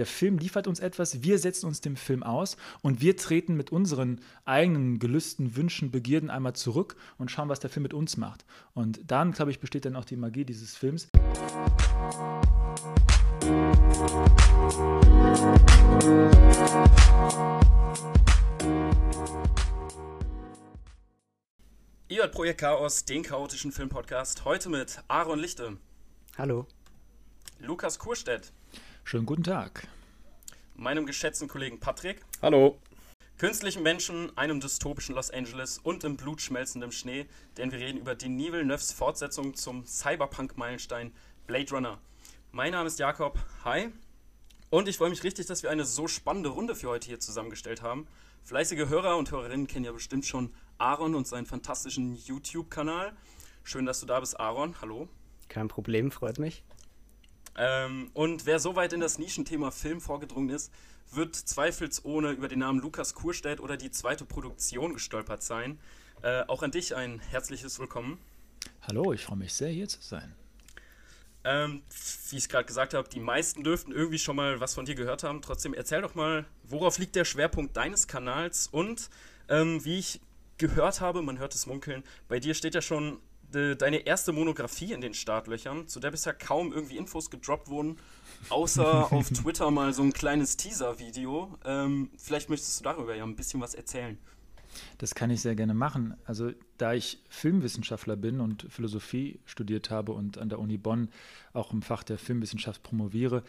der Film liefert uns etwas, wir setzen uns dem Film aus und wir treten mit unseren eigenen Gelüsten, Wünschen, Begierden einmal zurück und schauen, was der Film mit uns macht. Und dann, glaube ich, besteht dann auch die Magie dieses Films. Ihr hört Projekt Chaos, den chaotischen Filmpodcast. Heute mit Aaron Lichte. Hallo. Lukas Kurstedt. Schönen guten Tag. Meinem geschätzten Kollegen Patrick. Hallo. Künstlichen Menschen, einem dystopischen Los Angeles und im Blut schmelzendem Schnee, denn wir reden über Denis Villeneuves Fortsetzung zum Cyberpunk-Meilenstein Blade Runner. Mein Name ist Jakob. Hi. Und ich freue mich richtig, dass wir eine so spannende Runde für heute hier zusammengestellt haben. Fleißige Hörer und Hörerinnen kennen ja bestimmt schon Aaron und seinen fantastischen YouTube-Kanal. Schön, dass du da bist, Aaron. Hallo. Kein Problem, freut mich. Ähm, und wer so weit in das Nischenthema Film vorgedrungen ist, wird zweifelsohne über den Namen Lukas Kurstedt oder die zweite Produktion gestolpert sein. Äh, auch an dich ein herzliches Willkommen. Hallo, ich freue mich sehr, hier zu sein. Ähm, wie ich es gerade gesagt habe, die meisten dürften irgendwie schon mal was von dir gehört haben. Trotzdem erzähl doch mal, worauf liegt der Schwerpunkt deines Kanals und ähm, wie ich gehört habe, man hört es munkeln, bei dir steht ja schon de, deine erste Monografie in den Startlöchern, zu der bisher kaum irgendwie Infos gedroppt wurden, außer auf Twitter mal so ein kleines Teaser-Video. Ähm, vielleicht möchtest du darüber ja ein bisschen was erzählen. Das kann ich sehr gerne machen. Also da ich Filmwissenschaftler bin und Philosophie studiert habe und an der Uni Bonn auch im Fach der Filmwissenschaft promoviere,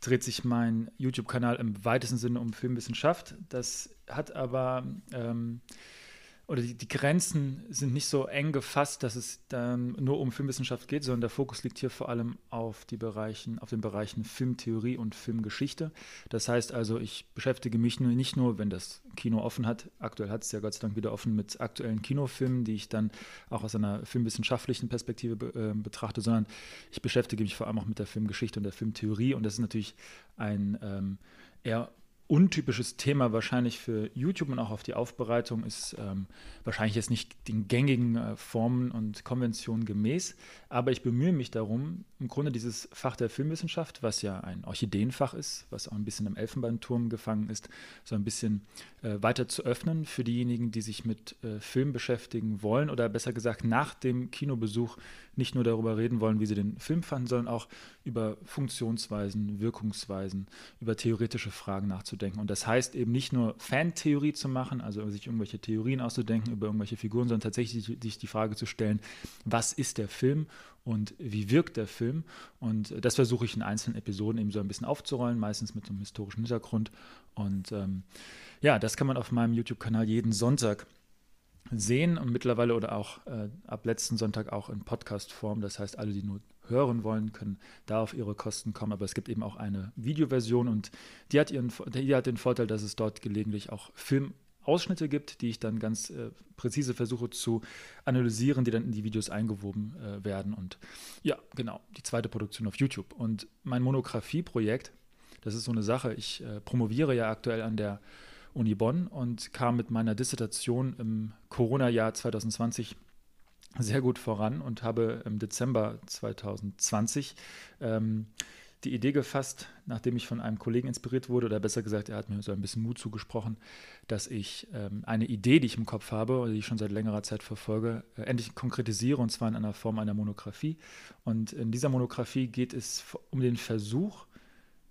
dreht sich mein YouTube-Kanal im weitesten Sinne um Filmwissenschaft. Das hat aber ähm, oder die, die, Grenzen sind nicht so eng gefasst, dass es dann nur um Filmwissenschaft geht, sondern der Fokus liegt hier vor allem auf, die Bereichen, auf den Bereichen Filmtheorie und Filmgeschichte. Das heißt also, ich beschäftige mich nur, nicht nur, wenn das Kino offen hat, aktuell hat es ja Gott sei Dank wieder offen mit aktuellen Kinofilmen, die ich dann auch aus einer filmwissenschaftlichen Perspektive be, äh, betrachte, sondern ich beschäftige mich vor allem auch mit der Filmgeschichte und der Filmtheorie und das ist natürlich ein ähm, eher untypisches Thema wahrscheinlich für YouTube und auch auf die Aufbereitung ist ähm, wahrscheinlich jetzt nicht den gängigen äh, Formen und Konventionen gemäß, aber ich bemühe mich darum, im Grunde dieses Fach der Filmwissenschaft, was ja ein Orchideenfach ist, was auch ein bisschen im Elfenbeinturm gefangen ist, so ein bisschen äh, weiter zu öffnen für diejenigen, die sich mit äh, Film beschäftigen wollen oder besser gesagt nach dem Kinobesuch nicht nur darüber reden wollen, wie sie den Film fanden, sondern auch über Funktionsweisen, Wirkungsweisen, über theoretische Fragen nachzudenken. Und das heißt eben nicht nur Fantheorie zu machen, also sich irgendwelche Theorien auszudenken über irgendwelche Figuren, sondern tatsächlich sich die Frage zu stellen, was ist der Film und wie wirkt der Film. Und das versuche ich in einzelnen Episoden eben so ein bisschen aufzurollen, meistens mit einem historischen Hintergrund. Und ähm, ja, das kann man auf meinem YouTube-Kanal jeden Sonntag sehen und mittlerweile oder auch äh, ab letzten Sonntag auch in Podcast-Form. Das heißt, alle, die nur hören wollen, können da auf ihre Kosten kommen. Aber es gibt eben auch eine Videoversion und die hat, ihren, die hat den Vorteil, dass es dort gelegentlich auch Filmausschnitte gibt, die ich dann ganz äh, präzise versuche zu analysieren, die dann in die Videos eingewoben äh, werden. Und ja, genau, die zweite Produktion auf YouTube. Und mein Monographie-Projekt, das ist so eine Sache. Ich äh, promoviere ja aktuell an der Uni Bonn und kam mit meiner Dissertation im Corona-Jahr 2020 sehr gut voran und habe im Dezember 2020 ähm, die Idee gefasst, nachdem ich von einem Kollegen inspiriert wurde, oder besser gesagt, er hat mir so ein bisschen Mut zugesprochen, dass ich ähm, eine Idee, die ich im Kopf habe oder die ich schon seit längerer Zeit verfolge, äh, endlich konkretisiere und zwar in einer Form einer Monographie. Und in dieser Monographie geht es um den Versuch,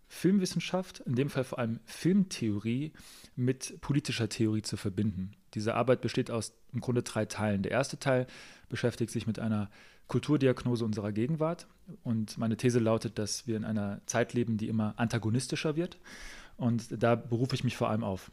Filmwissenschaft, in dem Fall vor allem Filmtheorie, mit politischer Theorie zu verbinden. Diese Arbeit besteht aus im Grunde drei Teilen. Der erste Teil beschäftigt sich mit einer Kulturdiagnose unserer Gegenwart. Und meine These lautet, dass wir in einer Zeit leben, die immer antagonistischer wird. Und da berufe ich mich vor allem auf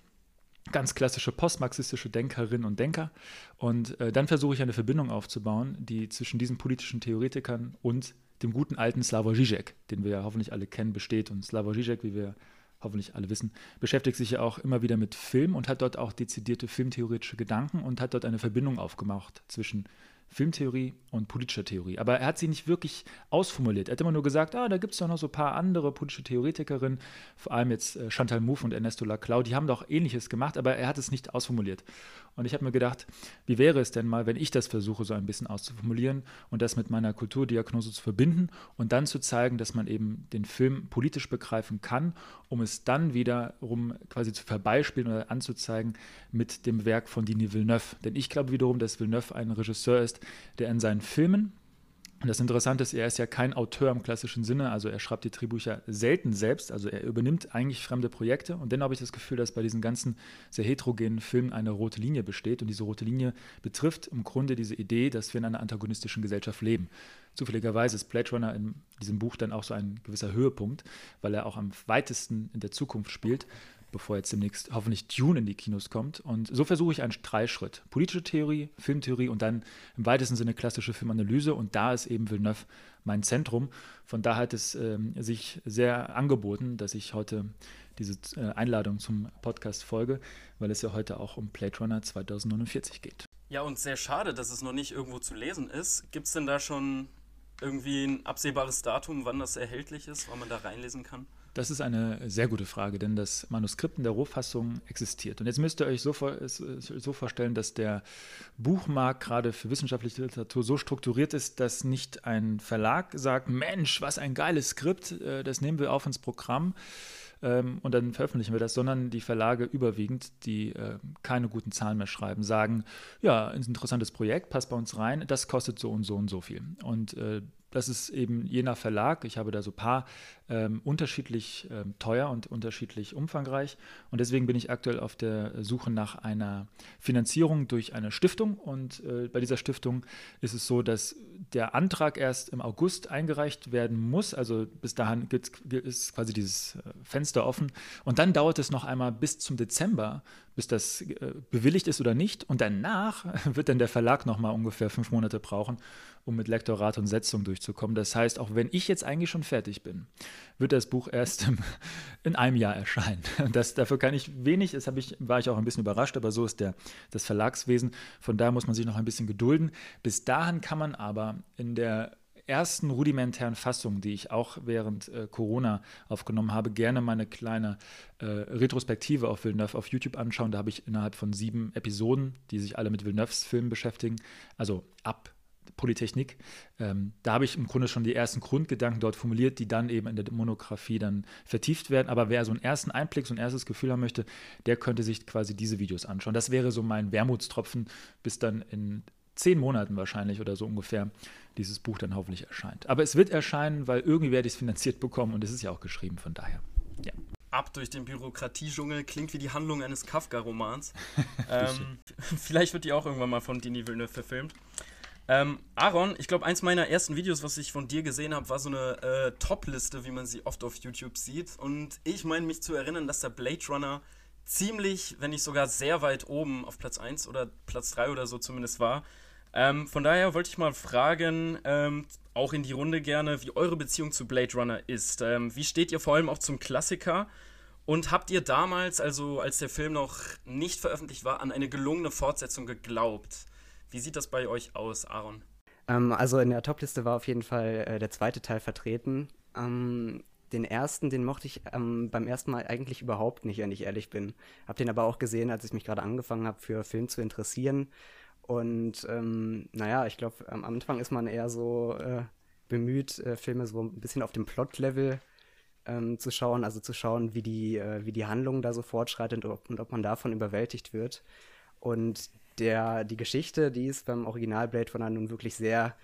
ganz klassische postmarxistische Denkerinnen und Denker. Und äh, dann versuche ich eine Verbindung aufzubauen, die zwischen diesen politischen Theoretikern und dem guten alten Slavoj Žižek, den wir ja hoffentlich alle kennen, besteht. Und Slavoj Žižek, wie wir hoffentlich alle wissen, beschäftigt sich ja auch immer wieder mit Film und hat dort auch dezidierte filmtheoretische Gedanken und hat dort eine Verbindung aufgemacht zwischen Filmtheorie und politischer Theorie. Aber er hat sie nicht wirklich ausformuliert. Er hat immer nur gesagt, ah, da gibt es doch noch so ein paar andere politische Theoretikerinnen, vor allem jetzt äh, Chantal Mouffe und Ernesto Laclau, die haben doch Ähnliches gemacht, aber er hat es nicht ausformuliert. Und ich habe mir gedacht, wie wäre es denn mal, wenn ich das versuche, so ein bisschen auszuformulieren und das mit meiner Kulturdiagnose zu verbinden und dann zu zeigen, dass man eben den Film politisch begreifen kann, um es dann wiederum quasi zu verbeispielen oder anzuzeigen mit dem Werk von Denis Villeneuve. Denn ich glaube wiederum, dass Villeneuve ein Regisseur ist, der in seinen Filmen. Und das Interessante ist, er ist ja kein Autor im klassischen Sinne, also er schreibt die Drehbücher selten selbst, also er übernimmt eigentlich fremde Projekte. Und dennoch habe ich das Gefühl, dass bei diesen ganzen sehr heterogenen Filmen eine rote Linie besteht. Und diese rote Linie betrifft im Grunde diese Idee, dass wir in einer antagonistischen Gesellschaft leben. Zufälligerweise ist Blade Runner in diesem Buch dann auch so ein gewisser Höhepunkt, weil er auch am weitesten in der Zukunft spielt bevor jetzt demnächst hoffentlich Dune in die Kinos kommt. Und so versuche ich einen Dreischritt. Politische Theorie, Filmtheorie und dann im weitesten Sinne klassische Filmanalyse. Und da ist eben Villeneuve mein Zentrum. Von da hat es äh, sich sehr angeboten, dass ich heute diese äh, Einladung zum Podcast folge, weil es ja heute auch um Blade Runner 2049 geht. Ja, und sehr schade, dass es noch nicht irgendwo zu lesen ist. Gibt es denn da schon irgendwie ein absehbares Datum, wann das erhältlich ist, wann man da reinlesen kann? Das ist eine sehr gute Frage, denn das Manuskript in der Rohfassung existiert. Und jetzt müsst ihr euch so, so vorstellen, dass der Buchmarkt gerade für wissenschaftliche Literatur so strukturiert ist, dass nicht ein Verlag sagt, Mensch, was ein geiles Skript, äh, das nehmen wir auf ins Programm ähm, und dann veröffentlichen wir das, sondern die Verlage überwiegend, die äh, keine guten Zahlen mehr schreiben, sagen, ja, ein interessantes Projekt, passt bei uns rein, das kostet so und so und so viel. Und äh, das ist eben je nach Verlag. Ich habe da so ein paar ähm, unterschiedlich ähm, teuer und unterschiedlich umfangreich. Und deswegen bin ich aktuell auf der Suche nach einer Finanzierung durch eine Stiftung. Und äh, bei dieser Stiftung ist es so, dass der Antrag erst im August eingereicht werden muss. Also bis dahin ist quasi dieses äh, Fenster offen. Und dann dauert es noch einmal bis zum Dezember, bis das äh, bewilligt ist oder nicht. Und danach wird dann der Verlag noch mal ungefähr fünf Monate brauchen, um mit Lektorat und Setzung durchzukommen. Das heißt, auch wenn ich jetzt eigentlich schon fertig bin, wird das Buch erst in einem Jahr erscheinen. Das, dafür kann ich wenig, das ich, war ich auch ein bisschen überrascht, aber so ist der, das Verlagswesen. Von daher muss man sich noch ein bisschen gedulden. Bis dahin kann man aber in der ersten rudimentären Fassung, die ich auch während äh, Corona aufgenommen habe, gerne meine kleine äh, Retrospektive auf Villeneuve auf YouTube anschauen. Da habe ich innerhalb von sieben Episoden, die sich alle mit Villeneuves Filmen beschäftigen, also ab Polytechnik. Ähm, da habe ich im Grunde schon die ersten Grundgedanken dort formuliert, die dann eben in der Monographie dann vertieft werden. Aber wer so einen ersten Einblick, so ein erstes Gefühl haben möchte, der könnte sich quasi diese Videos anschauen. Das wäre so mein Wermutstropfen, bis dann in zehn Monaten wahrscheinlich oder so ungefähr dieses Buch dann hoffentlich erscheint. Aber es wird erscheinen, weil irgendwie werde ich es finanziert bekommen und es ist ja auch geschrieben, von daher. Ja. Ab durch den Bürokratiedschungel klingt wie die Handlung eines Kafka-Romans. ähm, vielleicht wird die auch irgendwann mal von Denis Villeneuve verfilmt. Ähm, Aaron, ich glaube, eins meiner ersten Videos, was ich von dir gesehen habe, war so eine äh, Top-Liste, wie man sie oft auf YouTube sieht. Und ich meine mich zu erinnern, dass der Blade Runner ziemlich, wenn nicht sogar sehr weit oben auf Platz 1 oder Platz 3 oder so zumindest war. Ähm, von daher wollte ich mal fragen, ähm, auch in die Runde gerne, wie eure Beziehung zu Blade Runner ist. Ähm, wie steht ihr vor allem auch zum Klassiker? Und habt ihr damals, also als der Film noch nicht veröffentlicht war, an eine gelungene Fortsetzung geglaubt? Wie sieht das bei euch aus, Aaron? Ähm, also in der Topliste war auf jeden Fall äh, der zweite Teil vertreten. Ähm, den ersten, den mochte ich ähm, beim ersten Mal eigentlich überhaupt nicht, wenn ich ehrlich bin. Hab den aber auch gesehen, als ich mich gerade angefangen habe, für Film zu interessieren. Und ähm, naja, ich glaube, am Anfang ist man eher so äh, bemüht, äh, Filme so ein bisschen auf dem Plot-Level ähm, zu schauen, also zu schauen, wie die, äh, wie die Handlung da so fortschreitet und ob, und ob man davon überwältigt wird. Und der, die Geschichte, die ist beim Original Blade Runner nun wirklich sehr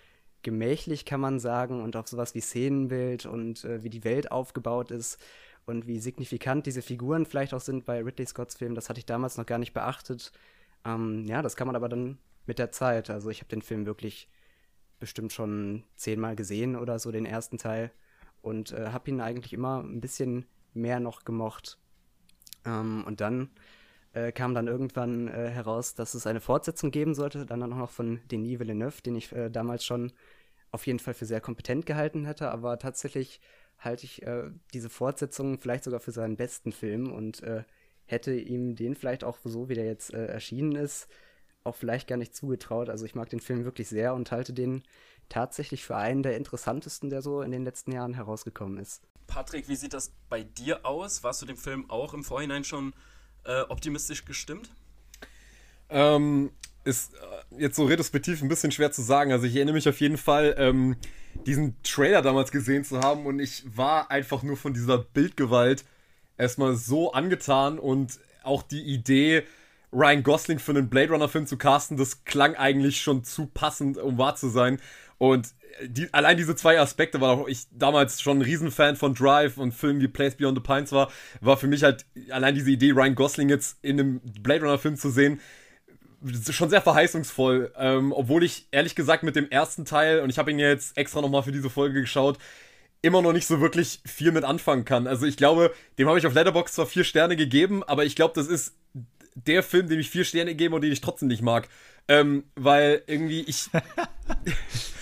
gemächlich, kann man sagen, und auch sowas wie Szenenbild und äh, wie die Welt aufgebaut ist und wie signifikant diese Figuren vielleicht auch sind bei Ridley Scotts Film, das hatte ich damals noch gar nicht beachtet. Ähm, ja, das kann man aber dann mit der Zeit. Also ich habe den Film wirklich bestimmt schon zehnmal gesehen oder so, den ersten Teil, und äh, habe ihn eigentlich immer ein bisschen mehr noch gemocht. Ähm, und dann äh, kam dann irgendwann äh, heraus, dass es eine Fortsetzung geben sollte, dann auch noch von Denis Villeneuve, den ich äh, damals schon auf jeden Fall für sehr kompetent gehalten hätte, aber tatsächlich halte ich äh, diese Fortsetzung vielleicht sogar für seinen besten Film und äh, hätte ihm den vielleicht auch so, wie der jetzt äh, erschienen ist, auch vielleicht gar nicht zugetraut. Also ich mag den Film wirklich sehr und halte den tatsächlich für einen der interessantesten, der so in den letzten Jahren herausgekommen ist. Patrick, wie sieht das bei dir aus? Warst du dem Film auch im Vorhinein schon äh, optimistisch gestimmt? Ähm, ist äh, jetzt so retrospektiv ein bisschen schwer zu sagen. Also ich erinnere mich auf jeden Fall, ähm, diesen Trailer damals gesehen zu haben und ich war einfach nur von dieser Bildgewalt erstmal so angetan und auch die Idee, Ryan Gosling für einen Blade Runner Film zu casten, das klang eigentlich schon zu passend, um wahr zu sein. Und die, allein diese zwei Aspekte, weil auch ich damals schon ein Riesenfan von Drive und Filmen wie Place Beyond the Pines war, war für mich halt allein diese Idee, Ryan Gosling jetzt in einem Blade Runner Film zu sehen, schon sehr verheißungsvoll. Ähm, obwohl ich ehrlich gesagt mit dem ersten Teil, und ich habe ihn jetzt extra nochmal für diese Folge geschaut, immer noch nicht so wirklich viel mit anfangen kann. Also ich glaube, dem habe ich auf Letterbox zwar vier Sterne gegeben, aber ich glaube, das ist der Film, dem ich vier Sterne gebe und den ich trotzdem nicht mag. Ähm, weil irgendwie ich.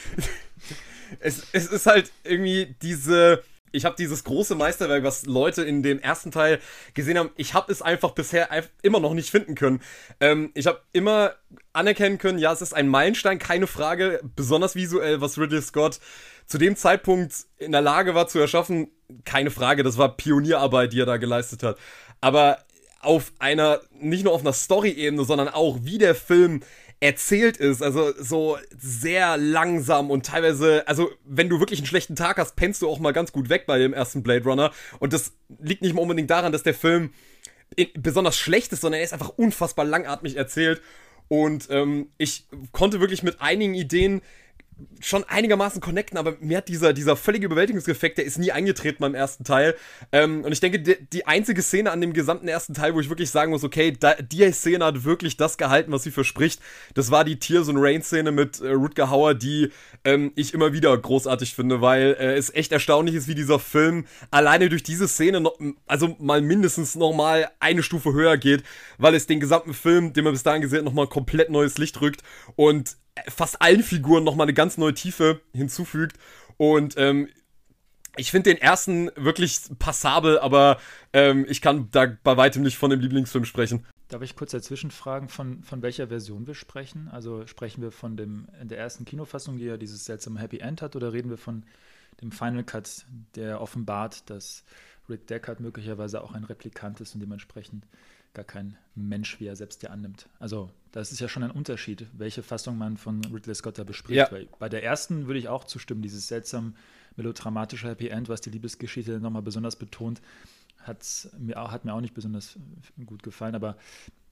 es, es ist halt irgendwie diese ich habe dieses große Meisterwerk, was Leute in dem ersten Teil gesehen haben, ich habe es einfach bisher immer noch nicht finden können. Ähm, ich habe immer anerkennen können, ja, es ist ein Meilenstein, keine Frage, besonders visuell, was Ridley Scott zu dem Zeitpunkt in der Lage war zu erschaffen, keine Frage, das war Pionierarbeit, die er da geleistet hat. Aber auf einer, nicht nur auf einer Story-Ebene, sondern auch wie der Film erzählt ist. Also so sehr langsam und teilweise, also wenn du wirklich einen schlechten Tag hast, pennst du auch mal ganz gut weg bei dem ersten Blade Runner. Und das liegt nicht mal unbedingt daran, dass der Film besonders schlecht ist, sondern er ist einfach unfassbar langatmig erzählt. Und ähm, ich konnte wirklich mit einigen Ideen schon einigermaßen connecten, aber mir hat dieser, dieser völlige Überwältigungseffekt, der ist nie eingetreten beim ersten Teil. Ähm, und ich denke, die, die, einzige Szene an dem gesamten ersten Teil, wo ich wirklich sagen muss, okay, da, die Szene hat wirklich das gehalten, was sie verspricht, das war die Tears und Rain-Szene mit äh, Rutger Hauer, die ähm, ich immer wieder großartig finde, weil äh, es echt erstaunlich ist, wie dieser Film alleine durch diese Szene noch, also mal mindestens nochmal eine Stufe höher geht, weil es den gesamten Film, den man bis dahin gesehen hat, nochmal komplett neues Licht rückt und fast allen Figuren nochmal eine ganz neue Tiefe hinzufügt. Und ähm, ich finde den ersten wirklich passabel, aber ähm, ich kann da bei weitem nicht von dem Lieblingsfilm sprechen. Darf ich kurz dazwischen fragen, von, von welcher Version wir sprechen? Also sprechen wir von dem in der ersten Kinofassung, die ja dieses seltsame Happy End hat, oder reden wir von dem Final Cut, der offenbart, dass Rick Deckard möglicherweise auch ein Replikant ist und dementsprechend gar kein Mensch, wie er selbst ja annimmt. Also, das ist ja schon ein Unterschied, welche Fassung man von Ridley Scott da bespricht. Ja. bei der ersten würde ich auch zustimmen, dieses seltsam melodramatische Happy End, was die Liebesgeschichte nochmal besonders betont, mir, hat mir auch nicht besonders gut gefallen, aber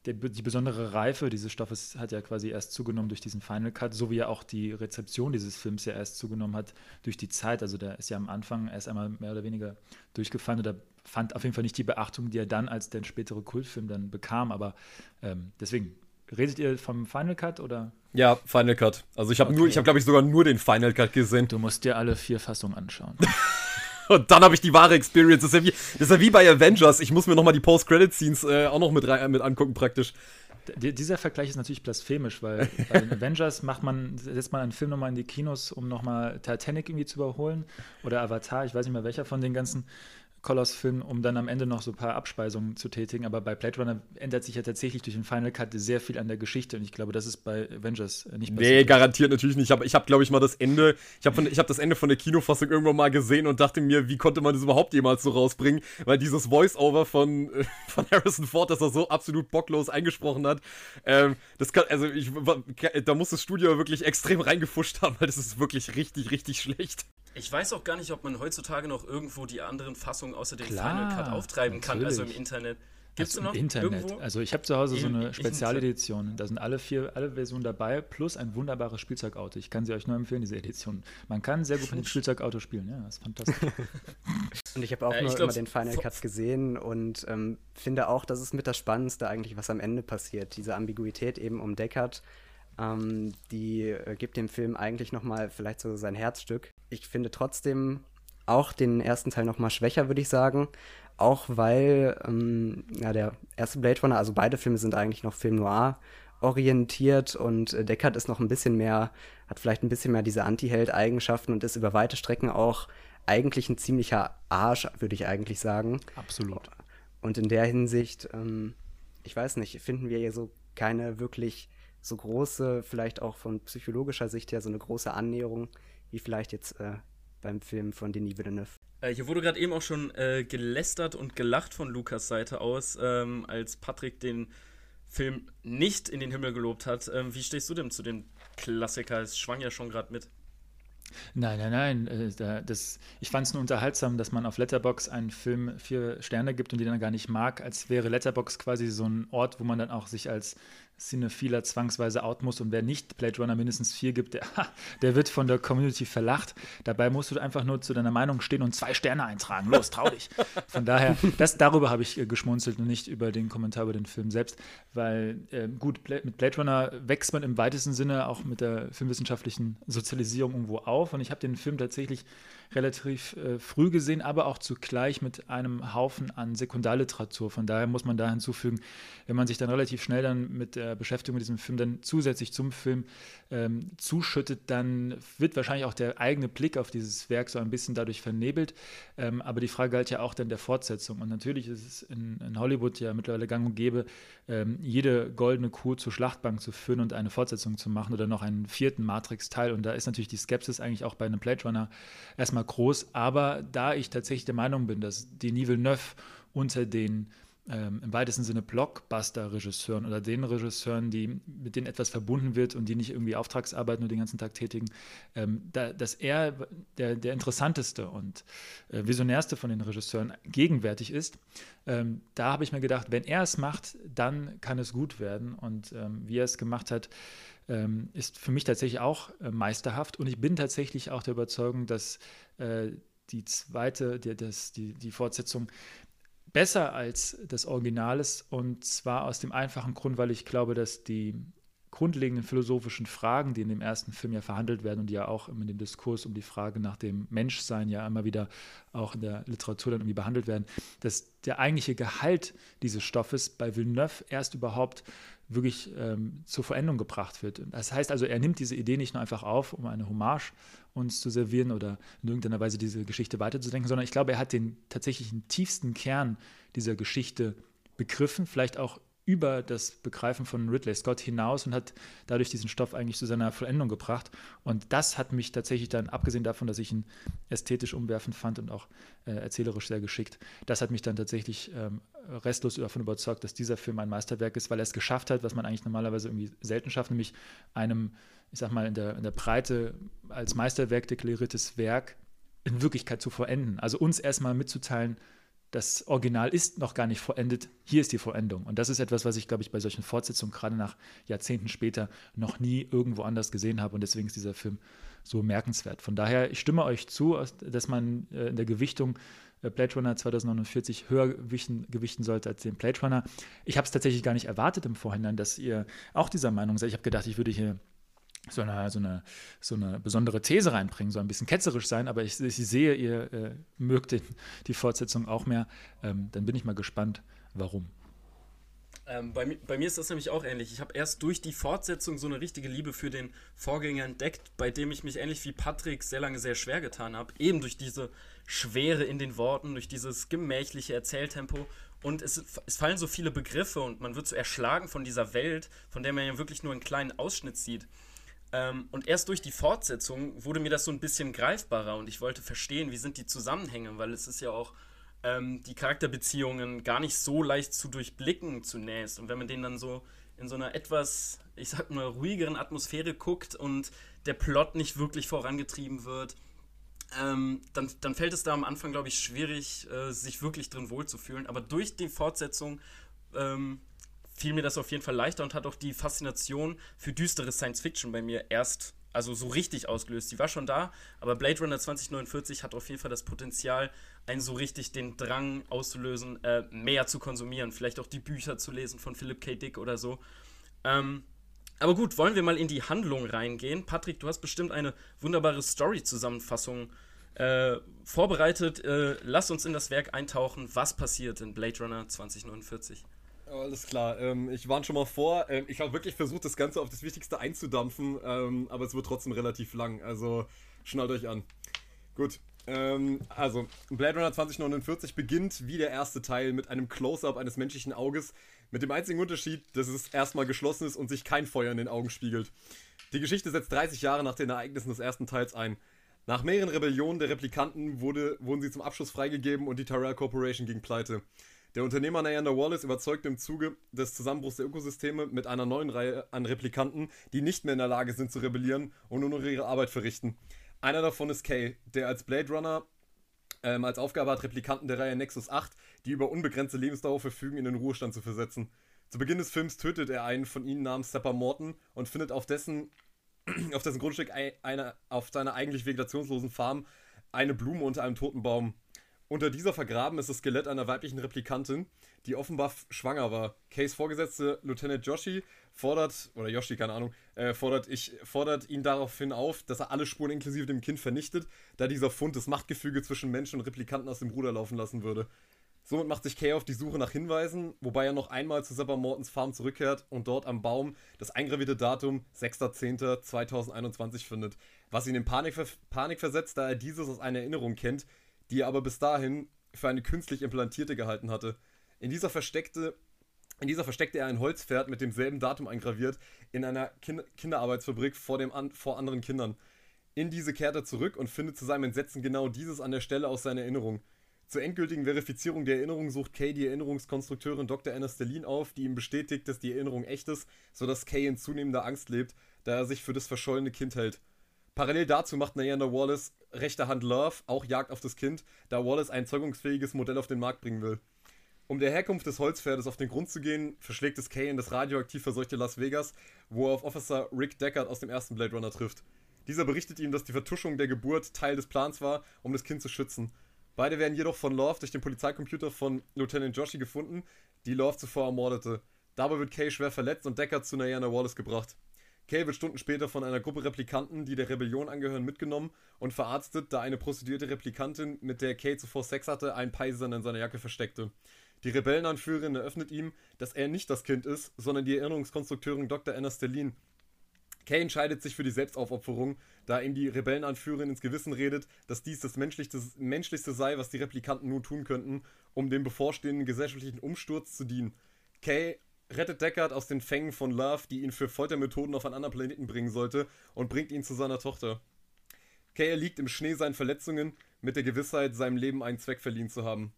der, die besondere Reife dieses Stoffes hat ja quasi erst zugenommen durch diesen Final Cut, so wie ja auch die Rezeption dieses Films ja erst zugenommen hat durch die Zeit. Also der ist ja am Anfang erst einmal mehr oder weniger durchgefallen oder fand auf jeden Fall nicht die Beachtung, die er dann als der spätere Kultfilm dann bekam. Aber ähm, deswegen, redet ihr vom Final Cut oder? Ja, Final Cut. Also ich habe okay. nur, ich habe glaube ich sogar nur den Final Cut gesehen. Du musst dir alle vier Fassungen anschauen. Und dann habe ich die wahre Experience. Das ist, ja wie, das ist ja wie bei Avengers. Ich muss mir nochmal die Post-Credit-Scenes äh, auch noch mit, rein, mit angucken, praktisch. D dieser Vergleich ist natürlich blasphemisch, weil bei den Avengers macht man, setzt man einen Film nochmal in die Kinos, um nochmal Titanic irgendwie zu überholen. Oder Avatar, ich weiß nicht mehr welcher von den ganzen Koloss-Film, um dann am Ende noch so ein paar Abspeisungen zu tätigen. Aber bei Blade Runner ändert sich ja tatsächlich durch den Final Cut sehr viel an der Geschichte. Und ich glaube, das ist bei Avengers nicht passiert. Nee, garantiert natürlich nicht. Aber ich habe, glaube ich, mal das Ende, ich habe hab das Ende von der Kinofassung irgendwann mal gesehen und dachte mir, wie konnte man das überhaupt jemals so rausbringen? Weil dieses Voice-Over von, von Harrison Ford, das er so absolut bocklos eingesprochen hat, ähm, das kann, also ich, da muss das Studio wirklich extrem reingefuscht haben, weil das ist wirklich richtig, richtig schlecht. Ich weiß auch gar nicht, ob man heutzutage noch irgendwo die anderen Fassungen außer dem Klar, Final Cut auftreiben natürlich. kann, also im Internet. Gibt es also noch Internet. Irgendwo? Also ich habe zu Hause so eine Spezialedition. Da sind alle vier, alle Versionen dabei, plus ein wunderbares Spielzeugauto. Ich kann sie euch nur empfehlen, diese Edition. Man kann sehr gut mit dem Spielzeugauto spielen, ja, das ist fantastisch. und ich habe auch äh, nur glaub, immer den Final Cut gesehen und ähm, finde auch, das ist mit das Spannendste eigentlich, was am Ende passiert. Diese Ambiguität eben um Deckard, ähm, die äh, gibt dem Film eigentlich nochmal vielleicht so sein Herzstück. Ich finde trotzdem auch den ersten Teil nochmal schwächer, würde ich sagen. Auch weil ähm, ja, der erste Blade Runner, also beide Filme sind eigentlich noch Film Noir orientiert und äh, Deckard ist noch ein bisschen mehr, hat vielleicht ein bisschen mehr diese Anti-Held-Eigenschaften und ist über weite Strecken auch eigentlich ein ziemlicher Arsch, würde ich eigentlich sagen. Absolut. Und in der Hinsicht, ähm, ich weiß nicht, finden wir hier so keine wirklich so große, vielleicht auch von psychologischer Sicht her, so eine große Annäherung, wie vielleicht jetzt äh, beim Film von Denis Villeneuve. Äh, hier wurde gerade eben auch schon äh, gelästert und gelacht von Lukas Seite aus, ähm, als Patrick den Film nicht in den Himmel gelobt hat. Ähm, wie stehst du denn zu dem Klassiker? Es schwang ja schon gerade mit. Nein, nein, nein. Äh, das, ich fand es nur unterhaltsam, dass man auf Letterbox einen Film vier Sterne gibt und die dann gar nicht mag, als wäre Letterbox quasi so ein Ort, wo man dann auch sich als Cinephiler zwangsweise out muss und wer nicht Blade Runner mindestens vier gibt, der, der wird von der Community verlacht. Dabei musst du einfach nur zu deiner Meinung stehen und zwei Sterne eintragen. Los, trau dich. Von daher, das, darüber habe ich äh, geschmunzelt und nicht über den Kommentar über den Film selbst, weil äh, gut, mit Blade Runner wächst man im weitesten Sinne auch mit der filmwissenschaftlichen Sozialisierung irgendwo auf und ich habe den Film tatsächlich relativ äh, früh gesehen, aber auch zugleich mit einem Haufen an Sekundarliteratur. Von daher muss man da hinzufügen, wenn man sich dann relativ schnell dann mit der Beschäftigung mit diesem Film dann zusätzlich zum Film ähm, zuschüttet, dann wird wahrscheinlich auch der eigene Blick auf dieses Werk so ein bisschen dadurch vernebelt. Ähm, aber die Frage galt ja auch dann der Fortsetzung. Und natürlich ist es in, in Hollywood ja mittlerweile gang und gäbe, ähm, jede goldene Kuh zur Schlachtbank zu führen und eine Fortsetzung zu machen oder noch einen vierten Matrix-Teil. Und da ist natürlich die Skepsis eigentlich auch bei einem Blade Runner erstmal groß. Aber da ich tatsächlich der Meinung bin, dass Denis Villeneuve unter den ähm, im weitesten Sinne Blockbuster-Regisseuren oder den Regisseuren, die, mit denen etwas verbunden wird und die nicht irgendwie Auftragsarbeit nur den ganzen Tag tätigen, ähm, da, dass er der, der interessanteste und äh, visionärste von den Regisseuren gegenwärtig ist. Ähm, da habe ich mir gedacht, wenn er es macht, dann kann es gut werden. Und ähm, wie er es gemacht hat, ähm, ist für mich tatsächlich auch äh, meisterhaft. Und ich bin tatsächlich auch der Überzeugung, dass äh, die zweite, die, das, die, die Fortsetzung besser als das Original ist. Und zwar aus dem einfachen Grund, weil ich glaube, dass die grundlegenden philosophischen Fragen, die in dem ersten Film ja verhandelt werden und die ja auch in dem Diskurs um die Frage nach dem Menschsein ja immer wieder auch in der Literatur dann irgendwie behandelt werden, dass der eigentliche Gehalt dieses Stoffes bei Villeneuve erst überhaupt wirklich ähm, zur Verendung gebracht wird. Das heißt also, er nimmt diese Idee nicht nur einfach auf, um eine Hommage uns zu servieren oder in irgendeiner Weise diese Geschichte weiterzudenken, sondern ich glaube, er hat den tatsächlichen tiefsten Kern dieser Geschichte begriffen, vielleicht auch über das Begreifen von Ridley Scott hinaus und hat dadurch diesen Stoff eigentlich zu seiner Vollendung gebracht. Und das hat mich tatsächlich dann, abgesehen davon, dass ich ihn ästhetisch umwerfend fand und auch äh, erzählerisch sehr geschickt, das hat mich dann tatsächlich ähm, restlos davon überzeugt, dass dieser Film ein Meisterwerk ist, weil er es geschafft hat, was man eigentlich normalerweise irgendwie selten schafft, nämlich einem, ich sag mal, in der, in der Breite als Meisterwerk deklariertes Werk in Wirklichkeit zu vollenden. Also uns erstmal mitzuteilen, das Original ist noch gar nicht vollendet, hier ist die Vollendung. Und das ist etwas, was ich, glaube ich, bei solchen Fortsetzungen gerade nach Jahrzehnten später noch nie irgendwo anders gesehen habe. Und deswegen ist dieser Film so merkenswert. Von daher, ich stimme euch zu, dass man äh, in der Gewichtung äh, Blade Runner 2049 höher gewichten, gewichten sollte als den Blade Runner. Ich habe es tatsächlich gar nicht erwartet im Vorhinein, dass ihr auch dieser Meinung seid. Ich habe gedacht, ich würde hier so eine, so, eine, so eine besondere These reinbringen, so ein bisschen ketzerisch sein, aber ich, ich sehe, ihr äh, mögt den, die Fortsetzung auch mehr. Ähm, dann bin ich mal gespannt, warum. Ähm, bei, bei, mir ist das nämlich auch ähnlich. Ich habe erst durch die Fortsetzung so eine richtige Liebe für den Vorgänger entdeckt, bei dem ich mich ähnlich wie Patrick sehr lange sehr schwer getan habe. Eben durch diese Schwere in den Worten, durch dieses gemächliche Erzähltempo. Und es, es fallen so viele Begriffe und man wird so erschlagen von dieser Welt, von der man ja wirklich nur einen kleinen Ausschnitt sieht. Ähm, und erst durch die Fortsetzung wurde mir das so ein bisschen greifbarer und ich wollte verstehen, wie sind die Zusammenhänge, weil es ist ja auch ähm, die Charakterbeziehungen gar nicht so leicht zu durchblicken zunächst. Und wenn man den dann so in so einer etwas, ich sag mal, ruhigeren Atmosphäre guckt und der Plot nicht wirklich vorangetrieben wird, ähm, dann, dann fällt es da am Anfang, glaube ich, schwierig, äh, sich wirklich drin wohlzufühlen. Aber durch die Fortsetzung ähm, fiel mir das auf jeden Fall leichter und hat auch die Faszination für düstere Science Fiction bei mir erst, also so richtig ausgelöst. Die war schon da, aber Blade Runner 2049 hat auf jeden Fall das Potenzial, einen so richtig den Drang auszulösen, äh, mehr zu konsumieren. Vielleicht auch die Bücher zu lesen von Philip K. Dick oder so. Ähm, aber gut, wollen wir mal in die Handlung reingehen. Patrick, du hast bestimmt eine wunderbare Story-Zusammenfassung äh, vorbereitet. Äh, lass uns in das Werk eintauchen. Was passiert in Blade Runner 2049? Alles klar, ähm, ich warne schon mal vor. Ähm, ich habe wirklich versucht, das Ganze auf das Wichtigste einzudampfen, ähm, aber es wird trotzdem relativ lang. Also schnallt euch an. Gut. Ähm, also, Blade Runner 2049 beginnt wie der erste Teil mit einem Close-up eines menschlichen Auges, mit dem einzigen Unterschied, dass es erstmal geschlossen ist und sich kein Feuer in den Augen spiegelt. Die Geschichte setzt 30 Jahre nach den Ereignissen des ersten Teils ein. Nach mehreren Rebellionen der Replikanten wurde, wurden sie zum Abschluss freigegeben und die Tyrell Corporation ging pleite. Der Unternehmer Neander Wallace überzeugte im Zuge des Zusammenbruchs der Ökosysteme mit einer neuen Reihe an Replikanten, die nicht mehr in der Lage sind zu rebellieren und nur noch ihre Arbeit verrichten. Einer davon ist Kay, der als Blade Runner ähm, als Aufgabe hat, Replikanten der Reihe Nexus 8, die über unbegrenzte Lebensdauer verfügen, in den Ruhestand zu versetzen. Zu Beginn des Films tötet er einen von ihnen namens Sepper Morton und findet auf dessen, auf dessen Grundstück eine, auf seiner eigentlich vegetationslosen Farm eine Blume unter einem toten Baum. Unter dieser vergraben ist das Skelett einer weiblichen Replikantin, die offenbar schwanger war. Kays Vorgesetzte Lieutenant Joshi fordert, oder Yoshi, keine Ahnung, äh, fordert, ich, fordert ihn daraufhin auf, dass er alle Spuren inklusive dem Kind vernichtet, da dieser Fund das Machtgefüge zwischen Menschen und Replikanten aus dem Ruder laufen lassen würde. Somit macht sich Kay auf die Suche nach Hinweisen, wobei er noch einmal zu Sepper Mortons Farm zurückkehrt und dort am Baum das eingravierte Datum 6.10.2021 findet, was ihn in Panik, Panik versetzt, da er dieses aus einer Erinnerung kennt, die er aber bis dahin für eine künstlich implantierte gehalten hatte. In dieser versteckte in dieser versteckte er ein Holzpferd mit demselben Datum eingraviert in einer kind Kinderarbeitsfabrik vor, dem an vor anderen Kindern. In diese kehrt er zurück und findet zu seinem Entsetzen genau dieses an der Stelle aus seiner Erinnerung. Zur endgültigen Verifizierung der Erinnerung sucht Kay die Erinnerungskonstrukteurin Dr. Anna Stellin auf, die ihm bestätigt, dass die Erinnerung echt ist, sodass Kay in zunehmender Angst lebt, da er sich für das verschollene Kind hält. Parallel dazu macht Neander Wallace rechter Hand Love auch Jagd auf das Kind, da Wallace ein zeugungsfähiges Modell auf den Markt bringen will. Um der Herkunft des Holzpferdes auf den Grund zu gehen, verschlägt es Kay in das radioaktiv verseuchte Las Vegas, wo er auf Officer Rick Deckard aus dem ersten Blade Runner trifft. Dieser berichtet ihm, dass die Vertuschung der Geburt Teil des Plans war, um das Kind zu schützen. Beide werden jedoch von Love durch den Polizeicomputer von Lieutenant Joshi gefunden, die Love zuvor ermordete. Dabei wird Kay schwer verletzt und Deckard zu Diana Wallace gebracht. Kay wird Stunden später von einer Gruppe Replikanten, die der Rebellion angehören, mitgenommen und verarztet, da eine prostituierte Replikantin, mit der Kay zuvor Sex hatte, einen Peiser in seiner Jacke versteckte. Die Rebellenanführerin eröffnet ihm, dass er nicht das Kind ist, sondern die Erinnerungskonstrukteurin Dr. Anna Stellin, Kay entscheidet sich für die Selbstaufopferung, da ihm die Rebellenanführerin ins Gewissen redet, dass dies das Menschlichste, Menschlichste sei, was die Replikanten nun tun könnten, um dem bevorstehenden gesellschaftlichen Umsturz zu dienen. Kay rettet Deckard aus den Fängen von Love, die ihn für Foltermethoden auf einen anderen Planeten bringen sollte, und bringt ihn zu seiner Tochter. Kay erliegt im Schnee seinen Verletzungen, mit der Gewissheit, seinem Leben einen Zweck verliehen zu haben.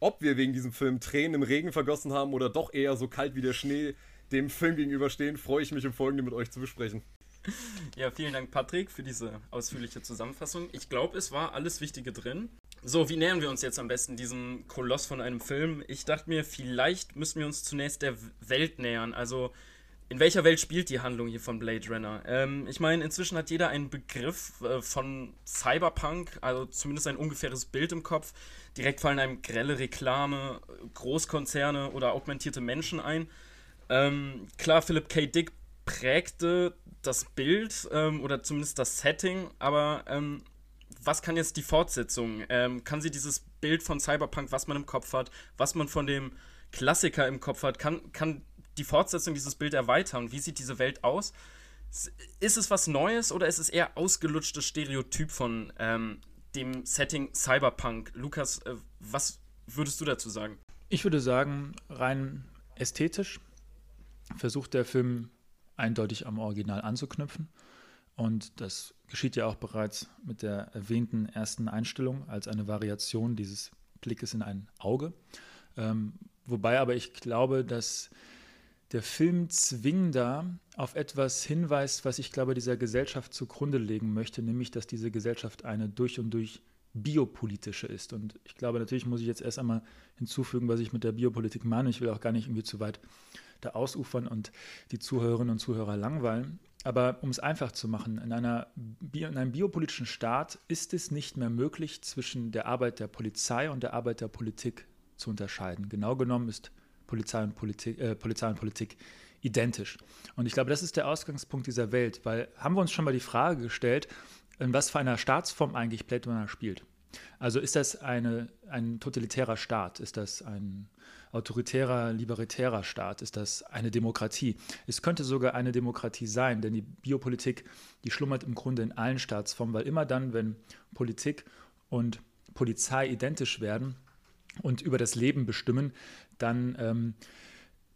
Ob wir wegen diesem Film Tränen im Regen vergossen haben oder doch eher so kalt wie der Schnee, dem Film gegenüberstehen, freue ich mich im Folgenden mit euch zu besprechen. Ja, vielen Dank, Patrick, für diese ausführliche Zusammenfassung. Ich glaube, es war alles Wichtige drin. So, wie nähern wir uns jetzt am besten diesem Koloss von einem Film? Ich dachte mir, vielleicht müssen wir uns zunächst der Welt nähern. Also, in welcher Welt spielt die Handlung hier von Blade Runner? Ähm, ich meine, inzwischen hat jeder einen Begriff äh, von Cyberpunk, also zumindest ein ungefähres Bild im Kopf. Direkt fallen einem grelle Reklame, Großkonzerne oder augmentierte Menschen ein. Ähm, klar, Philip K. Dick prägte das Bild ähm, oder zumindest das Setting, aber ähm, was kann jetzt die Fortsetzung? Ähm, kann sie dieses Bild von Cyberpunk, was man im Kopf hat, was man von dem Klassiker im Kopf hat, kann, kann die Fortsetzung dieses Bild erweitern? Wie sieht diese Welt aus? Ist es was Neues oder ist es eher ausgelutschtes Stereotyp von ähm, dem Setting Cyberpunk? Lukas, äh, was würdest du dazu sagen? Ich würde sagen, rein ästhetisch versucht der Film eindeutig am Original anzuknüpfen. Und das geschieht ja auch bereits mit der erwähnten ersten Einstellung als eine Variation dieses Blickes in ein Auge. Ähm, wobei aber ich glaube, dass der Film zwingender auf etwas hinweist, was ich glaube, dieser Gesellschaft zugrunde legen möchte, nämlich, dass diese Gesellschaft eine durch und durch biopolitische ist. Und ich glaube, natürlich muss ich jetzt erst einmal hinzufügen, was ich mit der Biopolitik meine. Ich will auch gar nicht irgendwie zu weit da ausufern und die Zuhörerinnen und Zuhörer langweilen. Aber um es einfach zu machen, in, einer, in einem biopolitischen Staat ist es nicht mehr möglich, zwischen der Arbeit der Polizei und der Arbeit der Politik zu unterscheiden. Genau genommen ist Polizei und Politik, äh, Polizei und Politik identisch. Und ich glaube, das ist der Ausgangspunkt dieser Welt, weil haben wir uns schon mal die Frage gestellt, in was für einer Staatsform eigentlich Blade Runner spielt. Also ist das eine, ein totalitärer Staat? Ist das ein autoritärer, libertärer Staat? Ist das eine Demokratie? Es könnte sogar eine Demokratie sein, denn die Biopolitik, die schlummert im Grunde in allen Staatsformen, weil immer dann, wenn Politik und Polizei identisch werden und über das Leben bestimmen, dann ähm,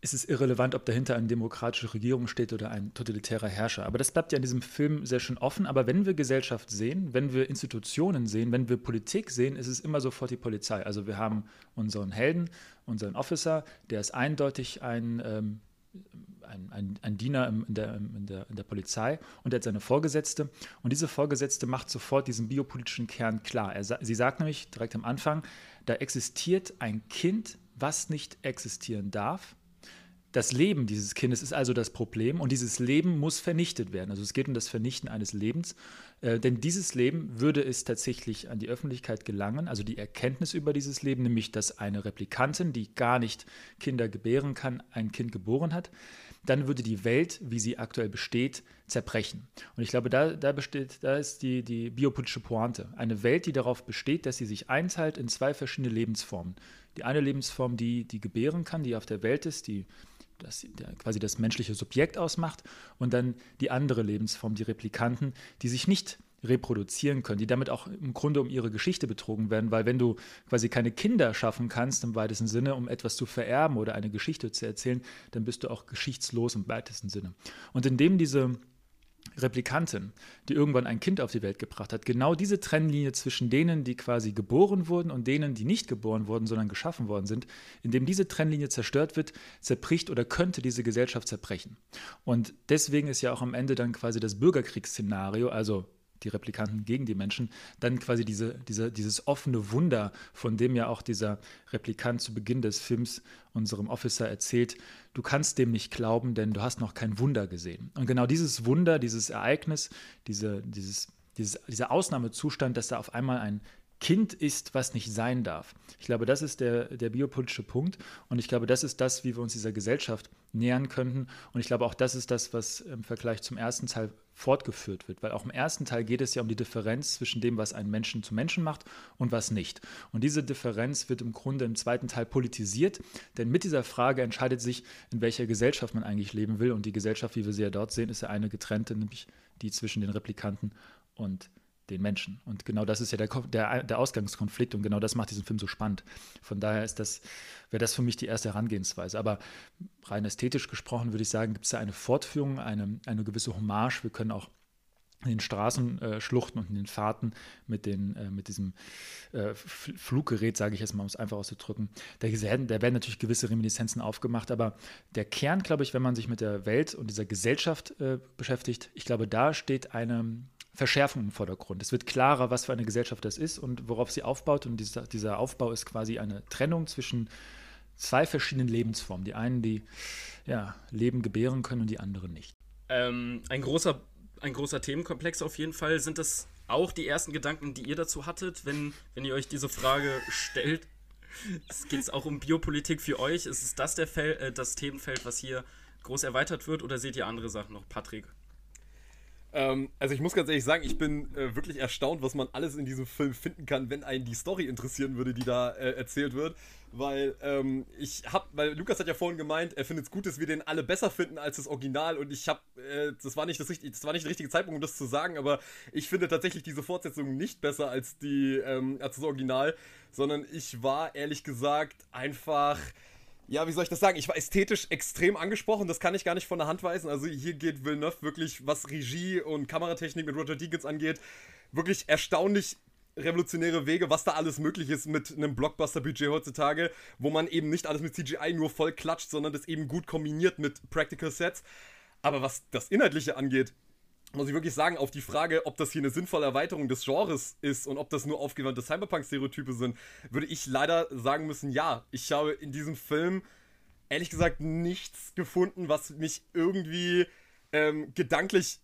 ist es irrelevant, ob dahinter eine demokratische Regierung steht oder ein totalitärer Herrscher. Aber das bleibt ja in diesem Film sehr schön offen. Aber wenn wir Gesellschaft sehen, wenn wir Institutionen sehen, wenn wir Politik sehen, ist es immer sofort die Polizei. Also wir haben unseren Helden, unseren Officer, der ist eindeutig ein, ähm, ein, ein, ein, Diener in der, in, der, in der Polizei und er hat seine Vorgesetzte. Und diese Vorgesetzte macht sofort diesen biopolitischen Kern klar. Er, sie sagt nämlich direkt am Anfang, da existiert ein Kind, was nicht existieren darf das Leben dieses Kindes ist also das Problem und dieses Leben muss vernichtet werden. Also es geht um das Vernichten eines Lebens, äh, denn dieses Leben würde es tatsächlich an die Öffentlichkeit gelangen, also die Erkenntnis über dieses Leben, nämlich dass eine Replikantin, die gar nicht Kinder gebären kann, ein Kind geboren hat, dann würde die Welt, wie sie aktuell besteht, zerbrechen. Und ich glaube, da, da, besteht, da ist die, die biopolitische Pointe. Eine Welt, die darauf besteht, dass sie sich einteilt in zwei verschiedene Lebensformen. Die eine Lebensform, die, die gebären kann, die auf der Welt ist, die das quasi das menschliche Subjekt ausmacht und dann die andere Lebensform, die Replikanten, die sich nicht reproduzieren können, die damit auch im Grunde um ihre Geschichte betrogen werden, weil wenn du quasi keine Kinder schaffen kannst im weitesten Sinne, um etwas zu vererben oder eine Geschichte zu erzählen, dann bist du auch geschichtslos im weitesten Sinne. Und indem diese Replikantin, die irgendwann ein Kind auf die Welt gebracht hat, genau diese Trennlinie zwischen denen, die quasi geboren wurden und denen, die nicht geboren wurden, sondern geschaffen worden sind, indem diese Trennlinie zerstört wird, zerbricht oder könnte diese Gesellschaft zerbrechen. Und deswegen ist ja auch am Ende dann quasi das Bürgerkriegsszenario, also die Replikanten gegen die Menschen, dann quasi diese, diese, dieses offene Wunder, von dem ja auch dieser Replikant zu Beginn des Films unserem Officer erzählt, du kannst dem nicht glauben, denn du hast noch kein Wunder gesehen. Und genau dieses Wunder, dieses Ereignis, diese, dieses, dieses, dieser Ausnahmezustand, dass da auf einmal ein Kind ist, was nicht sein darf. Ich glaube, das ist der, der biopolitische Punkt. Und ich glaube, das ist das, wie wir uns dieser Gesellschaft nähern könnten. Und ich glaube auch, das ist das, was im Vergleich zum ersten Teil fortgeführt wird, weil auch im ersten Teil geht es ja um die Differenz zwischen dem, was einen Menschen zu Menschen macht und was nicht. Und diese Differenz wird im Grunde im zweiten Teil politisiert, denn mit dieser Frage entscheidet sich, in welcher Gesellschaft man eigentlich leben will. Und die Gesellschaft, wie wir sie ja dort sehen, ist ja eine getrennte, nämlich die zwischen den Replikanten und den Menschen. Und genau das ist ja der, der, der, Ausgangskonflikt und genau das macht diesen Film so spannend. Von daher ist das, wäre das für mich die erste Herangehensweise. Aber rein ästhetisch gesprochen würde ich sagen, gibt es da eine Fortführung, eine, eine gewisse Hommage. Wir können auch in den Straßenschluchten äh, und in den Fahrten mit, den, äh, mit diesem äh, Fluggerät, sage ich jetzt mal, um es einfach auszudrücken, da werden, da werden natürlich gewisse Reminiszenzen aufgemacht, aber der Kern, glaube ich, wenn man sich mit der Welt und dieser Gesellschaft äh, beschäftigt, ich glaube, da steht eine, Verschärfung im Vordergrund. Es wird klarer, was für eine Gesellschaft das ist und worauf sie aufbaut. Und dieser, dieser Aufbau ist quasi eine Trennung zwischen zwei verschiedenen Lebensformen. Die einen, die ja, Leben gebären können und die anderen nicht. Ähm, ein, großer, ein großer Themenkomplex auf jeden Fall. Sind das auch die ersten Gedanken, die ihr dazu hattet, wenn, wenn ihr euch diese Frage stellt? Es geht auch um Biopolitik für euch. Ist es das der Fel äh, das Themenfeld, was hier groß erweitert wird, oder seht ihr andere Sachen noch, Patrick? Ähm, also ich muss ganz ehrlich sagen, ich bin äh, wirklich erstaunt, was man alles in diesem Film finden kann, wenn einen die Story interessieren würde, die da äh, erzählt wird. Weil ähm, ich hab, weil Lukas hat ja vorhin gemeint, er findet es gut, dass wir den alle besser finden als das Original. Und ich habe, äh, das war nicht das richtige, das war nicht der richtige Zeitpunkt, um das zu sagen, aber ich finde tatsächlich diese Fortsetzung nicht besser als die, ähm, als das Original, sondern ich war ehrlich gesagt einfach ja, wie soll ich das sagen? Ich war ästhetisch extrem angesprochen, das kann ich gar nicht von der Hand weisen. Also hier geht Villeneuve wirklich, was Regie und Kameratechnik mit Roger Deakins angeht, wirklich erstaunlich revolutionäre Wege, was da alles möglich ist mit einem Blockbuster-Budget heutzutage, wo man eben nicht alles mit CGI nur voll klatscht, sondern das eben gut kombiniert mit Practical Sets. Aber was das Inhaltliche angeht, muss ich wirklich sagen, auf die Frage, ob das hier eine sinnvolle Erweiterung des Genres ist und ob das nur aufgewandte Cyberpunk-Stereotype sind, würde ich leider sagen müssen, ja. Ich habe in diesem Film ehrlich gesagt nichts gefunden, was mich irgendwie ähm, gedanklich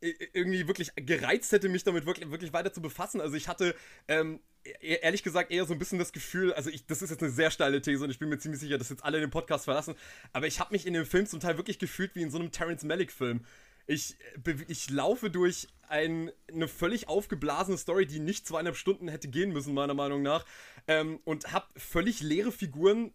irgendwie wirklich gereizt hätte, mich damit wirklich, wirklich weiter zu befassen. Also ich hatte ähm, e-, ehrlich gesagt eher so ein bisschen das Gefühl, also ich, das ist jetzt eine sehr steile These und ich bin mir ziemlich sicher, dass jetzt alle den Podcast verlassen, aber ich habe mich in dem Film zum Teil wirklich gefühlt wie in so einem Terrence Malick-Film. Ich, ich laufe durch ein, eine völlig aufgeblasene Story, die nicht zweieinhalb Stunden hätte gehen müssen, meiner Meinung nach. Ähm, und habe völlig leere Figuren,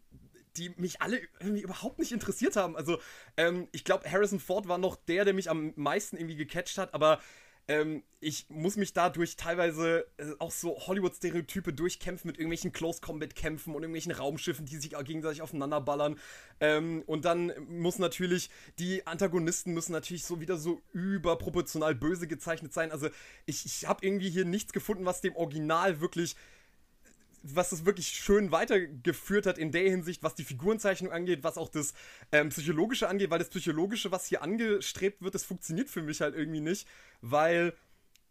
die mich alle irgendwie überhaupt nicht interessiert haben. Also, ähm, ich glaube, Harrison Ford war noch der, der mich am meisten irgendwie gecatcht hat, aber ähm, ich muss mich dadurch teilweise äh, auch so Hollywood-Stereotype durchkämpfen mit irgendwelchen Close-Combat-Kämpfen und irgendwelchen Raumschiffen, die sich gegenseitig aufeinanderballern. Ähm, und dann muss natürlich, die Antagonisten müssen natürlich so wieder so überproportional böse gezeichnet sein. Also ich, ich habe irgendwie hier nichts gefunden, was dem Original wirklich was es wirklich schön weitergeführt hat in der Hinsicht, was die Figurenzeichnung angeht, was auch das ähm, Psychologische angeht, weil das Psychologische, was hier angestrebt wird, das funktioniert für mich halt irgendwie nicht, weil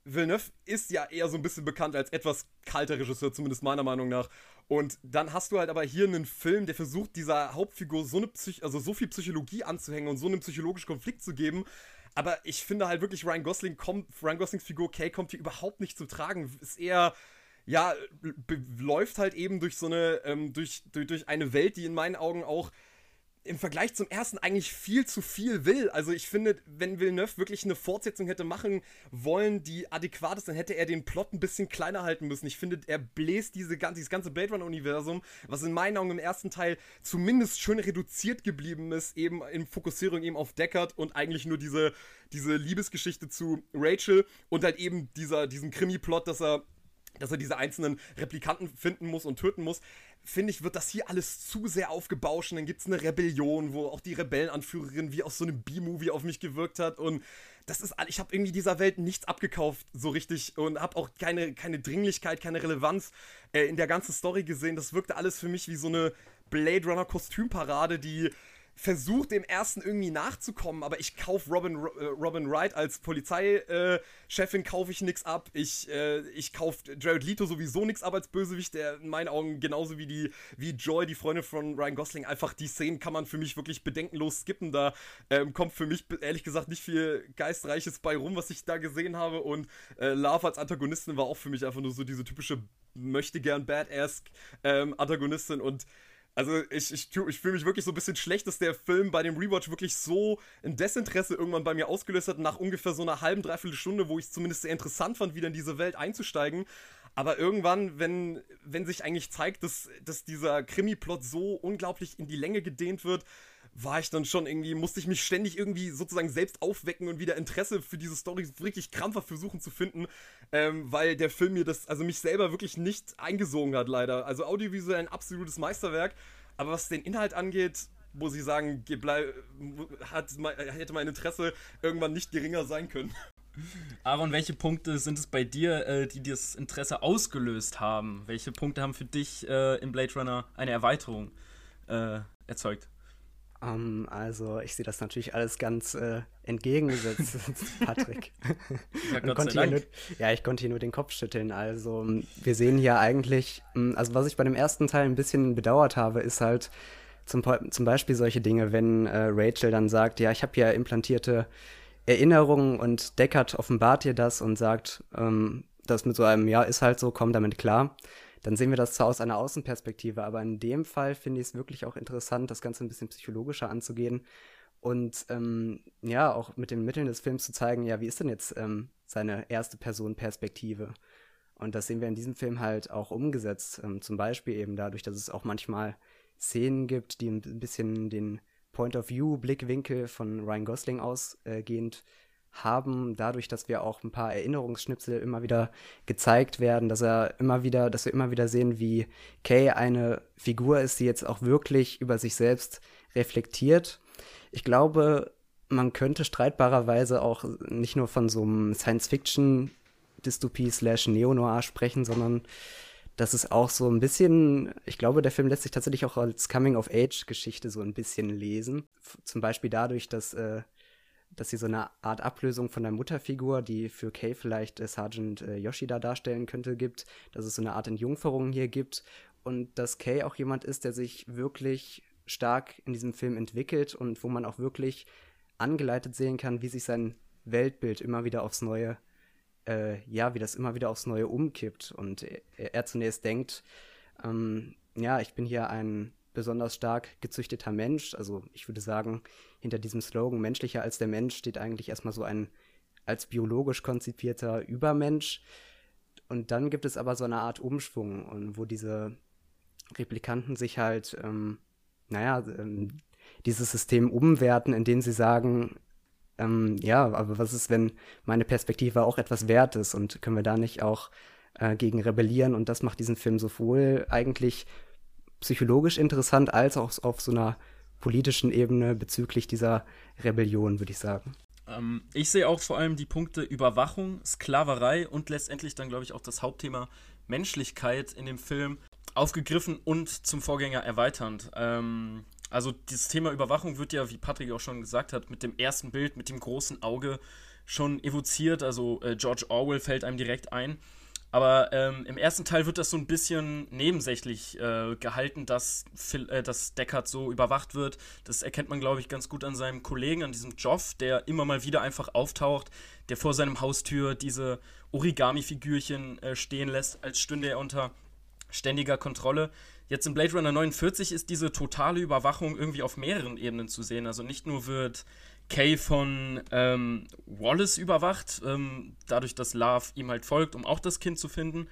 Villeneuve ist ja eher so ein bisschen bekannt als etwas kalter Regisseur, zumindest meiner Meinung nach. Und dann hast du halt aber hier einen Film, der versucht, dieser Hauptfigur so eine Psych also so viel Psychologie anzuhängen und so einen psychologischen Konflikt zu geben. Aber ich finde halt wirklich, Ryan Gosling kommt, Ryan Goslings Figur Kay kommt hier überhaupt nicht zum Tragen. Ist eher ja, läuft halt eben durch so eine, ähm, durch, durch, durch eine Welt, die in meinen Augen auch im Vergleich zum ersten eigentlich viel zu viel will. Also ich finde, wenn Villeneuve wirklich eine Fortsetzung hätte machen wollen, die adäquat ist, dann hätte er den Plot ein bisschen kleiner halten müssen. Ich finde, er bläst diese, dieses ganze Blade Runner-Universum, was in meinen Augen im ersten Teil zumindest schön reduziert geblieben ist, eben in Fokussierung eben auf Deckard und eigentlich nur diese, diese Liebesgeschichte zu Rachel und halt eben dieser, diesen Krimi-Plot, dass er dass er diese einzelnen Replikanten finden muss und töten muss, finde ich, wird das hier alles zu sehr aufgebauscht. Und dann gibt es eine Rebellion, wo auch die Rebellenanführerin wie aus so einem B-Movie auf mich gewirkt hat. Und das ist, ich habe irgendwie dieser Welt nichts abgekauft, so richtig. Und habe auch keine, keine Dringlichkeit, keine Relevanz äh, in der ganzen Story gesehen. Das wirkte alles für mich wie so eine Blade Runner Kostümparade, die versucht dem ersten irgendwie nachzukommen, aber ich kaufe Robin, äh, Robin Wright als Polizeichefin, äh, kaufe ich nichts ab. Ich, äh, ich kaufe Jared Leto sowieso nichts ab als Bösewicht, der in meinen Augen genauso wie die wie Joy, die Freundin von Ryan Gosling, einfach die Szenen kann man für mich wirklich bedenkenlos skippen. Da ähm, kommt für mich ehrlich gesagt nicht viel Geistreiches bei rum, was ich da gesehen habe. Und äh, Love als Antagonistin war auch für mich einfach nur so diese typische möchte gern Badass ähm, Antagonistin und also ich, ich, ich fühle mich wirklich so ein bisschen schlecht, dass der Film bei dem Rewatch wirklich so ein Desinteresse irgendwann bei mir ausgelöst hat, nach ungefähr so einer halben, dreiviertel Stunde, wo ich es zumindest sehr interessant fand, wieder in diese Welt einzusteigen. Aber irgendwann, wenn, wenn sich eigentlich zeigt, dass, dass dieser Krimi-Plot so unglaublich in die Länge gedehnt wird, war ich dann schon irgendwie, musste ich mich ständig irgendwie sozusagen selbst aufwecken und wieder Interesse für diese Story wirklich krampfer versuchen zu finden, ähm, weil der Film mir das, also mich selber wirklich nicht eingesogen hat, leider. Also audiovisuell ein absolutes Meisterwerk, aber was den Inhalt angeht, muss ich sagen, hat, hätte mein Interesse irgendwann nicht geringer sein können. Aaron, welche Punkte sind es bei dir, äh, die das Interesse ausgelöst haben? Welche Punkte haben für dich äh, in Blade Runner eine Erweiterung äh, erzeugt? Um, ähm, also ich sehe das natürlich alles ganz äh, entgegengesetzt, Patrick. Ja, Nur, ja, ich konnte hier nur den Kopf schütteln. Also wir sehen hier eigentlich, hm, also was ich bei dem ersten Teil ein bisschen bedauert habe, ist halt zum, zum Beispiel solche Dinge, wenn äh, Rachel dann sagt, ja, ich habe ja implantierte Erinnerungen und Deckard offenbart dir das und sagt, ähm, das mit so einem, ja, ist halt so, komm damit klar dann sehen wir das zwar aus einer Außenperspektive, aber in dem Fall finde ich es wirklich auch interessant, das Ganze ein bisschen psychologischer anzugehen und ähm, ja, auch mit den Mitteln des Films zu zeigen, ja, wie ist denn jetzt ähm, seine erste Person-Perspektive? Und das sehen wir in diesem Film halt auch umgesetzt, ähm, zum Beispiel eben dadurch, dass es auch manchmal Szenen gibt, die ein bisschen den Point-of-View-Blickwinkel von Ryan Gosling ausgehend haben, dadurch, dass wir auch ein paar Erinnerungsschnipsel immer wieder gezeigt werden, dass er immer wieder, dass wir immer wieder sehen, wie Kay eine Figur ist, die jetzt auch wirklich über sich selbst reflektiert. Ich glaube, man könnte streitbarerweise auch nicht nur von so einem Science-Fiction Dystopie slash Neo-Noir sprechen, sondern das ist auch so ein bisschen, ich glaube, der Film lässt sich tatsächlich auch als Coming-of-Age-Geschichte so ein bisschen lesen. Zum Beispiel dadurch, dass äh, dass sie so eine Art Ablösung von der Mutterfigur, die für Kay vielleicht äh, Sergeant äh, Yoshida darstellen könnte, gibt, dass es so eine Art Entjungferung hier gibt und dass Kay auch jemand ist, der sich wirklich stark in diesem Film entwickelt und wo man auch wirklich angeleitet sehen kann, wie sich sein Weltbild immer wieder aufs Neue, äh, ja, wie das immer wieder aufs Neue umkippt. Und er, er zunächst denkt, ähm, ja, ich bin hier ein besonders stark gezüchteter Mensch. Also ich würde sagen, hinter diesem Slogan menschlicher als der Mensch steht eigentlich erstmal so ein als biologisch konzipierter Übermensch. Und dann gibt es aber so eine Art Umschwung, und wo diese Replikanten sich halt, ähm, naja, ähm, dieses System umwerten, indem sie sagen, ähm, ja, aber was ist, wenn meine Perspektive auch etwas wert ist und können wir da nicht auch äh, gegen rebellieren? Und das macht diesen Film sowohl eigentlich psychologisch interessant als auch auf so einer politischen Ebene bezüglich dieser Rebellion, würde ich sagen. Ähm, ich sehe auch vor allem die Punkte Überwachung, Sklaverei und letztendlich dann, glaube ich, auch das Hauptthema Menschlichkeit in dem Film aufgegriffen und zum Vorgänger erweiternd. Ähm, also dieses Thema Überwachung wird ja, wie Patrick auch schon gesagt hat, mit dem ersten Bild, mit dem großen Auge schon evoziert. Also äh, George Orwell fällt einem direkt ein. Aber ähm, im ersten Teil wird das so ein bisschen nebensächlich äh, gehalten, dass, Phil, äh, dass Deckard so überwacht wird. Das erkennt man, glaube ich, ganz gut an seinem Kollegen, an diesem Joff, der immer mal wieder einfach auftaucht, der vor seinem Haustür diese Origami-Figürchen äh, stehen lässt, als stünde er unter ständiger Kontrolle. Jetzt in Blade Runner 49 ist diese totale Überwachung irgendwie auf mehreren Ebenen zu sehen. Also nicht nur wird Kay von ähm, Wallace überwacht, ähm, dadurch, dass Love ihm halt folgt, um auch das Kind zu finden.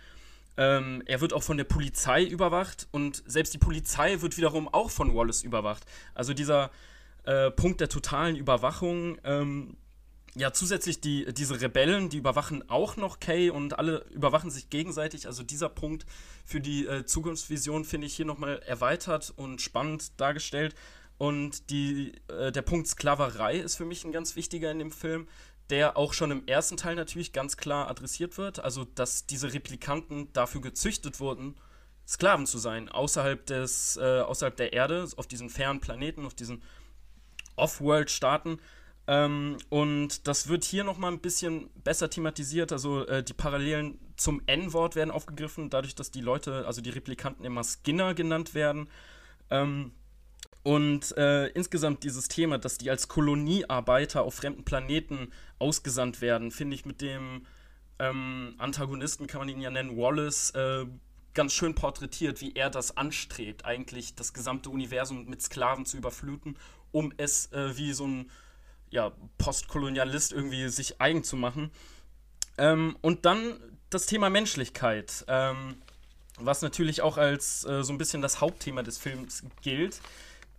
Ähm, er wird auch von der Polizei überwacht und selbst die Polizei wird wiederum auch von Wallace überwacht. Also dieser äh, Punkt der totalen Überwachung. Ähm, ja, zusätzlich die, diese Rebellen, die überwachen auch noch Kay und alle überwachen sich gegenseitig. Also dieser Punkt für die äh, Zukunftsvision finde ich hier nochmal erweitert und spannend dargestellt. Und die, äh, der Punkt Sklaverei ist für mich ein ganz wichtiger in dem Film, der auch schon im ersten Teil natürlich ganz klar adressiert wird. Also, dass diese Replikanten dafür gezüchtet wurden, Sklaven zu sein, außerhalb, des, äh, außerhalb der Erde, auf diesen fernen Planeten, auf diesen Off-World-Staaten. Ähm, und das wird hier nochmal ein bisschen besser thematisiert. Also äh, die Parallelen zum N-Wort werden aufgegriffen, dadurch, dass die Leute, also die Replikanten immer Skinner genannt werden. Ähm, und äh, insgesamt dieses Thema, dass die als Koloniearbeiter auf fremden Planeten ausgesandt werden, finde ich mit dem ähm, Antagonisten, kann man ihn ja nennen, Wallace, äh, ganz schön porträtiert, wie er das anstrebt, eigentlich das gesamte Universum mit Sklaven zu überfluten, um es äh, wie so ein ja, Postkolonialist irgendwie sich eigen zu machen. Ähm, und dann das Thema Menschlichkeit, ähm, was natürlich auch als äh, so ein bisschen das Hauptthema des Films gilt.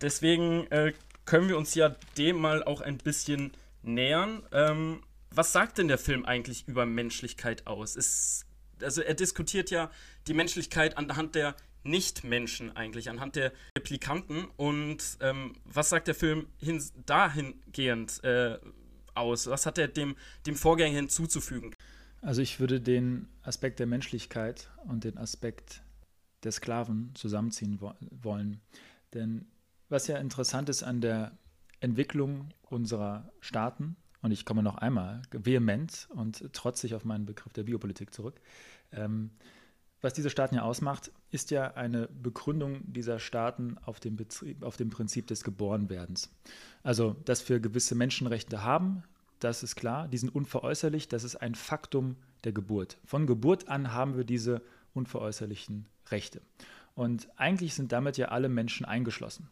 Deswegen äh, können wir uns ja dem mal auch ein bisschen nähern. Ähm, was sagt denn der Film eigentlich über Menschlichkeit aus? Ist, also er diskutiert ja die Menschlichkeit anhand der Nichtmenschen eigentlich, anhand der Replikanten. Und ähm, was sagt der Film hin, dahingehend äh, aus? Was hat er dem, dem Vorgänger hinzuzufügen? Also ich würde den Aspekt der Menschlichkeit und den Aspekt der Sklaven zusammenziehen wo wollen. Denn was ja interessant ist an der Entwicklung unserer Staaten, und ich komme noch einmal vehement und trotzig auf meinen Begriff der Biopolitik zurück, ähm, was diese Staaten ja ausmacht, ist ja eine Begründung dieser Staaten auf dem, Betrieb, auf dem Prinzip des Geborenwerdens. Also, dass wir gewisse Menschenrechte haben, das ist klar, die sind unveräußerlich, das ist ein Faktum der Geburt. Von Geburt an haben wir diese unveräußerlichen Rechte. Und eigentlich sind damit ja alle Menschen eingeschlossen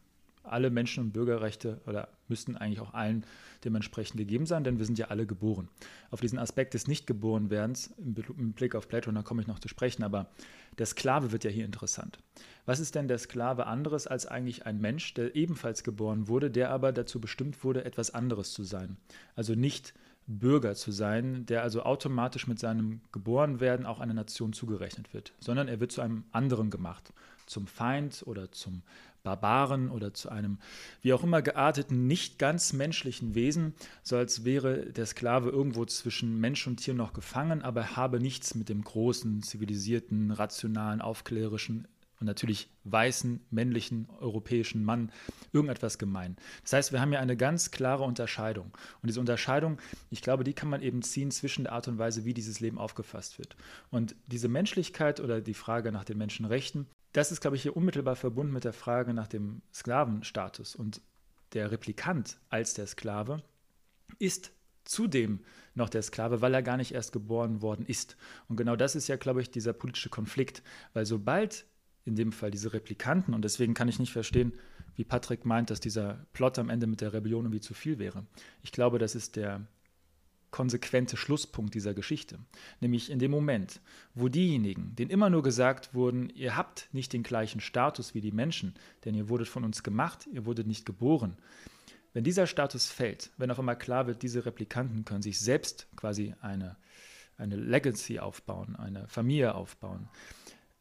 alle Menschen- und Bürgerrechte oder müssten eigentlich auch allen dementsprechend gegeben sein, denn wir sind ja alle geboren. Auf diesen Aspekt des Nichtgeborenwerdens, im Blick auf Plato, da komme ich noch zu sprechen, aber der Sklave wird ja hier interessant. Was ist denn der Sklave anderes als eigentlich ein Mensch, der ebenfalls geboren wurde, der aber dazu bestimmt wurde, etwas anderes zu sein? Also nicht Bürger zu sein, der also automatisch mit seinem Geborenwerden auch einer Nation zugerechnet wird, sondern er wird zu einem anderen gemacht, zum Feind oder zum Barbaren oder zu einem wie auch immer gearteten, nicht ganz menschlichen Wesen, so als wäre der Sklave irgendwo zwischen Mensch und Tier noch gefangen, aber habe nichts mit dem großen, zivilisierten, rationalen, aufklärischen und natürlich weißen, männlichen, europäischen Mann irgendetwas gemein. Das heißt, wir haben ja eine ganz klare Unterscheidung. Und diese Unterscheidung, ich glaube, die kann man eben ziehen zwischen der Art und Weise, wie dieses Leben aufgefasst wird. Und diese Menschlichkeit oder die Frage nach den Menschenrechten, das ist, glaube ich, hier unmittelbar verbunden mit der Frage nach dem Sklavenstatus. Und der Replikant als der Sklave ist zudem noch der Sklave, weil er gar nicht erst geboren worden ist. Und genau das ist ja, glaube ich, dieser politische Konflikt. Weil sobald in dem Fall diese Replikanten, und deswegen kann ich nicht verstehen, wie Patrick meint, dass dieser Plot am Ende mit der Rebellion irgendwie zu viel wäre. Ich glaube, das ist der konsequente Schlusspunkt dieser Geschichte. Nämlich in dem Moment, wo diejenigen, denen immer nur gesagt wurden, ihr habt nicht den gleichen Status wie die Menschen, denn ihr wurdet von uns gemacht, ihr wurdet nicht geboren. Wenn dieser Status fällt, wenn auf einmal klar wird, diese Replikanten können sich selbst quasi eine, eine Legacy aufbauen, eine Familie aufbauen,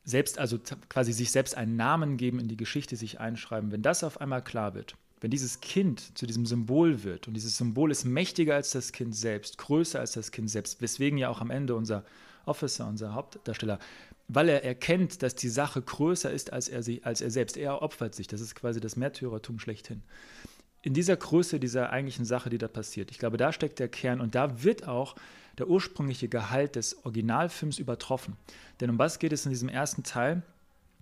selbst also quasi sich selbst einen Namen geben, in die Geschichte sich einschreiben, wenn das auf einmal klar wird, wenn dieses Kind zu diesem Symbol wird und dieses Symbol ist mächtiger als das Kind selbst, größer als das Kind selbst, weswegen ja auch am Ende unser Officer, unser Hauptdarsteller, weil er erkennt, dass die Sache größer ist als er, sie, als er selbst. Er opfert sich. Das ist quasi das Märtyrertum schlechthin. In dieser Größe dieser eigentlichen Sache, die da passiert, ich glaube, da steckt der Kern und da wird auch der ursprüngliche Gehalt des Originalfilms übertroffen. Denn um was geht es in diesem ersten Teil?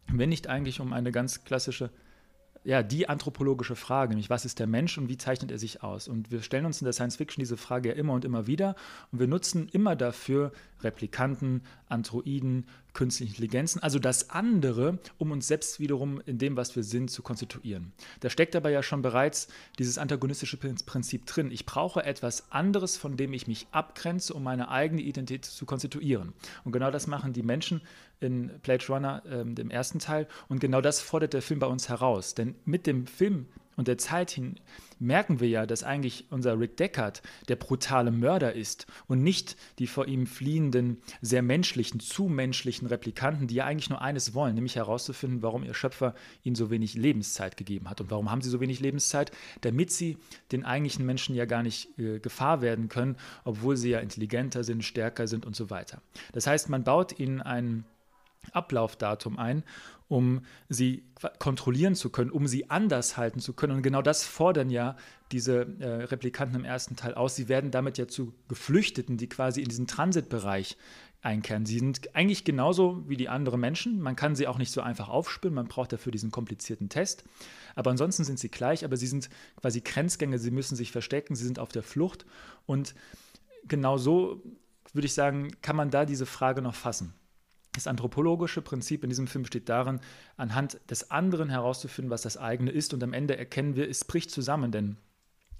Wenn nicht eigentlich um eine ganz klassische ja, die anthropologische Frage, nämlich was ist der Mensch und wie zeichnet er sich aus? Und wir stellen uns in der Science Fiction diese Frage ja immer und immer wieder und wir nutzen immer dafür Replikanten, Androiden, künstliche Intelligenzen, also das andere, um uns selbst wiederum in dem, was wir sind, zu konstituieren. Da steckt aber ja schon bereits dieses antagonistische Prinzip drin. Ich brauche etwas anderes, von dem ich mich abgrenze, um meine eigene Identität zu konstituieren. Und genau das machen die Menschen in Blade Runner, äh, dem ersten Teil. Und genau das fordert der Film bei uns heraus. Denn mit dem Film und der Zeit hin merken wir ja, dass eigentlich unser Rick Deckard der brutale Mörder ist und nicht die vor ihm fliehenden, sehr menschlichen, zu menschlichen Replikanten, die ja eigentlich nur eines wollen, nämlich herauszufinden, warum ihr Schöpfer ihnen so wenig Lebenszeit gegeben hat. Und warum haben sie so wenig Lebenszeit? Damit sie den eigentlichen Menschen ja gar nicht äh, Gefahr werden können, obwohl sie ja intelligenter sind, stärker sind und so weiter. Das heißt, man baut ihnen einen Ablaufdatum ein, um sie kontrollieren zu können, um sie anders halten zu können. Und genau das fordern ja diese äh, Replikanten im ersten Teil aus. Sie werden damit ja zu Geflüchteten, die quasi in diesen Transitbereich einkehren. Sie sind eigentlich genauso wie die anderen Menschen. Man kann sie auch nicht so einfach aufspüren. Man braucht dafür diesen komplizierten Test. Aber ansonsten sind sie gleich, aber sie sind quasi Grenzgänger. Sie müssen sich verstecken. Sie sind auf der Flucht. Und genau so, würde ich sagen, kann man da diese Frage noch fassen. Das anthropologische Prinzip in diesem Film besteht darin, anhand des anderen herauszufinden, was das eigene ist. Und am Ende erkennen wir, es bricht zusammen, denn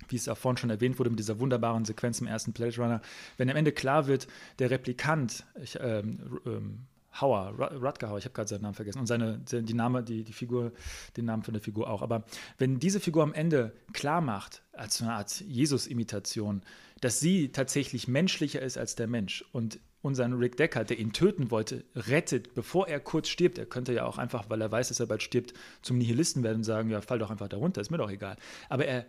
wie es auch vorhin schon erwähnt wurde mit dieser wunderbaren Sequenz im ersten Blade Runner, wenn am Ende klar wird, der Replikant, ich, ähm, ähm, Hauer, Rutger Hauer, ich habe gerade seinen Namen vergessen und seine, die Name, die, die Figur, den Namen von der Figur auch. Aber wenn diese Figur am Ende klar macht, als eine Art Jesus-Imitation, dass sie tatsächlich menschlicher ist als der Mensch und unseren Rick Decker, der ihn töten wollte, rettet, bevor er kurz stirbt. Er könnte ja auch einfach, weil er weiß, dass er bald stirbt, zum Nihilisten werden und sagen, ja, fall doch einfach darunter, ist mir doch egal. Aber er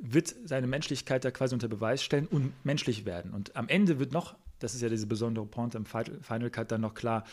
wird seine Menschlichkeit da quasi unter Beweis stellen und menschlich werden. Und am Ende wird noch, das ist ja diese besondere Pointe im Final Cut, dann noch klar,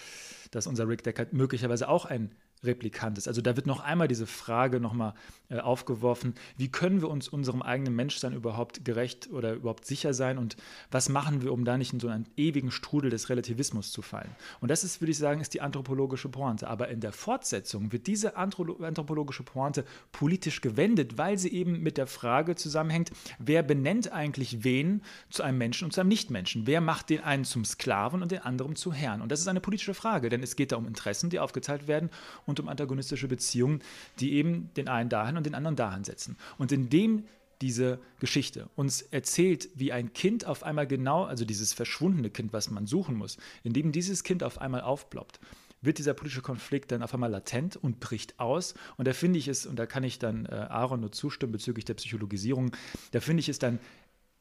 dass unser Rick Decker möglicherweise auch ein Replikant ist. Also da wird noch einmal diese Frage nochmal äh, aufgeworfen, wie können wir uns unserem eigenen Menschsein überhaupt gerecht oder überhaupt sicher sein und was machen wir, um da nicht in so einen ewigen Strudel des Relativismus zu fallen. Und das ist, würde ich sagen, ist die anthropologische Pointe. Aber in der Fortsetzung wird diese anthropologische Pointe politisch gewendet, weil sie eben mit der Frage zusammenhängt, wer benennt eigentlich wen zu einem Menschen und zu einem Nichtmenschen? Wer macht den einen zum Sklaven und den anderen zu Herrn? Und das ist eine politische Frage, denn es geht da um Interessen, die aufgeteilt werden und um antagonistische Beziehungen, die eben den einen dahin und den anderen dahin setzen. Und indem diese Geschichte uns erzählt, wie ein Kind auf einmal genau, also dieses verschwundene Kind, was man suchen muss, indem dieses Kind auf einmal aufploppt, wird dieser politische Konflikt dann auf einmal latent und bricht aus. Und da finde ich es, und da kann ich dann äh, Aaron nur zustimmen bezüglich der Psychologisierung, da finde ich es dann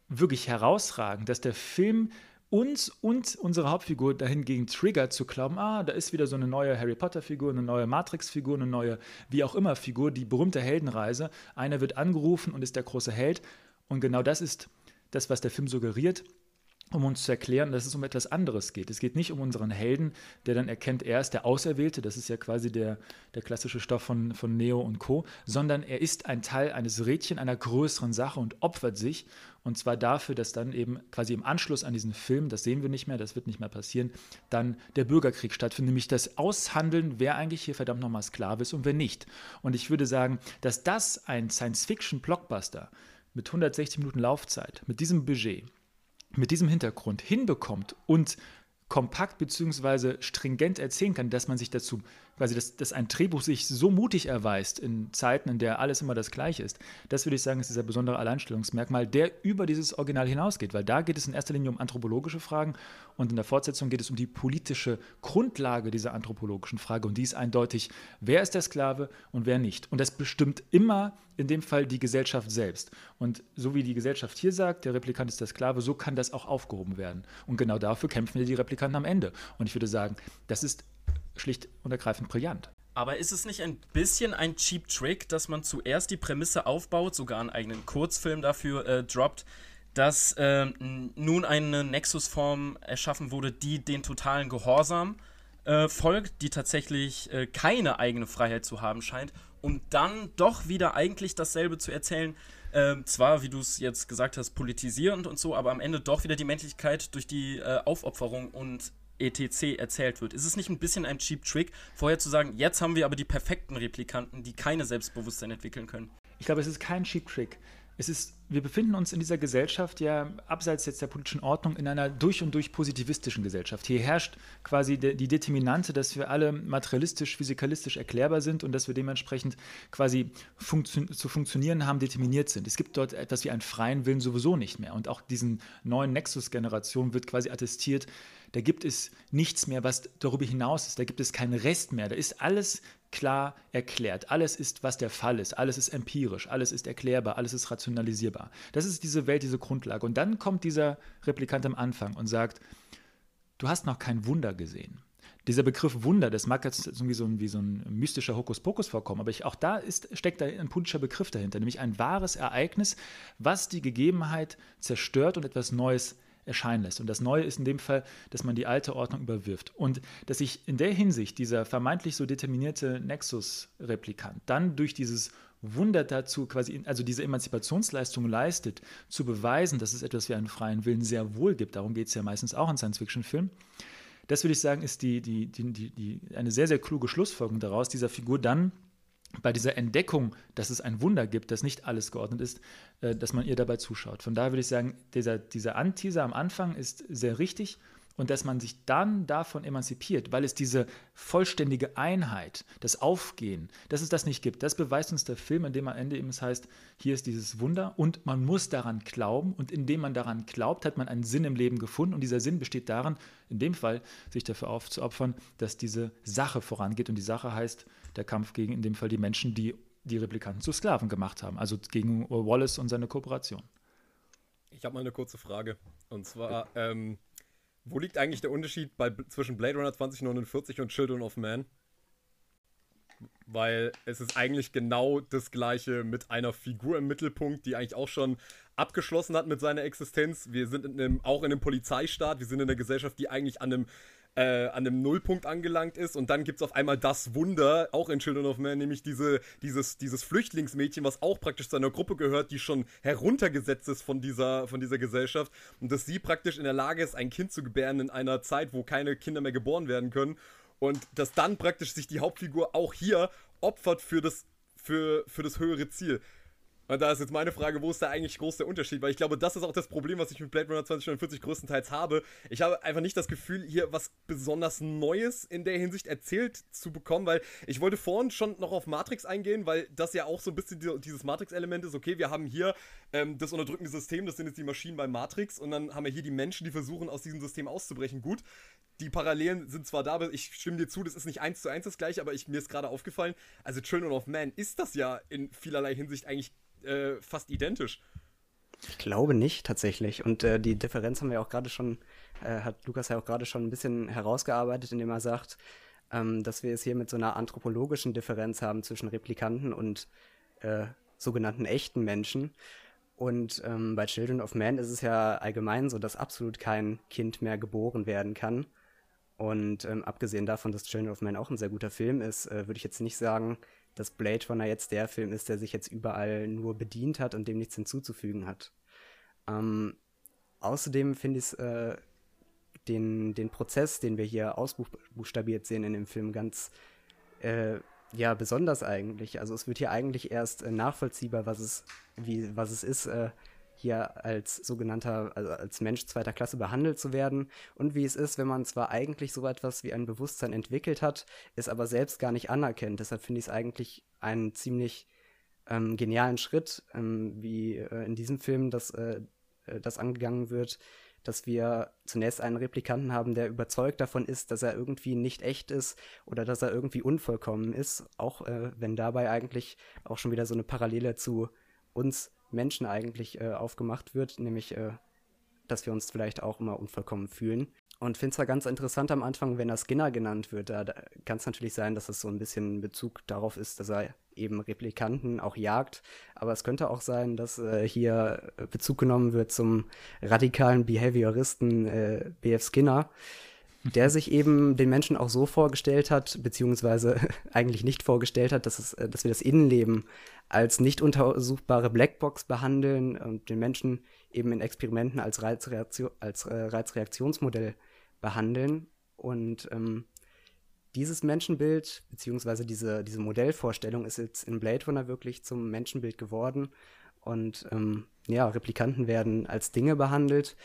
wirklich herausragend, dass der Film uns und unsere Hauptfigur dahingegen triggert zu glauben, ah, da ist wieder so eine neue Harry Potter-Figur, eine neue Matrix-Figur, eine neue wie auch immer Figur, die berühmte Heldenreise. Einer wird angerufen und ist der große Held. Und genau das ist das, was der Film suggeriert um uns zu erklären, dass es um etwas anderes geht. Es geht nicht um unseren Helden, der dann erkennt, er ist der Auserwählte, das ist ja quasi der, der klassische Stoff von, von Neo und Co., sondern er ist ein Teil eines Rädchen einer größeren Sache und opfert sich. Und zwar dafür, dass dann eben quasi im Anschluss an diesen Film, das sehen wir nicht mehr, das wird nicht mehr passieren, dann der Bürgerkrieg stattfindet, nämlich das Aushandeln, wer eigentlich hier verdammt nochmal Sklave ist und wer nicht. Und ich würde sagen, dass das ein Science-Fiction-Blockbuster mit 160 Minuten Laufzeit, mit diesem Budget, mit diesem Hintergrund hinbekommt und kompakt bzw. stringent erzählen kann, dass man sich dazu quasi, dass, dass ein Drehbuch sich so mutig erweist in Zeiten, in der alles immer das Gleiche ist, das würde ich sagen, ist dieser besondere Alleinstellungsmerkmal, der über dieses Original hinausgeht, weil da geht es in erster Linie um anthropologische Fragen und in der Fortsetzung geht es um die politische Grundlage dieser anthropologischen Frage und die ist eindeutig, wer ist der Sklave und wer nicht. Und das bestimmt immer in dem Fall die Gesellschaft selbst. Und so wie die Gesellschaft hier sagt, der Replikant ist der Sklave, so kann das auch aufgehoben werden. Und genau dafür kämpfen die Replikanten am Ende. Und ich würde sagen, das ist schlicht und ergreifend brillant. Aber ist es nicht ein bisschen ein Cheap Trick, dass man zuerst die Prämisse aufbaut, sogar einen eigenen Kurzfilm dafür äh, droppt, dass äh, nun eine Nexus-Form erschaffen wurde, die den totalen Gehorsam äh, folgt, die tatsächlich äh, keine eigene Freiheit zu haben scheint, um dann doch wieder eigentlich dasselbe zu erzählen. Ähm, zwar, wie du es jetzt gesagt hast, politisierend und so, aber am Ende doch wieder die Menschlichkeit durch die äh, Aufopferung und etc. erzählt wird. Ist es nicht ein bisschen ein Cheap Trick, vorher zu sagen, jetzt haben wir aber die perfekten Replikanten, die keine Selbstbewusstsein entwickeln können? Ich glaube, es ist kein Cheap Trick. Es ist, wir befinden uns in dieser Gesellschaft ja abseits jetzt der politischen Ordnung in einer durch und durch positivistischen Gesellschaft. Hier herrscht quasi de, die Determinante, dass wir alle materialistisch, physikalistisch erklärbar sind und dass wir dementsprechend quasi funktio zu funktionieren haben, determiniert sind. Es gibt dort etwas wie einen freien Willen sowieso nicht mehr. Und auch diesen neuen Nexus-Generationen wird quasi attestiert, da gibt es nichts mehr, was darüber hinaus ist. Da gibt es keinen Rest mehr. Da ist alles klar erklärt. Alles ist, was der Fall ist. Alles ist empirisch. Alles ist erklärbar. Alles ist rationalisierbar. Das ist diese Welt, diese Grundlage. Und dann kommt dieser Replikant am Anfang und sagt, du hast noch kein Wunder gesehen. Dieser Begriff Wunder, das mag jetzt irgendwie so ein, wie so ein mystischer Hokuspokus vorkommen, aber ich, auch da ist, steckt ein politischer Begriff dahinter, nämlich ein wahres Ereignis, was die Gegebenheit zerstört und etwas Neues erscheinen lässt. Und das Neue ist in dem Fall, dass man die alte Ordnung überwirft. Und dass sich in der Hinsicht dieser vermeintlich so determinierte Nexus-Replikant dann durch dieses Wunder dazu quasi, also diese Emanzipationsleistung leistet, zu beweisen, dass es etwas wie einen freien Willen sehr wohl gibt. Darum geht es ja meistens auch in Science-Fiction-Filmen. Das würde ich sagen, ist die, die, die, die, eine sehr, sehr kluge Schlussfolgerung daraus, dieser Figur dann bei dieser Entdeckung, dass es ein Wunder gibt, dass nicht alles geordnet ist, äh, dass man ihr dabei zuschaut. Von daher würde ich sagen, dieser, dieser Anteaser am Anfang ist sehr richtig und dass man sich dann davon emanzipiert, weil es diese vollständige Einheit, das Aufgehen, dass es das nicht gibt. Das beweist uns der Film, indem am Ende eben es heißt, hier ist dieses Wunder und man muss daran glauben und indem man daran glaubt, hat man einen Sinn im Leben gefunden und dieser Sinn besteht darin, in dem Fall sich dafür aufzuopfern, dass diese Sache vorangeht und die Sache heißt der Kampf gegen in dem Fall die Menschen, die die Replikanten zu Sklaven gemacht haben, also gegen Wallace und seine Kooperation. Ich habe mal eine kurze Frage und zwar ähm, wo liegt eigentlich der Unterschied bei, zwischen Blade Runner 2049 und Children of Man? Weil es ist eigentlich genau das gleiche mit einer Figur im Mittelpunkt, die eigentlich auch schon abgeschlossen hat mit seiner Existenz. Wir sind in einem, auch in einem Polizeistaat, wir sind in einer Gesellschaft, die eigentlich an einem äh, an einem Nullpunkt angelangt ist und dann gibt es auf einmal das Wunder, auch in Children of Man, nämlich diese, dieses, dieses Flüchtlingsmädchen, was auch praktisch zu einer Gruppe gehört, die schon heruntergesetzt ist von dieser, von dieser Gesellschaft und dass sie praktisch in der Lage ist, ein Kind zu gebären in einer Zeit, wo keine Kinder mehr geboren werden können und dass dann praktisch sich die Hauptfigur auch hier opfert für das, für, für das höhere Ziel. Und da ist jetzt meine Frage, wo ist da eigentlich groß der Unterschied? Weil ich glaube, das ist auch das Problem, was ich mit Blade Runner 2049 größtenteils habe. Ich habe einfach nicht das Gefühl, hier was besonders Neues in der Hinsicht erzählt zu bekommen, weil ich wollte vorhin schon noch auf Matrix eingehen, weil das ja auch so ein bisschen dieses Matrix-Element ist. Okay, wir haben hier ähm, das unterdrückende System, das sind jetzt die Maschinen bei Matrix und dann haben wir hier die Menschen, die versuchen, aus diesem System auszubrechen. Gut, die Parallelen sind zwar da, aber ich stimme dir zu, das ist nicht eins zu eins das gleiche, aber ich, mir ist gerade aufgefallen, also Children of Man ist das ja in vielerlei Hinsicht eigentlich äh, fast identisch. Ich glaube nicht, tatsächlich. Und äh, die Differenz haben wir auch gerade schon, äh, hat Lukas ja auch gerade schon ein bisschen herausgearbeitet, indem er sagt, ähm, dass wir es hier mit so einer anthropologischen Differenz haben zwischen Replikanten und äh, sogenannten echten Menschen. Und ähm, bei Children of Man ist es ja allgemein so, dass absolut kein Kind mehr geboren werden kann. Und ähm, abgesehen davon, dass Children of Man auch ein sehr guter Film ist, äh, würde ich jetzt nicht sagen, dass Blade Runner jetzt der Film ist, der sich jetzt überall nur bedient hat und dem nichts hinzuzufügen hat. Ähm, außerdem finde ich äh, den, den Prozess, den wir hier ausbuchstabiert sehen in dem Film, ganz äh, ja, besonders eigentlich. Also es wird hier eigentlich erst äh, nachvollziehbar, was es, wie, was es ist, äh, hier als sogenannter, also als Mensch zweiter Klasse behandelt zu werden und wie es ist, wenn man zwar eigentlich so etwas wie ein Bewusstsein entwickelt hat, es aber selbst gar nicht anerkennt. Deshalb finde ich es eigentlich einen ziemlich ähm, genialen Schritt, ähm, wie äh, in diesem Film das, äh, äh, das angegangen wird, dass wir zunächst einen Replikanten haben, der überzeugt davon ist, dass er irgendwie nicht echt ist oder dass er irgendwie unvollkommen ist, auch äh, wenn dabei eigentlich auch schon wieder so eine Parallele zu uns Menschen eigentlich äh, aufgemacht wird, nämlich äh, dass wir uns vielleicht auch immer unvollkommen fühlen. Und finde es zwar ganz interessant am Anfang, wenn er Skinner genannt wird. Da, da kann es natürlich sein, dass es so ein bisschen Bezug darauf ist, dass er eben Replikanten auch jagt. Aber es könnte auch sein, dass äh, hier Bezug genommen wird zum radikalen Behavioristen äh, B.F. Skinner, der sich eben den Menschen auch so vorgestellt hat, beziehungsweise eigentlich nicht vorgestellt hat, dass, es, äh, dass wir das Innenleben als nicht untersuchbare Blackbox behandeln und den Menschen eben in Experimenten als, Reizreaktion, als äh, Reizreaktionsmodell behandeln. Und ähm, dieses Menschenbild, beziehungsweise diese, diese Modellvorstellung ist jetzt in Blade Runner wirklich zum Menschenbild geworden. Und ähm, ja, Replikanten werden als Dinge behandelt.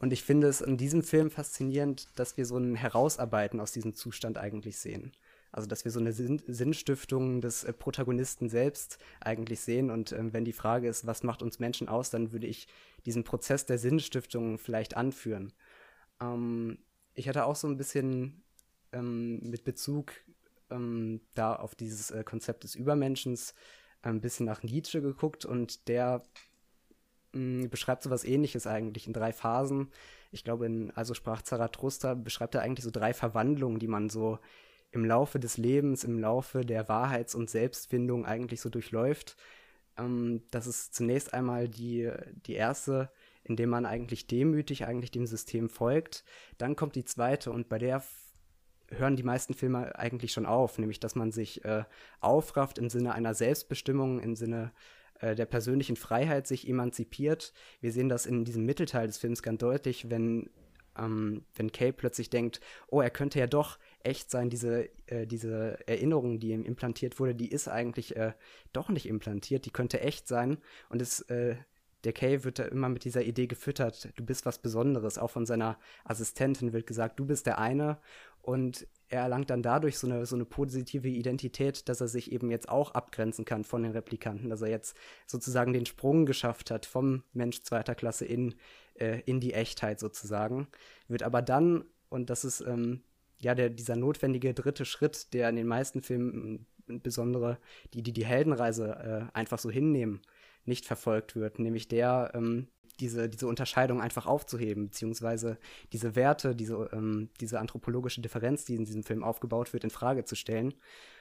Und ich finde es in diesem Film faszinierend, dass wir so ein Herausarbeiten aus diesem Zustand eigentlich sehen. Also, dass wir so eine Sinn Sinnstiftung des äh, Protagonisten selbst eigentlich sehen. Und ähm, wenn die Frage ist, was macht uns Menschen aus, dann würde ich diesen Prozess der Sinnstiftung vielleicht anführen. Ähm, ich hatte auch so ein bisschen ähm, mit Bezug ähm, da auf dieses äh, Konzept des Übermenschens ein bisschen nach Nietzsche geguckt und der mh, mm, beschreibt so was ähnliches eigentlich in drei Phasen. Ich glaube, in Also sprach Zarathustra beschreibt er eigentlich so drei Verwandlungen, die man so im Laufe des Lebens, im Laufe der Wahrheits- und Selbstfindung eigentlich so durchläuft. Ähm, das ist zunächst einmal die, die erste, indem man eigentlich demütig eigentlich dem System folgt. Dann kommt die zweite und bei der hören die meisten Filme eigentlich schon auf, nämlich dass man sich äh, aufrafft im Sinne einer Selbstbestimmung, im Sinne äh, der persönlichen Freiheit sich emanzipiert. Wir sehen das in diesem Mittelteil des Films ganz deutlich, wenn, ähm, wenn Kay plötzlich denkt, oh, er könnte ja doch echt sein, diese, äh, diese Erinnerung, die ihm implantiert wurde, die ist eigentlich äh, doch nicht implantiert, die könnte echt sein. Und es äh, der Kay wird da immer mit dieser Idee gefüttert, du bist was Besonderes. Auch von seiner Assistentin wird gesagt, du bist der eine. Und er erlangt dann dadurch so eine, so eine positive Identität, dass er sich eben jetzt auch abgrenzen kann von den Replikanten, dass er jetzt sozusagen den Sprung geschafft hat vom Mensch zweiter Klasse in, äh, in die Echtheit sozusagen. Wird aber dann, und das ist ähm, ja der, dieser notwendige dritte Schritt, der in den meisten Filmen, insbesondere die, die die Heldenreise äh, einfach so hinnehmen, nicht verfolgt wird, nämlich der, ähm, diese, diese Unterscheidung einfach aufzuheben, beziehungsweise diese Werte, diese, ähm, diese anthropologische Differenz, die in diesem Film aufgebaut wird, in Frage zu stellen.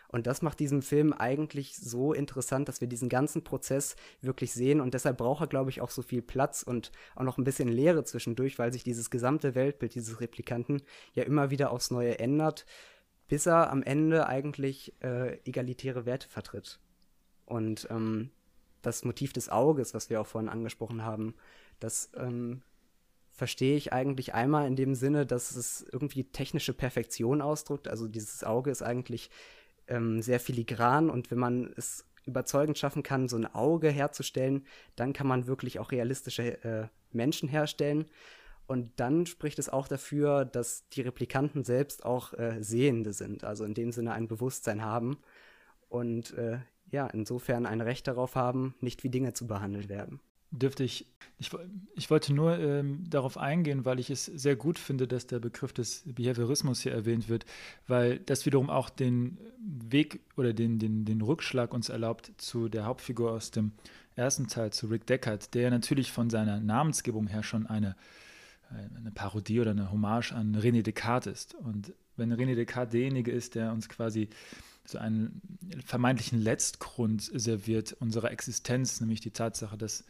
Und das macht diesen Film eigentlich so interessant, dass wir diesen ganzen Prozess wirklich sehen. Und deshalb braucht er, glaube ich, auch so viel Platz und auch noch ein bisschen Leere zwischendurch, weil sich dieses gesamte Weltbild dieses Replikanten ja immer wieder aufs Neue ändert, bis er am Ende eigentlich äh, egalitäre Werte vertritt. Und ähm, das Motiv des Auges, was wir auch vorhin angesprochen haben, das ähm, verstehe ich eigentlich einmal in dem Sinne, dass es irgendwie technische Perfektion ausdrückt. Also dieses Auge ist eigentlich ähm, sehr filigran und wenn man es überzeugend schaffen kann, so ein Auge herzustellen, dann kann man wirklich auch realistische äh, Menschen herstellen. Und dann spricht es auch dafür, dass die Replikanten selbst auch äh, Sehende sind, also in dem Sinne ein Bewusstsein haben. Und äh, ja, insofern ein Recht darauf haben, nicht wie Dinge zu behandelt werden. Dürfte ich, ich, ich wollte nur ähm, darauf eingehen, weil ich es sehr gut finde, dass der Begriff des Behaviorismus hier erwähnt wird, weil das wiederum auch den Weg oder den, den, den Rückschlag uns erlaubt zu der Hauptfigur aus dem ersten Teil, zu Rick Deckard, der natürlich von seiner Namensgebung her schon eine, eine Parodie oder eine Hommage an René Descartes ist. Und wenn René Descartes derjenige ist, der uns quasi so einen vermeintlichen Letztgrund serviert unserer Existenz, nämlich die Tatsache, dass,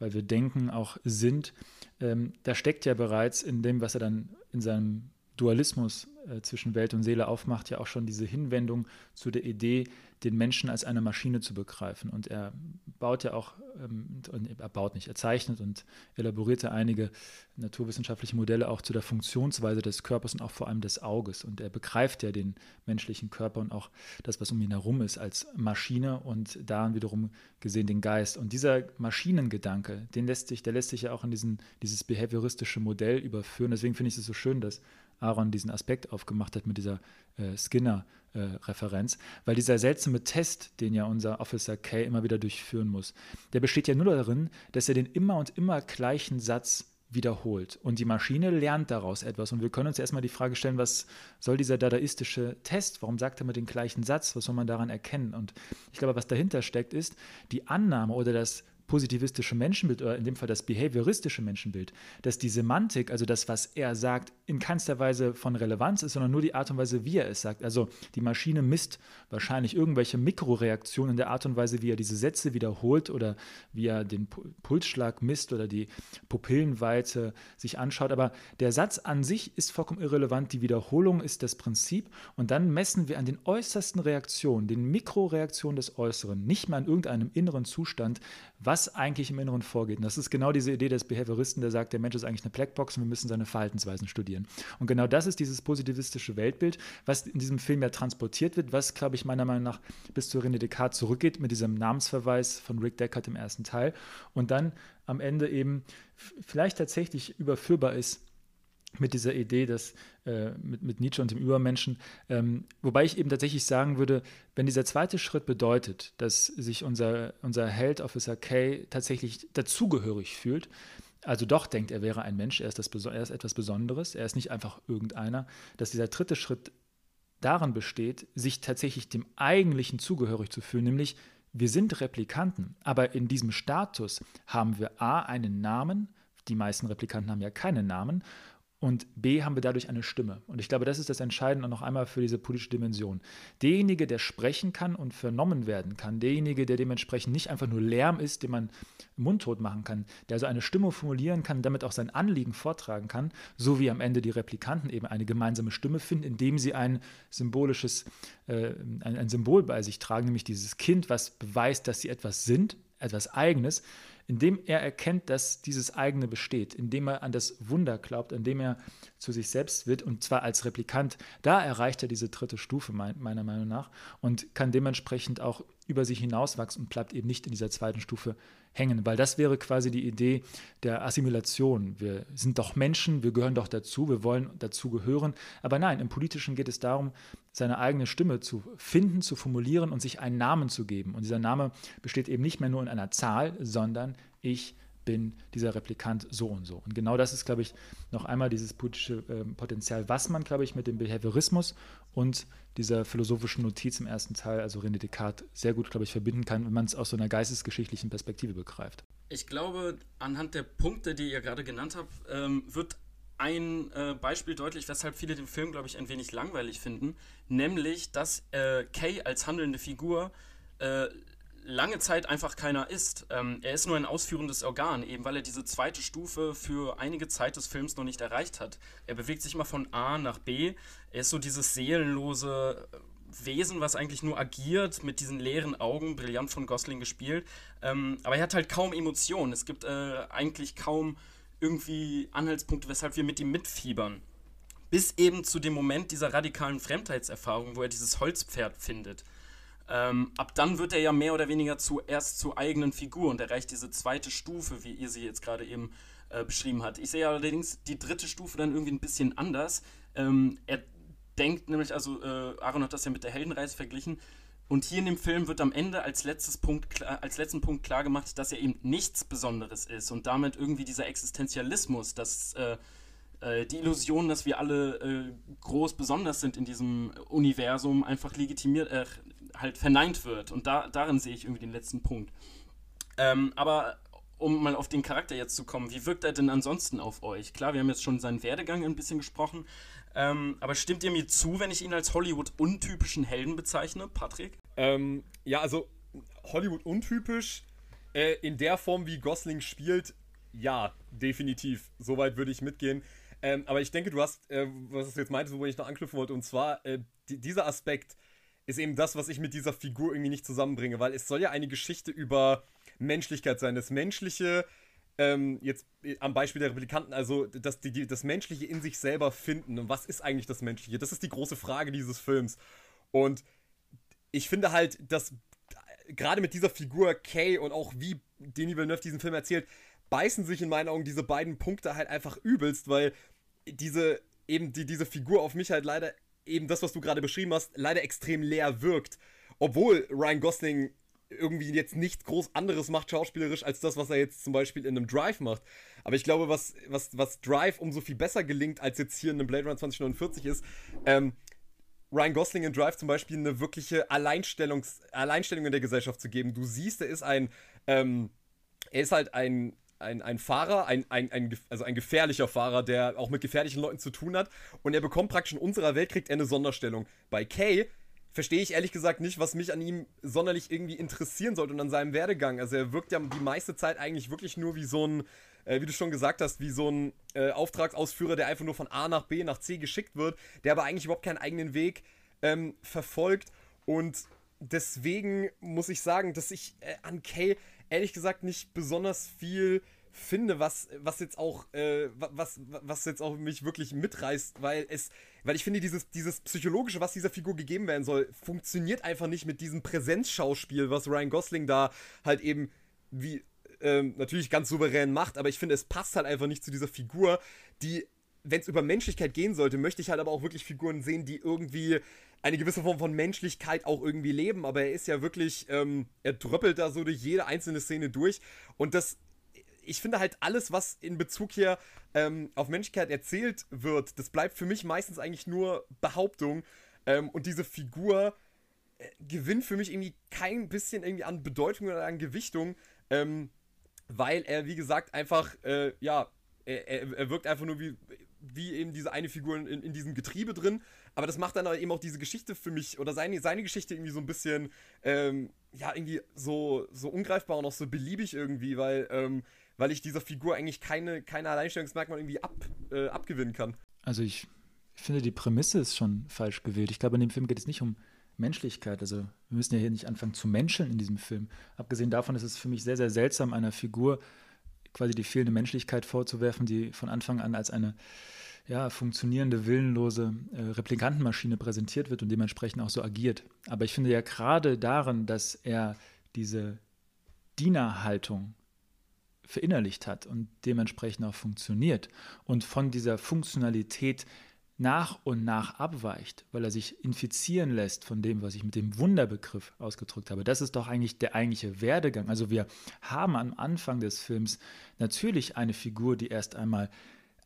weil wir denken, auch sind, ähm, da steckt ja bereits in dem, was er dann in seinem Dualismus äh, zwischen Welt und Seele aufmacht, ja auch schon diese Hinwendung zu der Idee, den Menschen als eine Maschine zu begreifen. Und er baut ja auch, ähm, er baut nicht, er zeichnet und elaboriert ja einige naturwissenschaftliche Modelle auch zu der Funktionsweise des Körpers und auch vor allem des Auges. Und er begreift ja den menschlichen Körper und auch das, was um ihn herum ist, als Maschine und daran wiederum gesehen den Geist. Und dieser Maschinengedanke, den lässt sich, der lässt sich ja auch in diesen, dieses behavioristische Modell überführen. Deswegen finde ich es so schön, dass Aaron diesen Aspekt aufgemacht hat mit dieser äh, Skinner-Referenz, äh, weil dieser seltsame Test, den ja unser Officer K immer wieder durchführen muss, der besteht ja nur darin, dass er den immer und immer gleichen Satz wiederholt. Und die Maschine lernt daraus etwas. Und wir können uns erstmal die Frage stellen, was soll dieser dadaistische Test? Warum sagt er immer den gleichen Satz? Was soll man daran erkennen? Und ich glaube, was dahinter steckt, ist die Annahme oder das positivistische Menschenbild oder in dem Fall das behavioristische Menschenbild, dass die Semantik, also das, was er sagt, in keinster Weise von Relevanz ist, sondern nur die Art und Weise, wie er es sagt. Also die Maschine misst wahrscheinlich irgendwelche Mikroreaktionen in der Art und Weise, wie er diese Sätze wiederholt oder wie er den Pulsschlag misst oder die Pupillenweite sich anschaut. Aber der Satz an sich ist vollkommen irrelevant. Die Wiederholung ist das Prinzip. Und dann messen wir an den äußersten Reaktionen, den Mikroreaktionen des Äußeren, nicht mehr an irgendeinem inneren Zustand, was eigentlich im Inneren vorgeht. Und das ist genau diese Idee des Behavioristen, der sagt, der Mensch ist eigentlich eine Blackbox und wir müssen seine Verhaltensweisen studieren. Und genau das ist dieses positivistische Weltbild, was in diesem Film ja transportiert wird, was, glaube ich, meiner Meinung nach bis zu René Descartes zurückgeht mit diesem Namensverweis von Rick Deckard im ersten Teil und dann am Ende eben vielleicht tatsächlich überführbar ist mit dieser Idee, dass äh, mit, mit, Nietzsche und dem Übermenschen, ähm, wobei ich eben tatsächlich sagen würde, wenn dieser zweite Schritt bedeutet, dass sich unser, unser Held Officer K tatsächlich dazugehörig fühlt, also doch denkt, er wäre ein Mensch, er ist, das, er ist etwas Besonderes, er ist nicht einfach irgendeiner, dass dieser dritte Schritt darin besteht, sich tatsächlich dem Eigentlichen zugehörig zu fühlen, nämlich wir sind Replikanten, aber in diesem Status haben wir A einen Namen, die meisten Replikanten haben ja keinen Namen, und B haben wir dadurch eine Stimme. Und ich glaube, das ist das Entscheidende noch einmal für diese politische Dimension. Derjenige, der sprechen kann und vernommen werden kann, derjenige, der dementsprechend nicht einfach nur Lärm ist, den man mundtot machen kann, der also eine Stimme formulieren kann, damit auch sein Anliegen vortragen kann, so wie am Ende die Replikanten eben eine gemeinsame Stimme finden, indem sie ein symbolisches, äh, ein, ein Symbol bei sich tragen, nämlich dieses Kind, was beweist, dass sie etwas sind, etwas Eigenes, indem er erkennt, dass dieses eigene besteht, indem er an das Wunder glaubt, indem er zu sich selbst wird und zwar als Replikant. Da erreicht er diese dritte Stufe meiner Meinung nach und kann dementsprechend auch über sich hinauswachsen und bleibt eben nicht in dieser zweiten Stufe hängen, weil das wäre quasi die Idee der Assimilation. Wir sind doch Menschen, wir gehören doch dazu, wir wollen dazu gehören. Aber nein, im Politischen geht es darum, seine eigene Stimme zu finden, zu formulieren und sich einen Namen zu geben. Und dieser Name besteht eben nicht mehr nur in einer Zahl, sondern ich bin dieser Replikant so und so. Und genau das ist, glaube ich, noch einmal dieses politische äh, Potenzial, was man, glaube ich, mit dem Behaviorismus und dieser philosophischen Notiz im ersten Teil, also René Descartes, sehr gut, glaube ich, verbinden kann, wenn man es aus so einer geistesgeschichtlichen Perspektive begreift. Ich glaube, anhand der Punkte, die ihr gerade genannt habt, ähm, wird ein äh, Beispiel deutlich, weshalb viele den Film, glaube ich, ein wenig langweilig finden, nämlich, dass äh, Kay als handelnde Figur äh, lange Zeit einfach keiner ist. Ähm, er ist nur ein ausführendes Organ, eben weil er diese zweite Stufe für einige Zeit des Films noch nicht erreicht hat. Er bewegt sich immer von A nach B. Er ist so dieses seelenlose Wesen, was eigentlich nur agiert, mit diesen leeren Augen, brillant von Gosling gespielt. Ähm, aber er hat halt kaum Emotionen. Es gibt äh, eigentlich kaum irgendwie Anhaltspunkte, weshalb wir mit ihm mitfiebern. Bis eben zu dem Moment dieser radikalen Fremdheitserfahrung, wo er dieses Holzpferd findet. Ähm, ab dann wird er ja mehr oder weniger zuerst zur eigenen Figur und erreicht diese zweite Stufe, wie ihr sie jetzt gerade eben äh, beschrieben habt. Ich sehe allerdings die dritte Stufe dann irgendwie ein bisschen anders. Ähm, er denkt nämlich, also äh, Aaron hat das ja mit der Heldenreise verglichen. Und hier in dem Film wird am Ende als, letztes Punkt, als letzten Punkt klar gemacht, dass er eben nichts Besonderes ist und damit irgendwie dieser Existenzialismus, dass äh, äh, die Illusion, dass wir alle äh, groß besonders sind in diesem Universum, einfach legitimiert, äh, halt verneint wird. Und da, darin sehe ich irgendwie den letzten Punkt. Ähm, aber um mal auf den Charakter jetzt zu kommen, wie wirkt er denn ansonsten auf euch? Klar, wir haben jetzt schon seinen Werdegang ein bisschen gesprochen, ähm, aber stimmt ihr mir zu, wenn ich ihn als Hollywood-untypischen Helden bezeichne, Patrick? Ähm, ja, also Hollywood-untypisch äh, in der Form, wie Gosling spielt, ja, definitiv. Soweit würde ich mitgehen. Ähm, aber ich denke, du hast, äh, was du jetzt meintest, wo ich noch anknüpfen wollte, und zwar äh, die, dieser Aspekt ist eben das, was ich mit dieser Figur irgendwie nicht zusammenbringe, weil es soll ja eine Geschichte über Menschlichkeit sein. Das Menschliche, ähm, jetzt äh, am Beispiel der Replikanten, also das, die, das Menschliche in sich selber finden. Und was ist eigentlich das Menschliche? Das ist die große Frage dieses Films. Und ich finde halt, dass äh, gerade mit dieser Figur Kay und auch wie Denis Villeneuve diesen Film erzählt, beißen sich in meinen Augen diese beiden Punkte halt einfach übelst, weil diese eben die, diese Figur auf mich halt leider eben das, was du gerade beschrieben hast, leider extrem leer wirkt. Obwohl Ryan Gosling irgendwie jetzt nichts groß anderes macht schauspielerisch als das, was er jetzt zum Beispiel in einem Drive macht. Aber ich glaube, was, was, was Drive umso viel besser gelingt als jetzt hier in einem Blade Runner 2049 ist, ähm, Ryan Gosling in Drive zum Beispiel eine wirkliche Alleinstellungs Alleinstellung in der Gesellschaft zu geben. Du siehst, er ist ein, ähm, er ist halt ein, ein, ein Fahrer, ein, ein, ein, also ein gefährlicher Fahrer, der auch mit gefährlichen Leuten zu tun hat. Und er bekommt praktisch in unserer Welt, kriegt er eine Sonderstellung. Bei Kay verstehe ich ehrlich gesagt nicht, was mich an ihm sonderlich irgendwie interessieren sollte und an seinem Werdegang. Also er wirkt ja die meiste Zeit eigentlich wirklich nur wie so ein, äh, wie du schon gesagt hast, wie so ein äh, Auftragsausführer, der einfach nur von A nach B nach C geschickt wird, der aber eigentlich überhaupt keinen eigenen Weg ähm, verfolgt. Und deswegen muss ich sagen, dass ich äh, an Kay ehrlich gesagt nicht besonders viel finde, was, was jetzt auch, äh, was, was jetzt auch mich wirklich mitreißt, weil es, weil ich finde, dieses, dieses Psychologische, was dieser Figur gegeben werden soll, funktioniert einfach nicht mit diesem Präsenzschauspiel, was Ryan Gosling da halt eben wie ähm, natürlich ganz souverän macht, aber ich finde, es passt halt einfach nicht zu dieser Figur, die, wenn es über Menschlichkeit gehen sollte, möchte ich halt aber auch wirklich Figuren sehen, die irgendwie eine gewisse Form von Menschlichkeit auch irgendwie leben, aber er ist ja wirklich, ähm, er dröppelt da so durch jede einzelne Szene durch und das ich finde halt alles, was in Bezug hier ähm, auf Menschlichkeit erzählt wird, das bleibt für mich meistens eigentlich nur Behauptung. Ähm, und diese Figur äh, gewinnt für mich irgendwie kein bisschen irgendwie an Bedeutung oder an Gewichtung, ähm, weil er, wie gesagt, einfach, äh, ja, er, er, wirkt einfach nur wie, wie eben diese eine Figur in, in, diesem Getriebe drin. Aber das macht dann eben auch diese Geschichte für mich oder seine, seine Geschichte irgendwie so ein bisschen, ähm, ja, irgendwie so, so ungreifbar und auch so beliebig irgendwie, weil, ähm, weil ich dieser Figur eigentlich keine, keine Alleinstellungsmerkmal irgendwie ab, äh, abgewinnen kann. Also ich finde, die Prämisse ist schon falsch gewählt. Ich glaube, in dem Film geht es nicht um Menschlichkeit. Also wir müssen ja hier nicht anfangen zu menscheln in diesem Film. Abgesehen davon ist es für mich sehr, sehr seltsam, einer Figur quasi die fehlende Menschlichkeit vorzuwerfen, die von Anfang an als eine ja, funktionierende, willenlose äh, Replikantenmaschine präsentiert wird und dementsprechend auch so agiert. Aber ich finde ja gerade darin, dass er diese Dienerhaltung verinnerlicht hat und dementsprechend auch funktioniert und von dieser Funktionalität nach und nach abweicht, weil er sich infizieren lässt von dem, was ich mit dem Wunderbegriff ausgedrückt habe. Das ist doch eigentlich der eigentliche Werdegang. Also wir haben am Anfang des Films natürlich eine Figur, die erst einmal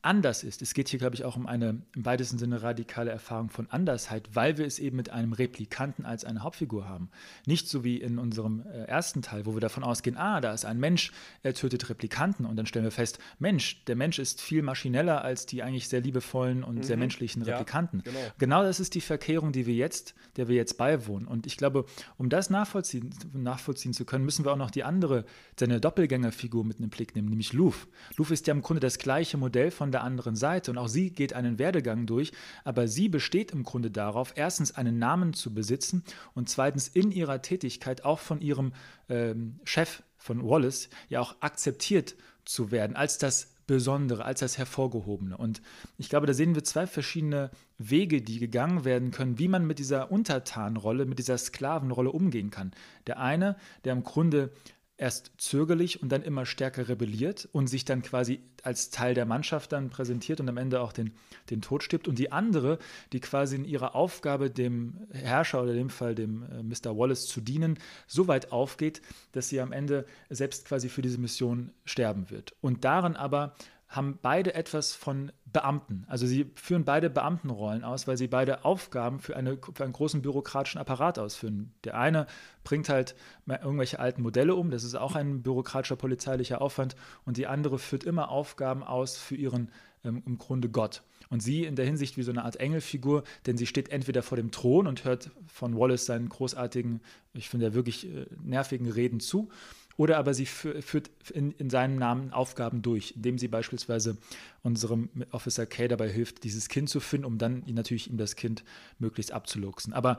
anders ist. Es geht hier, glaube ich, auch um eine im weitesten Sinne radikale Erfahrung von Andersheit, weil wir es eben mit einem Replikanten als eine Hauptfigur haben. Nicht so wie in unserem äh, ersten Teil, wo wir davon ausgehen, ah, da ist ein Mensch, er tötet Replikanten und dann stellen wir fest, Mensch, der Mensch ist viel maschineller als die eigentlich sehr liebevollen und mhm. sehr menschlichen Replikanten. Ja, genau. genau das ist die Verkehrung, die wir jetzt, der wir jetzt beiwohnen. Und ich glaube, um das nachvollziehen, nachvollziehen zu können, müssen wir auch noch die andere, seine Doppelgängerfigur mit in den Blick nehmen, nämlich Luf. Luf ist ja im Grunde das gleiche Modell von der anderen Seite und auch sie geht einen Werdegang durch, aber sie besteht im Grunde darauf, erstens einen Namen zu besitzen und zweitens in ihrer Tätigkeit auch von ihrem ähm, Chef von Wallace ja auch akzeptiert zu werden als das Besondere, als das Hervorgehobene. Und ich glaube, da sehen wir zwei verschiedene Wege, die gegangen werden können, wie man mit dieser Untertanrolle, mit dieser Sklavenrolle umgehen kann. Der eine, der im Grunde erst zögerlich und dann immer stärker rebelliert und sich dann quasi als Teil der Mannschaft dann präsentiert und am Ende auch den, den Tod stirbt. Und die andere, die quasi in ihrer Aufgabe dem Herrscher oder in dem Fall dem äh, Mr. Wallace zu dienen, so weit aufgeht, dass sie am Ende selbst quasi für diese Mission sterben wird. Und darin aber haben beide etwas von Beamten. Also sie führen beide Beamtenrollen aus, weil sie beide Aufgaben für, eine, für einen großen bürokratischen Apparat ausführen. Der eine bringt halt irgendwelche alten Modelle um, das ist auch ein bürokratischer polizeilicher Aufwand, und die andere führt immer Aufgaben aus für ihren ähm, im Grunde Gott. Und sie in der Hinsicht wie so eine Art Engelfigur, denn sie steht entweder vor dem Thron und hört von Wallace seinen großartigen, ich finde ja wirklich äh, nervigen Reden zu, oder aber sie führt in, in seinem Namen Aufgaben durch, indem sie beispielsweise unserem Officer K dabei hilft, dieses Kind zu finden, um dann natürlich ihm das Kind möglichst abzuluxen. Aber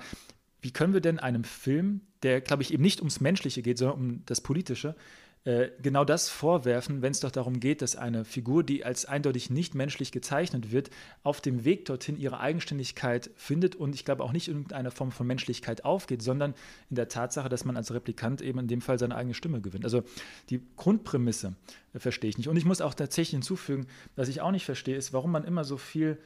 wie können wir denn einem Film, der, glaube ich, eben nicht ums Menschliche geht, sondern um das Politische, äh, genau das vorwerfen, wenn es doch darum geht, dass eine Figur, die als eindeutig nicht menschlich gezeichnet wird, auf dem Weg dorthin ihre Eigenständigkeit findet und ich glaube auch nicht in irgendeiner Form von Menschlichkeit aufgeht, sondern in der Tatsache, dass man als Replikant eben in dem Fall seine eigene Stimme gewinnt. Also die Grundprämisse äh, verstehe ich nicht. Und ich muss auch tatsächlich hinzufügen, was ich auch nicht verstehe, ist, warum man immer so viel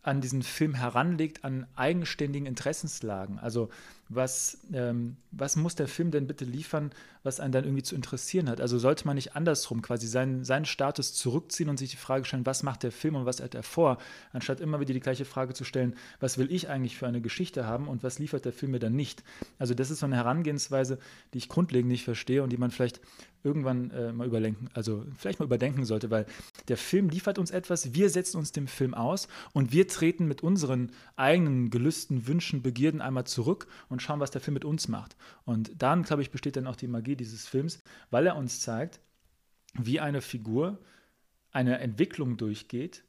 an diesen Film heranlegt, an eigenständigen Interessenslagen. Also was, ähm, was muss der Film denn bitte liefern, was einen dann irgendwie zu interessieren hat? Also sollte man nicht andersrum quasi seinen, seinen Status zurückziehen und sich die Frage stellen, was macht der Film und was hat er vor, anstatt immer wieder die gleiche Frage zu stellen, was will ich eigentlich für eine Geschichte haben und was liefert der Film mir dann nicht? Also das ist so eine Herangehensweise, die ich grundlegend nicht verstehe und die man vielleicht irgendwann äh, mal überdenken, also vielleicht mal überdenken sollte, weil der Film liefert uns etwas, wir setzen uns dem Film aus und wir treten mit unseren eigenen Gelüsten, Wünschen, Begierden einmal zurück und und schauen, was der Film mit uns macht. Und dann, glaube ich, besteht dann auch die Magie dieses Films, weil er uns zeigt, wie eine Figur eine Entwicklung durchgeht,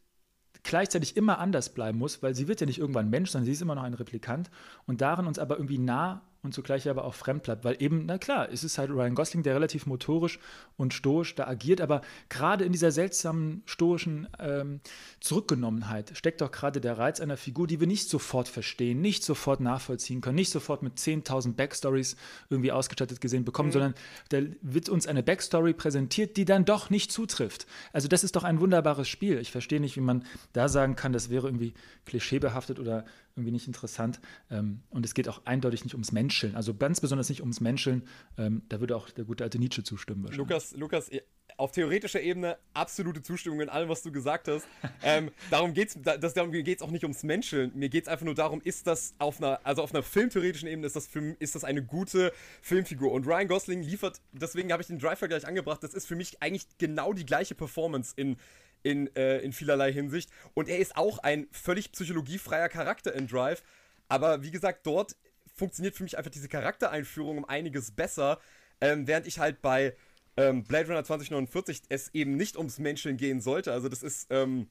gleichzeitig immer anders bleiben muss, weil sie wird ja nicht irgendwann Mensch, sondern sie ist immer noch ein Replikant und darin uns aber irgendwie nah und zugleich aber auch fremd bleibt, weil eben, na klar, es ist halt Ryan Gosling, der relativ motorisch und stoisch da agiert, aber gerade in dieser seltsamen stoischen ähm, Zurückgenommenheit steckt doch gerade der Reiz einer Figur, die wir nicht sofort verstehen, nicht sofort nachvollziehen können, nicht sofort mit 10.000 Backstories irgendwie ausgestattet gesehen bekommen, mhm. sondern da wird uns eine Backstory präsentiert, die dann doch nicht zutrifft. Also das ist doch ein wunderbares Spiel. Ich verstehe nicht, wie man da sagen kann, das wäre irgendwie klischeebehaftet oder irgendwie nicht interessant. Ähm, und es geht auch eindeutig nicht ums Menscheln, also ganz besonders nicht ums Menscheln. Ähm, da würde auch der gute alte Nietzsche zustimmen. Lukas, Lukas, auf theoretischer Ebene absolute Zustimmung in allem, was du gesagt hast. ähm, darum geht es das, darum geht's auch nicht ums Menscheln. Mir geht es einfach nur darum, ist das auf einer, also auf einer filmtheoretischen Ebene, ist das, für, ist das eine gute Filmfigur. Und Ryan Gosling liefert, deswegen habe ich den Drive-Vergleich angebracht, das ist für mich eigentlich genau die gleiche Performance in in, äh, in vielerlei Hinsicht. Und er ist auch ein völlig psychologiefreier Charakter in Drive. Aber wie gesagt, dort funktioniert für mich einfach diese Charaktereinführung um einiges besser, ähm, während ich halt bei ähm, Blade Runner 2049 es eben nicht ums Menschen gehen sollte. Also das ist, ähm,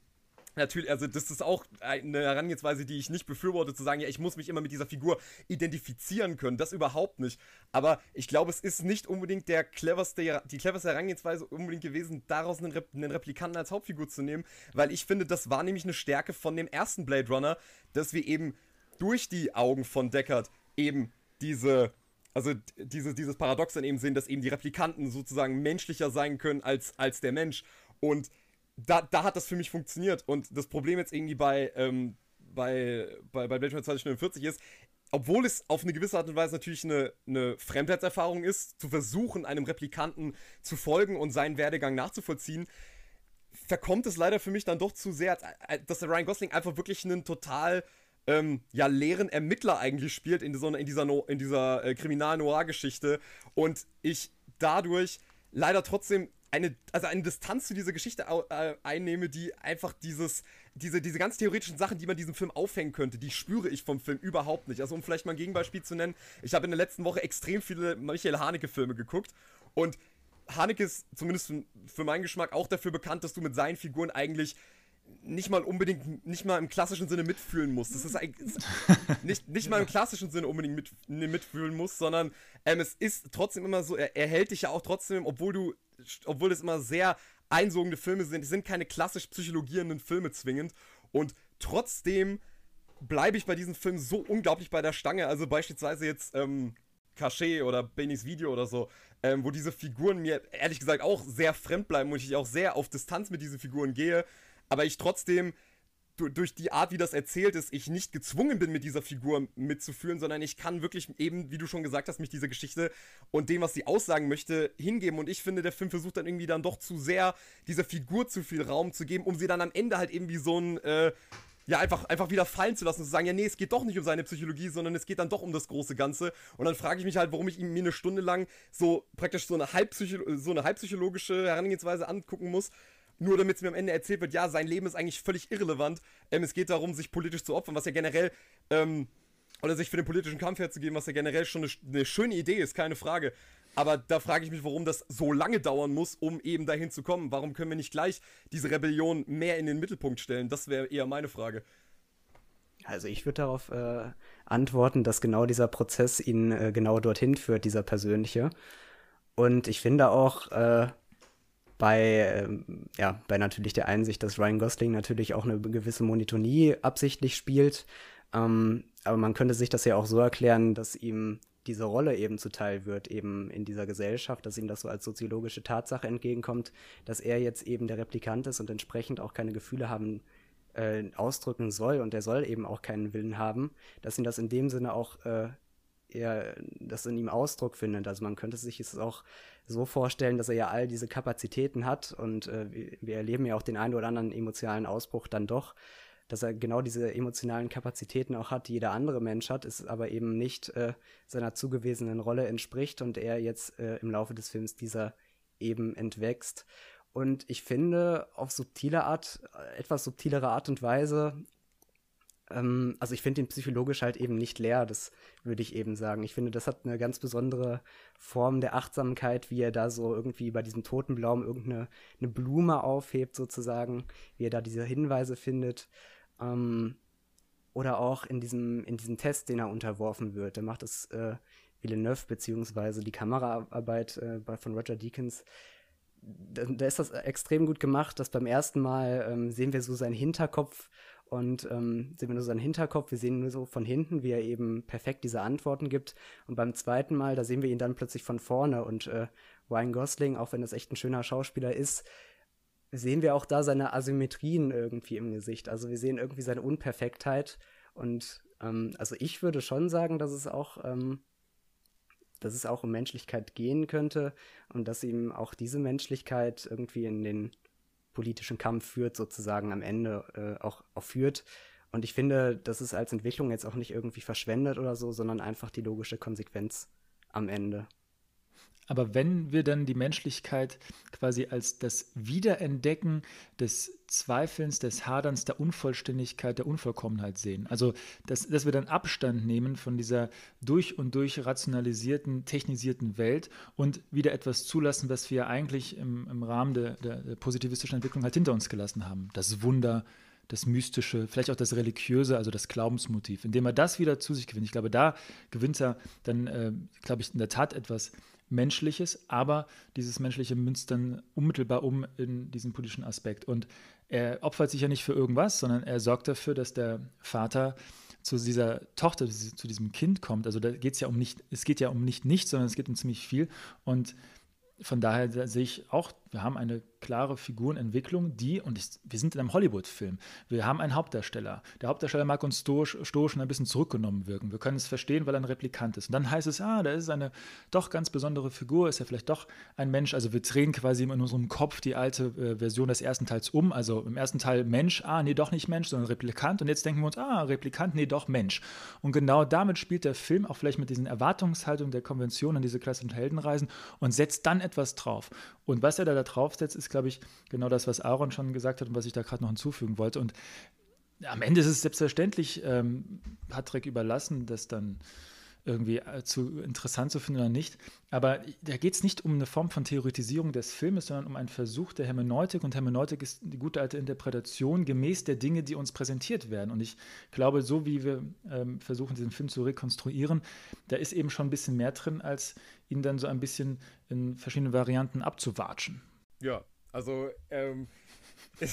Natürlich, also das ist auch eine Herangehensweise, die ich nicht befürworte, zu sagen, ja, ich muss mich immer mit dieser Figur identifizieren können. Das überhaupt nicht. Aber ich glaube, es ist nicht unbedingt der cleverste, die cleverste Herangehensweise unbedingt gewesen, daraus einen, Rep einen Replikanten als Hauptfigur zu nehmen, weil ich finde, das war nämlich eine Stärke von dem ersten Blade Runner, dass wir eben durch die Augen von Deckard eben diese also diese, dieses Paradox dann eben sehen, dass eben die Replikanten sozusagen menschlicher sein können als, als der Mensch. Und da, da hat das für mich funktioniert. Und das Problem jetzt irgendwie bei, ähm, bei, bei, bei Blade Runner 2049 ist, obwohl es auf eine gewisse Art und Weise natürlich eine, eine Fremdheitserfahrung ist, zu versuchen, einem Replikanten zu folgen und seinen Werdegang nachzuvollziehen, verkommt es leider für mich dann doch zu sehr, dass der Ryan Gosling einfach wirklich einen total ähm, ja, leeren Ermittler eigentlich spielt in, so, in dieser, no in dieser äh, Kriminal-Noir-Geschichte und ich dadurch leider trotzdem eine, also eine Distanz zu dieser Geschichte äh, einnehme, die einfach dieses, diese, diese ganz theoretischen Sachen, die man diesem Film aufhängen könnte, die spüre ich vom Film überhaupt nicht. Also um vielleicht mal ein Gegenbeispiel zu nennen, ich habe in der letzten Woche extrem viele Michael Haneke-Filme geguckt und Haneke ist zumindest für meinen Geschmack auch dafür bekannt, dass du mit seinen Figuren eigentlich nicht mal unbedingt, nicht mal im klassischen Sinne mitfühlen muss. Das ist eigentlich nicht, nicht mal im klassischen Sinne unbedingt mit, mitfühlen muss, sondern ähm, es ist trotzdem immer so, er, er hält dich ja auch trotzdem, obwohl du, obwohl es immer sehr einsogende Filme sind, es sind keine klassisch psychologierenden Filme zwingend und trotzdem bleibe ich bei diesem Film so unglaublich bei der Stange. Also beispielsweise jetzt ähm, Cachet oder Bennys Video oder so, ähm, wo diese Figuren mir ehrlich gesagt auch sehr fremd bleiben und ich auch sehr auf Distanz mit diesen Figuren gehe aber ich trotzdem durch die Art, wie das erzählt ist, ich nicht gezwungen bin, mit dieser Figur mitzufühlen, sondern ich kann wirklich eben, wie du schon gesagt hast, mich dieser Geschichte und dem, was sie aussagen möchte, hingeben. Und ich finde, der Film versucht dann irgendwie dann doch zu sehr dieser Figur zu viel Raum zu geben, um sie dann am Ende halt eben wie so ein, äh, ja, einfach, einfach wieder fallen zu lassen und zu sagen, ja, nee, es geht doch nicht um seine Psychologie, sondern es geht dann doch um das große Ganze. Und dann frage ich mich halt, warum ich ihm mir eine Stunde lang so praktisch so eine, halbpsycho so eine halbpsychologische Herangehensweise angucken muss nur damit es mir am Ende erzählt wird, ja, sein Leben ist eigentlich völlig irrelevant. Ähm, es geht darum, sich politisch zu opfern, was ja generell, ähm, oder sich für den politischen Kampf herzugeben, was ja generell schon eine, eine schöne Idee ist, keine Frage. Aber da frage ich mich, warum das so lange dauern muss, um eben dahin zu kommen. Warum können wir nicht gleich diese Rebellion mehr in den Mittelpunkt stellen? Das wäre eher meine Frage. Also ich würde darauf äh, antworten, dass genau dieser Prozess ihn äh, genau dorthin führt, dieser persönliche. Und ich finde auch äh, bei, ähm, ja, bei natürlich der Einsicht, dass Ryan Gosling natürlich auch eine gewisse Monotonie absichtlich spielt. Ähm, aber man könnte sich das ja auch so erklären, dass ihm diese Rolle eben zuteil wird, eben in dieser Gesellschaft, dass ihm das so als soziologische Tatsache entgegenkommt, dass er jetzt eben der Replikant ist und entsprechend auch keine Gefühle haben äh, ausdrücken soll und er soll eben auch keinen Willen haben, dass ihn das in dem Sinne auch äh, er das in ihm Ausdruck findet. Also man könnte sich es auch so vorstellen, dass er ja all diese Kapazitäten hat und äh, wir erleben ja auch den einen oder anderen emotionalen Ausbruch dann doch, dass er genau diese emotionalen Kapazitäten auch hat, die jeder andere Mensch hat, ist aber eben nicht äh, seiner zugewiesenen Rolle entspricht und er jetzt äh, im Laufe des Films dieser eben entwächst. Und ich finde, auf subtile Art, etwas subtilere Art und Weise, ähm, also ich finde ihn psychologisch halt eben nicht leer, das würde ich eben sagen. Ich finde, das hat eine ganz besondere Form der Achtsamkeit, wie er da so irgendwie bei diesem Totenblaum irgendeine eine Blume aufhebt sozusagen, wie er da diese Hinweise findet. Ähm, oder auch in diesem, in diesem Test, den er unterworfen wird. Der macht es äh, Villeneuve, beziehungsweise die Kameraarbeit äh, von Roger Deakins da, da, ist das extrem gut gemacht, dass beim ersten Mal ähm, sehen wir so seinen Hinterkopf und ähm, sehen wir nur seinen Hinterkopf, wir sehen nur so von hinten, wie er eben perfekt diese Antworten gibt. Und beim zweiten Mal, da sehen wir ihn dann plötzlich von vorne und äh, Ryan Gosling, auch wenn das echt ein schöner Schauspieler ist, sehen wir auch da seine Asymmetrien irgendwie im Gesicht. Also wir sehen irgendwie seine Unperfektheit und ähm, also ich würde schon sagen, dass es auch ähm, dass es auch um Menschlichkeit gehen könnte und dass ihm auch diese Menschlichkeit irgendwie in den politischen Kampf führt, sozusagen am Ende äh, auch, auch führt. Und ich finde, das ist als Entwicklung jetzt auch nicht irgendwie verschwendet oder so, sondern einfach die logische Konsequenz am Ende. Aber wenn wir dann die Menschlichkeit quasi als das Wiederentdecken des Zweifelns, des Haderns, der Unvollständigkeit, der Unvollkommenheit sehen, also dass, dass wir dann Abstand nehmen von dieser durch und durch rationalisierten, technisierten Welt und wieder etwas zulassen, was wir eigentlich im, im Rahmen der, der positivistischen Entwicklung halt hinter uns gelassen haben. Das Wunder, das Mystische, vielleicht auch das Religiöse, also das Glaubensmotiv. Indem er das wieder zu sich gewinnt. Ich glaube, da gewinnt er dann, äh, glaube ich, in der Tat etwas Menschliches, aber dieses Menschliche münzt dann unmittelbar um in diesen politischen Aspekt. Und er opfert sich ja nicht für irgendwas, sondern er sorgt dafür, dass der Vater zu dieser Tochter, zu diesem Kind kommt. Also da geht es ja um nicht, es geht ja um nicht nichts, sondern es geht um ziemlich viel. Und von daher sehe ich auch, wir haben eine klare Figurenentwicklung, die, und ich, wir sind in einem Hollywood-Film, wir haben einen Hauptdarsteller. Der Hauptdarsteller mag uns stoisch, stoisch ein bisschen zurückgenommen wirken. Wir können es verstehen, weil er ein Replikant ist. Und dann heißt es, ah, da ist eine doch ganz besondere Figur, ist ja vielleicht doch ein Mensch. Also wir drehen quasi in unserem Kopf die alte äh, Version des ersten Teils um. Also im ersten Teil Mensch, ah, nee, doch nicht Mensch, sondern Replikant. Und jetzt denken wir uns, ah, Replikant, nee, doch Mensch. Und genau damit spielt der Film auch vielleicht mit diesen Erwartungshaltungen der Konvention an diese klassischen Heldenreisen und setzt dann etwas drauf. Und was er da, da draufsetzt, ist, glaube ich, genau das, was Aaron schon gesagt hat und was ich da gerade noch hinzufügen wollte. Und am Ende ist es selbstverständlich ähm, Patrick überlassen, das dann irgendwie äh, zu interessant zu finden oder nicht. Aber da geht es nicht um eine Form von Theoretisierung des Filmes, sondern um einen Versuch der Hermeneutik. Und Hermeneutik ist die gute alte Interpretation gemäß der Dinge, die uns präsentiert werden. Und ich glaube, so wie wir ähm, versuchen, diesen Film zu rekonstruieren, da ist eben schon ein bisschen mehr drin, als ihn dann so ein bisschen in verschiedenen Varianten abzuwatschen. Ja, also ähm,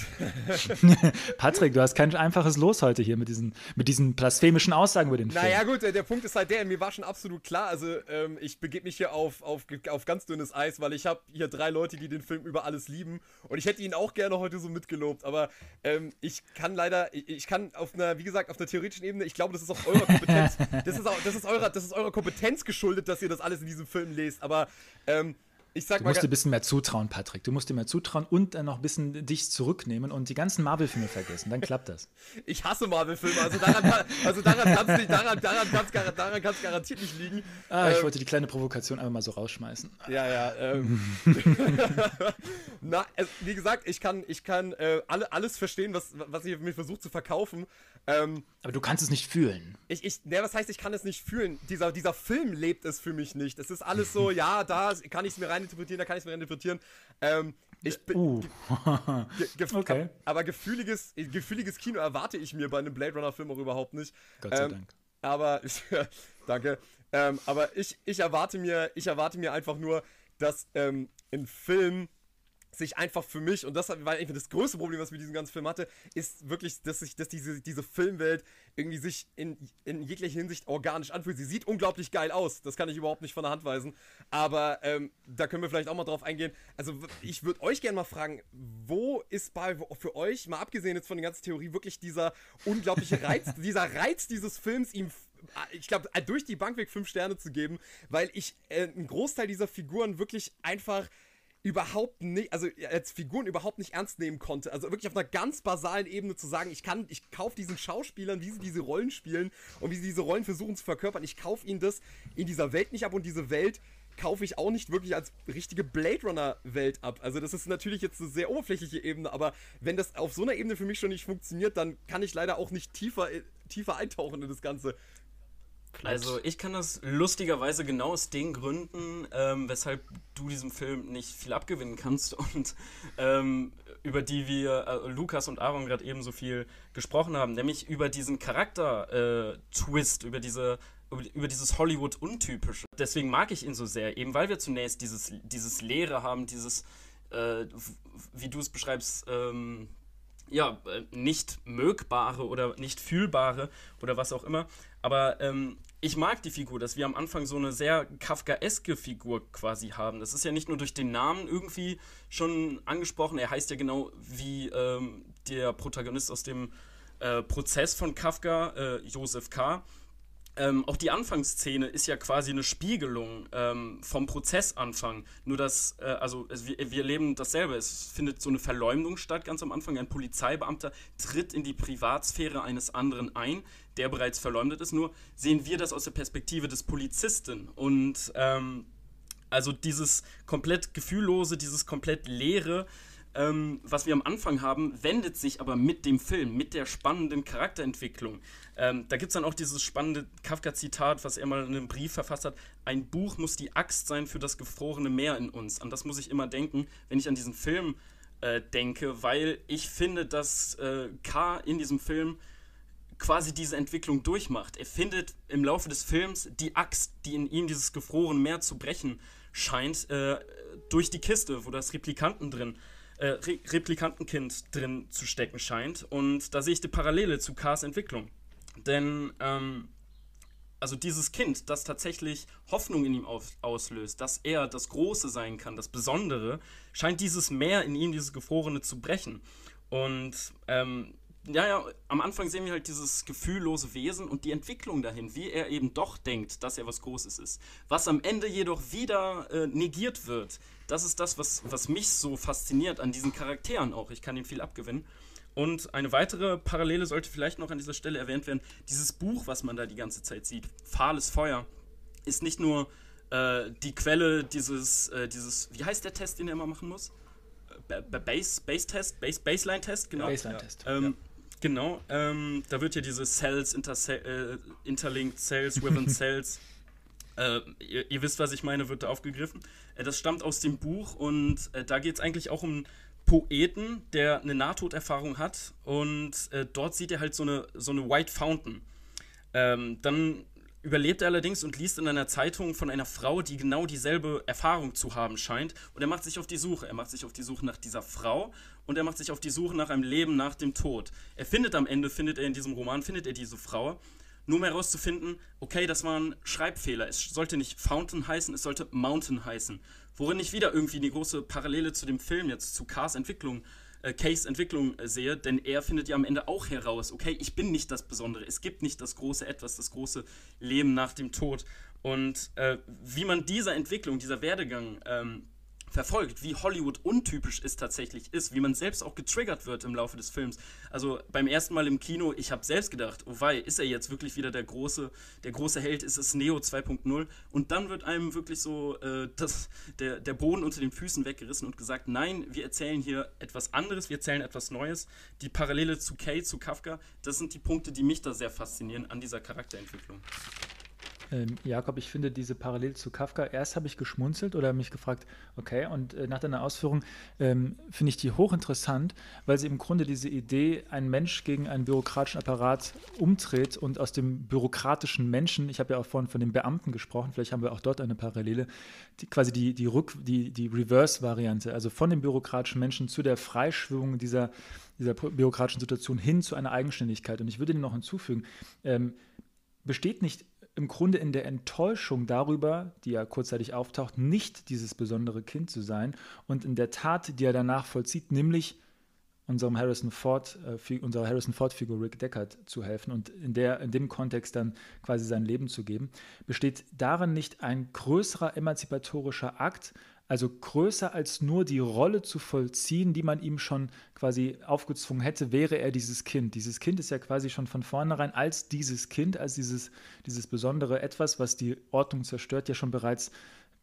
Patrick, du hast kein einfaches Los heute hier mit diesen, mit diesen blasphemischen Aussagen über den Film. Naja, gut, der Punkt ist halt der, mir war schon absolut klar, also ähm, ich begebe mich hier auf, auf, auf ganz dünnes Eis, weil ich habe hier drei Leute, die den Film über alles lieben und ich hätte ihn auch gerne heute so mitgelobt, aber ähm, ich kann leider, ich, ich, kann auf einer, wie gesagt, auf einer theoretischen Ebene, ich glaube, das ist auch eurer Kompetenz, das ist, auch, das, ist eurer, das ist eurer Kompetenz geschuldet, dass ihr das alles in diesem Film lest, aber ähm, ich sag du mal musst dir ein bisschen mehr zutrauen, Patrick. Du musst dir mehr zutrauen und dann noch ein bisschen dich zurücknehmen und die ganzen Marvel-Filme vergessen. Dann klappt das. Ich hasse Marvel-Filme, also daran, also daran kann es daran, daran kann's, daran kann's garantiert nicht liegen. Ah, ich ähm, wollte die kleine Provokation einfach mal so rausschmeißen. Ja, ja. Ähm. Na, es, wie gesagt, ich kann, ich kann äh, alle, alles verstehen, was, was ihr mir versucht zu verkaufen. Ähm, Aber du kannst es nicht fühlen. Ich, ich, ne, was heißt, ich kann es nicht fühlen? Dieser, dieser Film lebt es für mich nicht. Es ist alles so, ja, da kann ich es mir reininterpretieren, da kann ich es mir reininterpretieren. Ähm, ich bin. Uh. ge ge okay. Aber gefühliges, gefühliges Kino erwarte ich mir bei einem Blade Runner-Film auch überhaupt nicht. Gott sei ähm, Dank. Aber danke. Ähm, aber ich, ich erwarte mir, ich erwarte mir einfach nur, dass ähm, ein Film sich einfach für mich, und das war eigentlich das größte Problem, was ich mit diesem ganzen Film hatte, ist wirklich, dass sich, dass diese, diese Filmwelt irgendwie sich in, in jeglicher Hinsicht organisch anfühlt. Sie sieht unglaublich geil aus, das kann ich überhaupt nicht von der Hand weisen. Aber ähm, da können wir vielleicht auch mal drauf eingehen. Also ich würde euch gerne mal fragen, wo ist bei für euch, mal abgesehen jetzt von der ganzen Theorie, wirklich dieser unglaubliche Reiz, dieser Reiz dieses Films, ihm ich glaube, durch die Bank weg fünf Sterne zu geben, weil ich äh, einen Großteil dieser Figuren wirklich einfach überhaupt nicht, also als Figuren überhaupt nicht ernst nehmen konnte. Also wirklich auf einer ganz basalen Ebene zu sagen, ich kann, ich kaufe diesen Schauspielern, wie sie diese Rollen spielen und wie sie diese Rollen versuchen zu verkörpern. Ich kaufe ihnen das in dieser Welt nicht ab und diese Welt kaufe ich auch nicht wirklich als richtige Blade Runner Welt ab. Also das ist natürlich jetzt eine sehr oberflächliche Ebene, aber wenn das auf so einer Ebene für mich schon nicht funktioniert, dann kann ich leider auch nicht tiefer, tiefer eintauchen in das Ganze. Also ich kann das lustigerweise genau aus den Gründen, ähm, weshalb du diesem Film nicht viel abgewinnen kannst und ähm, über die wir, äh, Lukas und Aaron gerade eben so viel gesprochen haben, nämlich über diesen Charakter-Twist, äh, über diese über dieses Hollywood-Untypische. Deswegen mag ich ihn so sehr, eben weil wir zunächst dieses, dieses Leere haben, dieses, äh, wie du es beschreibst, ähm, ja, äh, nicht mögbare oder nicht fühlbare oder was auch immer. Aber ähm, ich mag die Figur, dass wir am Anfang so eine sehr Kafkaeske Figur quasi haben. Das ist ja nicht nur durch den Namen irgendwie schon angesprochen, er heißt ja genau wie ähm, der Protagonist aus dem äh, Prozess von Kafka, äh, Josef K. Ähm, auch die Anfangsszene ist ja quasi eine Spiegelung ähm, vom Prozessanfang. Nur dass, äh, also es, wir, wir erleben dasselbe. Es findet so eine Verleumdung statt ganz am Anfang. Ein Polizeibeamter tritt in die Privatsphäre eines anderen ein, der bereits verleumdet ist. Nur sehen wir das aus der Perspektive des Polizisten. Und ähm, also dieses komplett gefühllose, dieses komplett leere, ähm, was wir am Anfang haben, wendet sich aber mit dem Film, mit der spannenden Charakterentwicklung. Ähm, da gibt es dann auch dieses spannende Kafka-Zitat, was er mal in einem Brief verfasst hat. Ein Buch muss die Axt sein für das gefrorene Meer in uns. An das muss ich immer denken, wenn ich an diesen Film äh, denke, weil ich finde, dass äh, K in diesem Film quasi diese Entwicklung durchmacht. Er findet im Laufe des Films die Axt, die in ihm dieses gefrorene Meer zu brechen scheint, äh, durch die Kiste, wo das Replikanten drin äh, Re Replikantenkind drin zu stecken scheint. Und da sehe ich die Parallele zu Kars Entwicklung. Denn, ähm, also dieses Kind, das tatsächlich Hoffnung in ihm auslöst, dass er das Große sein kann, das Besondere, scheint dieses Meer in ihm, dieses Gefrorene zu brechen. Und ähm, ja, ja, am Anfang sehen wir halt dieses gefühllose Wesen und die Entwicklung dahin, wie er eben doch denkt, dass er was Großes ist. Was am Ende jedoch wieder äh, negiert wird. Das ist das, was, was mich so fasziniert an diesen Charakteren auch. Ich kann ihm viel abgewinnen. Und eine weitere Parallele sollte vielleicht noch an dieser Stelle erwähnt werden. Dieses Buch, was man da die ganze Zeit sieht, Fahles Feuer, ist nicht nur äh, die Quelle dieses, äh, dieses, wie heißt der Test, den er immer machen muss? Äh, Base, Base Test, Base, Baseline Test, genau. Baseline Test. Ähm, ja. Genau, ähm, da wird ja diese Cells, äh, Interlinked Cells, Within Cells, äh, ihr, ihr, wisst, was ich meine, wird da aufgegriffen. Äh, das stammt aus dem Buch und äh, da geht es eigentlich auch um Poeten, der eine Nahtoderfahrung hat und äh, dort sieht er halt so eine, so eine White Fountain. Ähm, dann überlebt er allerdings und liest in einer Zeitung von einer Frau, die genau dieselbe Erfahrung zu haben scheint. Und er macht sich auf die Suche. Er macht sich auf die Suche nach dieser Frau und er macht sich auf die Suche nach einem Leben nach dem Tod. Er findet am Ende, findet er in diesem Roman, findet er diese Frau, nur um herauszufinden, okay, das war ein Schreibfehler. Es sollte nicht Fountain heißen, es sollte Mountain heißen. Worin ich wieder irgendwie eine große Parallele zu dem Film jetzt, zu Cars Entwicklung, äh, Case Entwicklung äh, sehe, denn er findet ja am Ende auch heraus, okay, ich bin nicht das Besondere, es gibt nicht das große Etwas, das große Leben nach dem Tod. Und äh, wie man dieser Entwicklung, dieser Werdegang ähm, verfolgt, wie Hollywood untypisch es tatsächlich ist, wie man selbst auch getriggert wird im Laufe des Films. Also beim ersten Mal im Kino, ich habe selbst gedacht, oh wei, ist er jetzt wirklich wieder der große, der große Held, ist es Neo 2.0? Und dann wird einem wirklich so äh, das, der, der Boden unter den Füßen weggerissen und gesagt, nein, wir erzählen hier etwas anderes, wir erzählen etwas Neues. Die Parallele zu Kay, zu Kafka, das sind die Punkte, die mich da sehr faszinieren an dieser Charakterentwicklung. Ähm, Jakob, ich finde diese Parallel zu Kafka, erst habe ich geschmunzelt oder mich gefragt, okay, und äh, nach deiner Ausführung ähm, finde ich die hochinteressant, weil sie im Grunde diese Idee, ein Mensch gegen einen bürokratischen Apparat umdreht und aus dem bürokratischen Menschen, ich habe ja auch vorhin von den Beamten gesprochen, vielleicht haben wir auch dort eine Parallele, die, quasi die, die, Rück-, die, die Reverse-Variante, also von dem bürokratischen Menschen zu der Freischwung dieser, dieser bürokratischen Situation hin zu einer Eigenständigkeit. Und ich würde noch hinzufügen, ähm, besteht nicht im Grunde in der Enttäuschung darüber, die ja kurzzeitig auftaucht, nicht dieses besondere Kind zu sein und in der Tat, die er danach vollzieht, nämlich unserem Harrison Ford, äh, unserer Harrison Ford-Figur Rick Deckard zu helfen und in, der, in dem Kontext dann quasi sein Leben zu geben, besteht darin nicht ein größerer emanzipatorischer Akt, also größer als nur die Rolle zu vollziehen, die man ihm schon quasi aufgezwungen hätte, wäre er dieses Kind. Dieses Kind ist ja quasi schon von vornherein als dieses Kind, als dieses, dieses besondere Etwas, was die Ordnung zerstört, ja schon bereits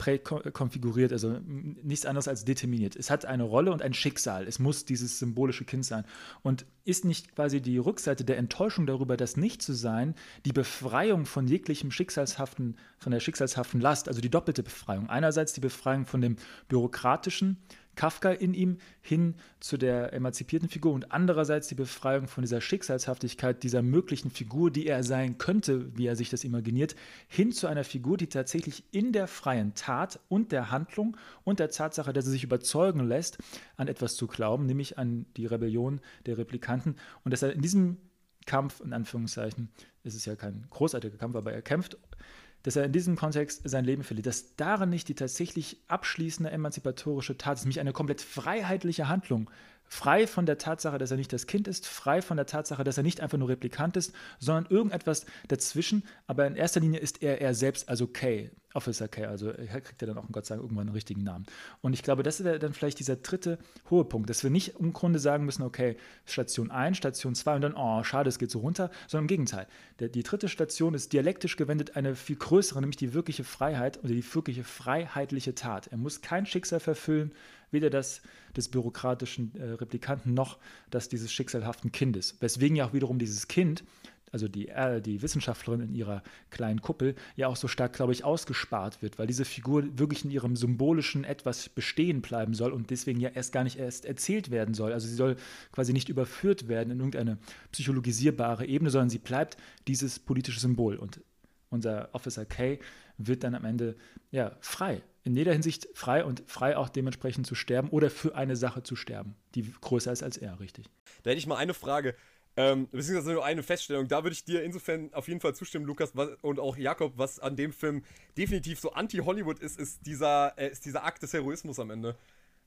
präkonfiguriert, also nichts anderes als determiniert. Es hat eine Rolle und ein Schicksal. Es muss dieses symbolische Kind sein. Und ist nicht quasi die Rückseite der Enttäuschung darüber, das nicht zu sein, die Befreiung von jeglichem schicksalshaften, von der schicksalshaften Last, also die doppelte Befreiung. Einerseits die Befreiung von dem bürokratischen, Kafka in ihm hin zu der emanzipierten Figur und andererseits die Befreiung von dieser Schicksalshaftigkeit dieser möglichen Figur, die er sein könnte, wie er sich das imaginiert, hin zu einer Figur, die tatsächlich in der freien Tat und der Handlung und der Tatsache, dass er sich überzeugen lässt, an etwas zu glauben, nämlich an die Rebellion der Replikanten. Und dass er in diesem Kampf, in Anführungszeichen, es ist ja kein großartiger Kampf, aber er kämpft dass er in diesem Kontext sein Leben verliert, dass darin nicht die tatsächlich abschließende emanzipatorische Tat ist, nämlich eine komplett freiheitliche Handlung, frei von der Tatsache, dass er nicht das Kind ist, frei von der Tatsache, dass er nicht einfach nur Replikant ist, sondern irgendetwas dazwischen, aber in erster Linie ist er er selbst, also Kay, Officer K, also er kriegt ja dann auch, Gott sei Dank, irgendwann einen richtigen Namen. Und ich glaube, das ist dann vielleicht dieser dritte hohe Punkt, dass wir nicht im Grunde sagen müssen, okay, Station 1, Station 2 und dann, oh, schade, es geht so runter, sondern im Gegenteil. Der, die dritte Station ist dialektisch gewendet eine viel größere, nämlich die wirkliche Freiheit oder die wirkliche freiheitliche Tat. Er muss kein Schicksal verfüllen, weder das des bürokratischen äh, Replikanten noch das dieses schicksalhaften Kindes. Weswegen ja auch wiederum dieses Kind also die, äh, die Wissenschaftlerin in ihrer kleinen Kuppel, ja auch so stark, glaube ich, ausgespart wird, weil diese Figur wirklich in ihrem symbolischen etwas bestehen bleiben soll und deswegen ja erst gar nicht erst erzählt werden soll. Also sie soll quasi nicht überführt werden in irgendeine psychologisierbare Ebene, sondern sie bleibt dieses politische Symbol. Und unser Officer K wird dann am Ende ja frei. In jeder Hinsicht frei und frei auch dementsprechend zu sterben oder für eine Sache zu sterben, die größer ist als er, richtig. Da hätte ich mal eine Frage. Ähm, beziehungsweise nur eine Feststellung. Da würde ich dir insofern auf jeden Fall zustimmen, Lukas, was, und auch Jakob, was an dem Film definitiv so anti-Hollywood ist, ist dieser, äh, ist dieser Akt des Heroismus am Ende.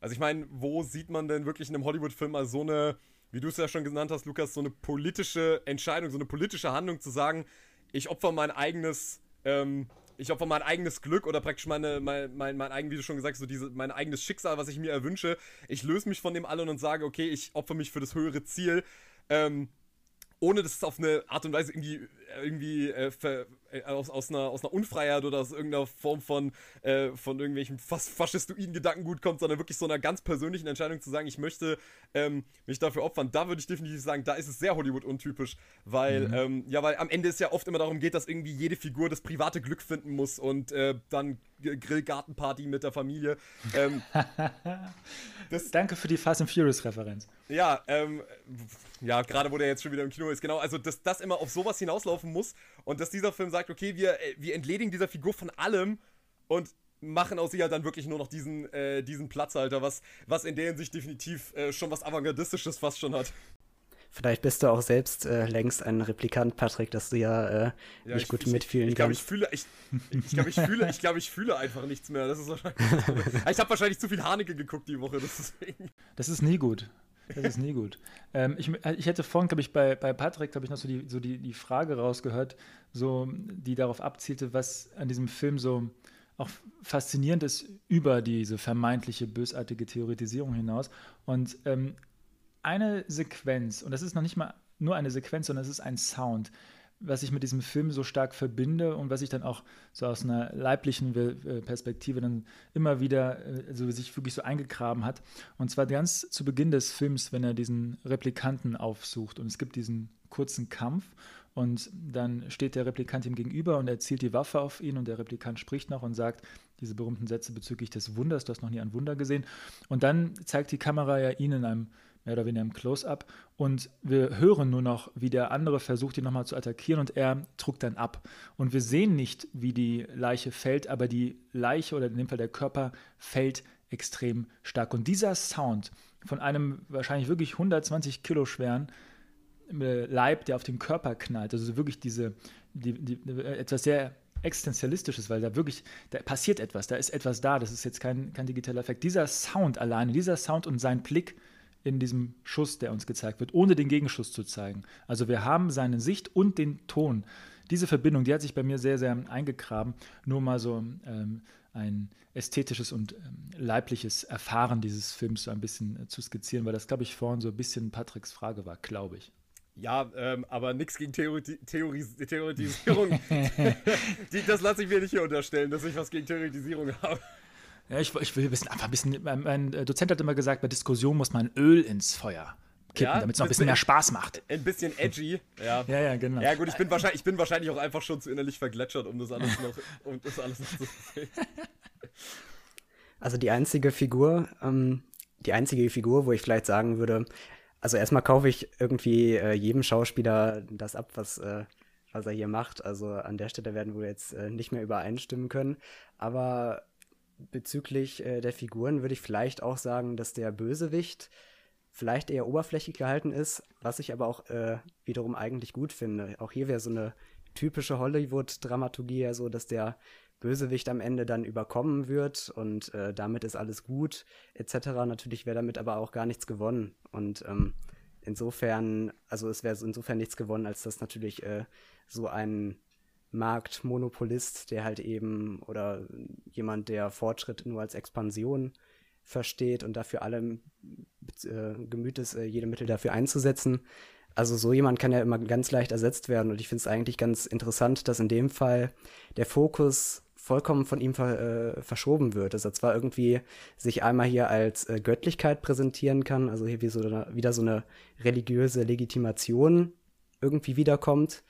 Also ich meine, wo sieht man denn wirklich in einem Hollywood-Film mal so eine, wie du es ja schon genannt hast, Lukas, so eine politische Entscheidung, so eine politische Handlung zu sagen, ich opfer mein eigenes, ähm, ich opfer mein eigenes Glück oder praktisch meine, mein, mein, mein eigen, wie du schon gesagt hast, so diese, mein eigenes Schicksal, was ich mir erwünsche. Ich löse mich von dem allen und sage, okay, ich opfer mich für das höhere Ziel ähm, ohne dass es auf eine Art und Weise irgendwie, irgendwie äh, ver, äh, aus, aus, einer, aus einer Unfreiheit oder aus irgendeiner Form von, äh, von irgendwelchen fast faschistoiden Gedankengut kommt, sondern wirklich so einer ganz persönlichen Entscheidung zu sagen, ich möchte ähm, mich dafür opfern. Da würde ich definitiv sagen, da ist es sehr Hollywood-untypisch, weil, mhm. ähm, ja, weil am Ende es ja oft immer darum geht, dass irgendwie jede Figur das private Glück finden muss und äh, dann Grillgartenparty mit der Familie. Ähm, Danke für die Fast and Furious-Referenz. Ja, ähm, ja, gerade wo der jetzt schon wieder im Kino ist, genau, also dass das immer auf sowas hinauslaufen muss und dass dieser Film sagt, okay, wir, äh, wir entledigen dieser Figur von allem und machen aus ihr halt dann wirklich nur noch diesen, äh, diesen Platzhalter, was, was in der Hinsicht definitiv äh, schon was Avantgardistisches fast schon hat. Vielleicht bist du auch selbst äh, längst ein Replikant, Patrick, dass du ja, äh, ja nicht gut ich, mitfühlen ich, ich glaub, kannst. Ich fühle, ich, ich glaube, ich fühle, ich glaube, ich fühle einfach nichts mehr. Das ist wahrscheinlich. ich habe wahrscheinlich zu viel Haneke geguckt die Woche. Das ist, das ist nie gut. Das ist nie gut. Ähm, ich, ich hätte vorhin, glaube ich, bei, bei Patrick, glaube ich, noch so, die, so die, die Frage rausgehört, so, die darauf abzielte, was an diesem Film so auch faszinierend ist über diese vermeintliche bösartige Theoretisierung hinaus. Und ähm, eine Sequenz, und das ist noch nicht mal nur eine Sequenz, sondern es ist ein Sound, was ich mit diesem Film so stark verbinde und was ich dann auch so aus einer leiblichen äh, Perspektive dann immer wieder also sich wirklich so eingegraben hat. Und zwar ganz zu Beginn des Films, wenn er diesen Replikanten aufsucht und es gibt diesen kurzen Kampf und dann steht der Replikant ihm gegenüber und er zielt die Waffe auf ihn und der Replikant spricht noch und sagt diese berühmten Sätze bezüglich des Wunders, du hast noch nie ein Wunder gesehen. Und dann zeigt die Kamera ja ihn in einem mehr oder weniger im Close-up. Und wir hören nur noch, wie der andere versucht, ihn nochmal zu attackieren und er druckt dann ab. Und wir sehen nicht, wie die Leiche fällt, aber die Leiche oder in dem Fall der Körper fällt extrem stark. Und dieser Sound von einem wahrscheinlich wirklich 120 Kilo schweren Leib, der auf den Körper knallt, also wirklich diese, die, die, etwas sehr existenzialistisches, weil da wirklich, da passiert etwas, da ist etwas da, das ist jetzt kein, kein digitaler Effekt. Dieser Sound alleine, dieser Sound und sein Blick in diesem Schuss, der uns gezeigt wird, ohne den Gegenschuss zu zeigen. Also wir haben seine Sicht und den Ton. Diese Verbindung, die hat sich bei mir sehr, sehr eingegraben. Nur mal so ähm, ein ästhetisches und ähm, leibliches Erfahren dieses Films so ein bisschen äh, zu skizzieren, weil das, glaube ich, vorhin so ein bisschen Patricks Frage war, glaube ich. Ja, ähm, aber nichts gegen Theori Theoris Theoretisierung. Die, das lasse ich mir nicht hier unterstellen, dass ich was gegen Theoretisierung habe. Ja, ich, ich will wissen, einfach ein bisschen. Mein, mein, Dozent hat immer gesagt, bei Diskussionen muss man Öl ins Feuer kippen, ja, damit es noch ein bisschen mehr Spaß macht. Ein bisschen edgy, ja. ja, ja, genau. Ja, gut, ich bin, wahrscheinlich, ich bin wahrscheinlich auch einfach schon zu innerlich vergletschert, um das alles noch, um das alles noch zu sehen. Also die einzige Figur, ähm, die einzige Figur, wo ich vielleicht sagen würde, also erstmal kaufe ich irgendwie äh, jedem Schauspieler das ab, was, äh, was er hier macht. Also an der Stelle werden wir jetzt äh, nicht mehr übereinstimmen können. Aber bezüglich äh, der Figuren würde ich vielleicht auch sagen, dass der Bösewicht vielleicht eher oberflächlich gehalten ist, was ich aber auch äh, wiederum eigentlich gut finde. Auch hier wäre so eine typische Hollywood-Dramaturgie ja so, dass der Bösewicht am Ende dann überkommen wird und äh, damit ist alles gut, etc. Natürlich wäre damit aber auch gar nichts gewonnen. Und ähm, insofern, also es wäre insofern nichts gewonnen, als dass natürlich äh, so ein Marktmonopolist, der halt eben oder jemand, der Fortschritt nur als Expansion versteht und dafür alle äh, gemüht ist, äh, jede Mittel dafür einzusetzen. Also so jemand kann ja immer ganz leicht ersetzt werden und ich finde es eigentlich ganz interessant, dass in dem Fall der Fokus vollkommen von ihm ver, äh, verschoben wird. Dass er zwar irgendwie sich einmal hier als äh, Göttlichkeit präsentieren kann, also hier wie so eine, wieder so eine religiöse Legitimation irgendwie wiederkommt,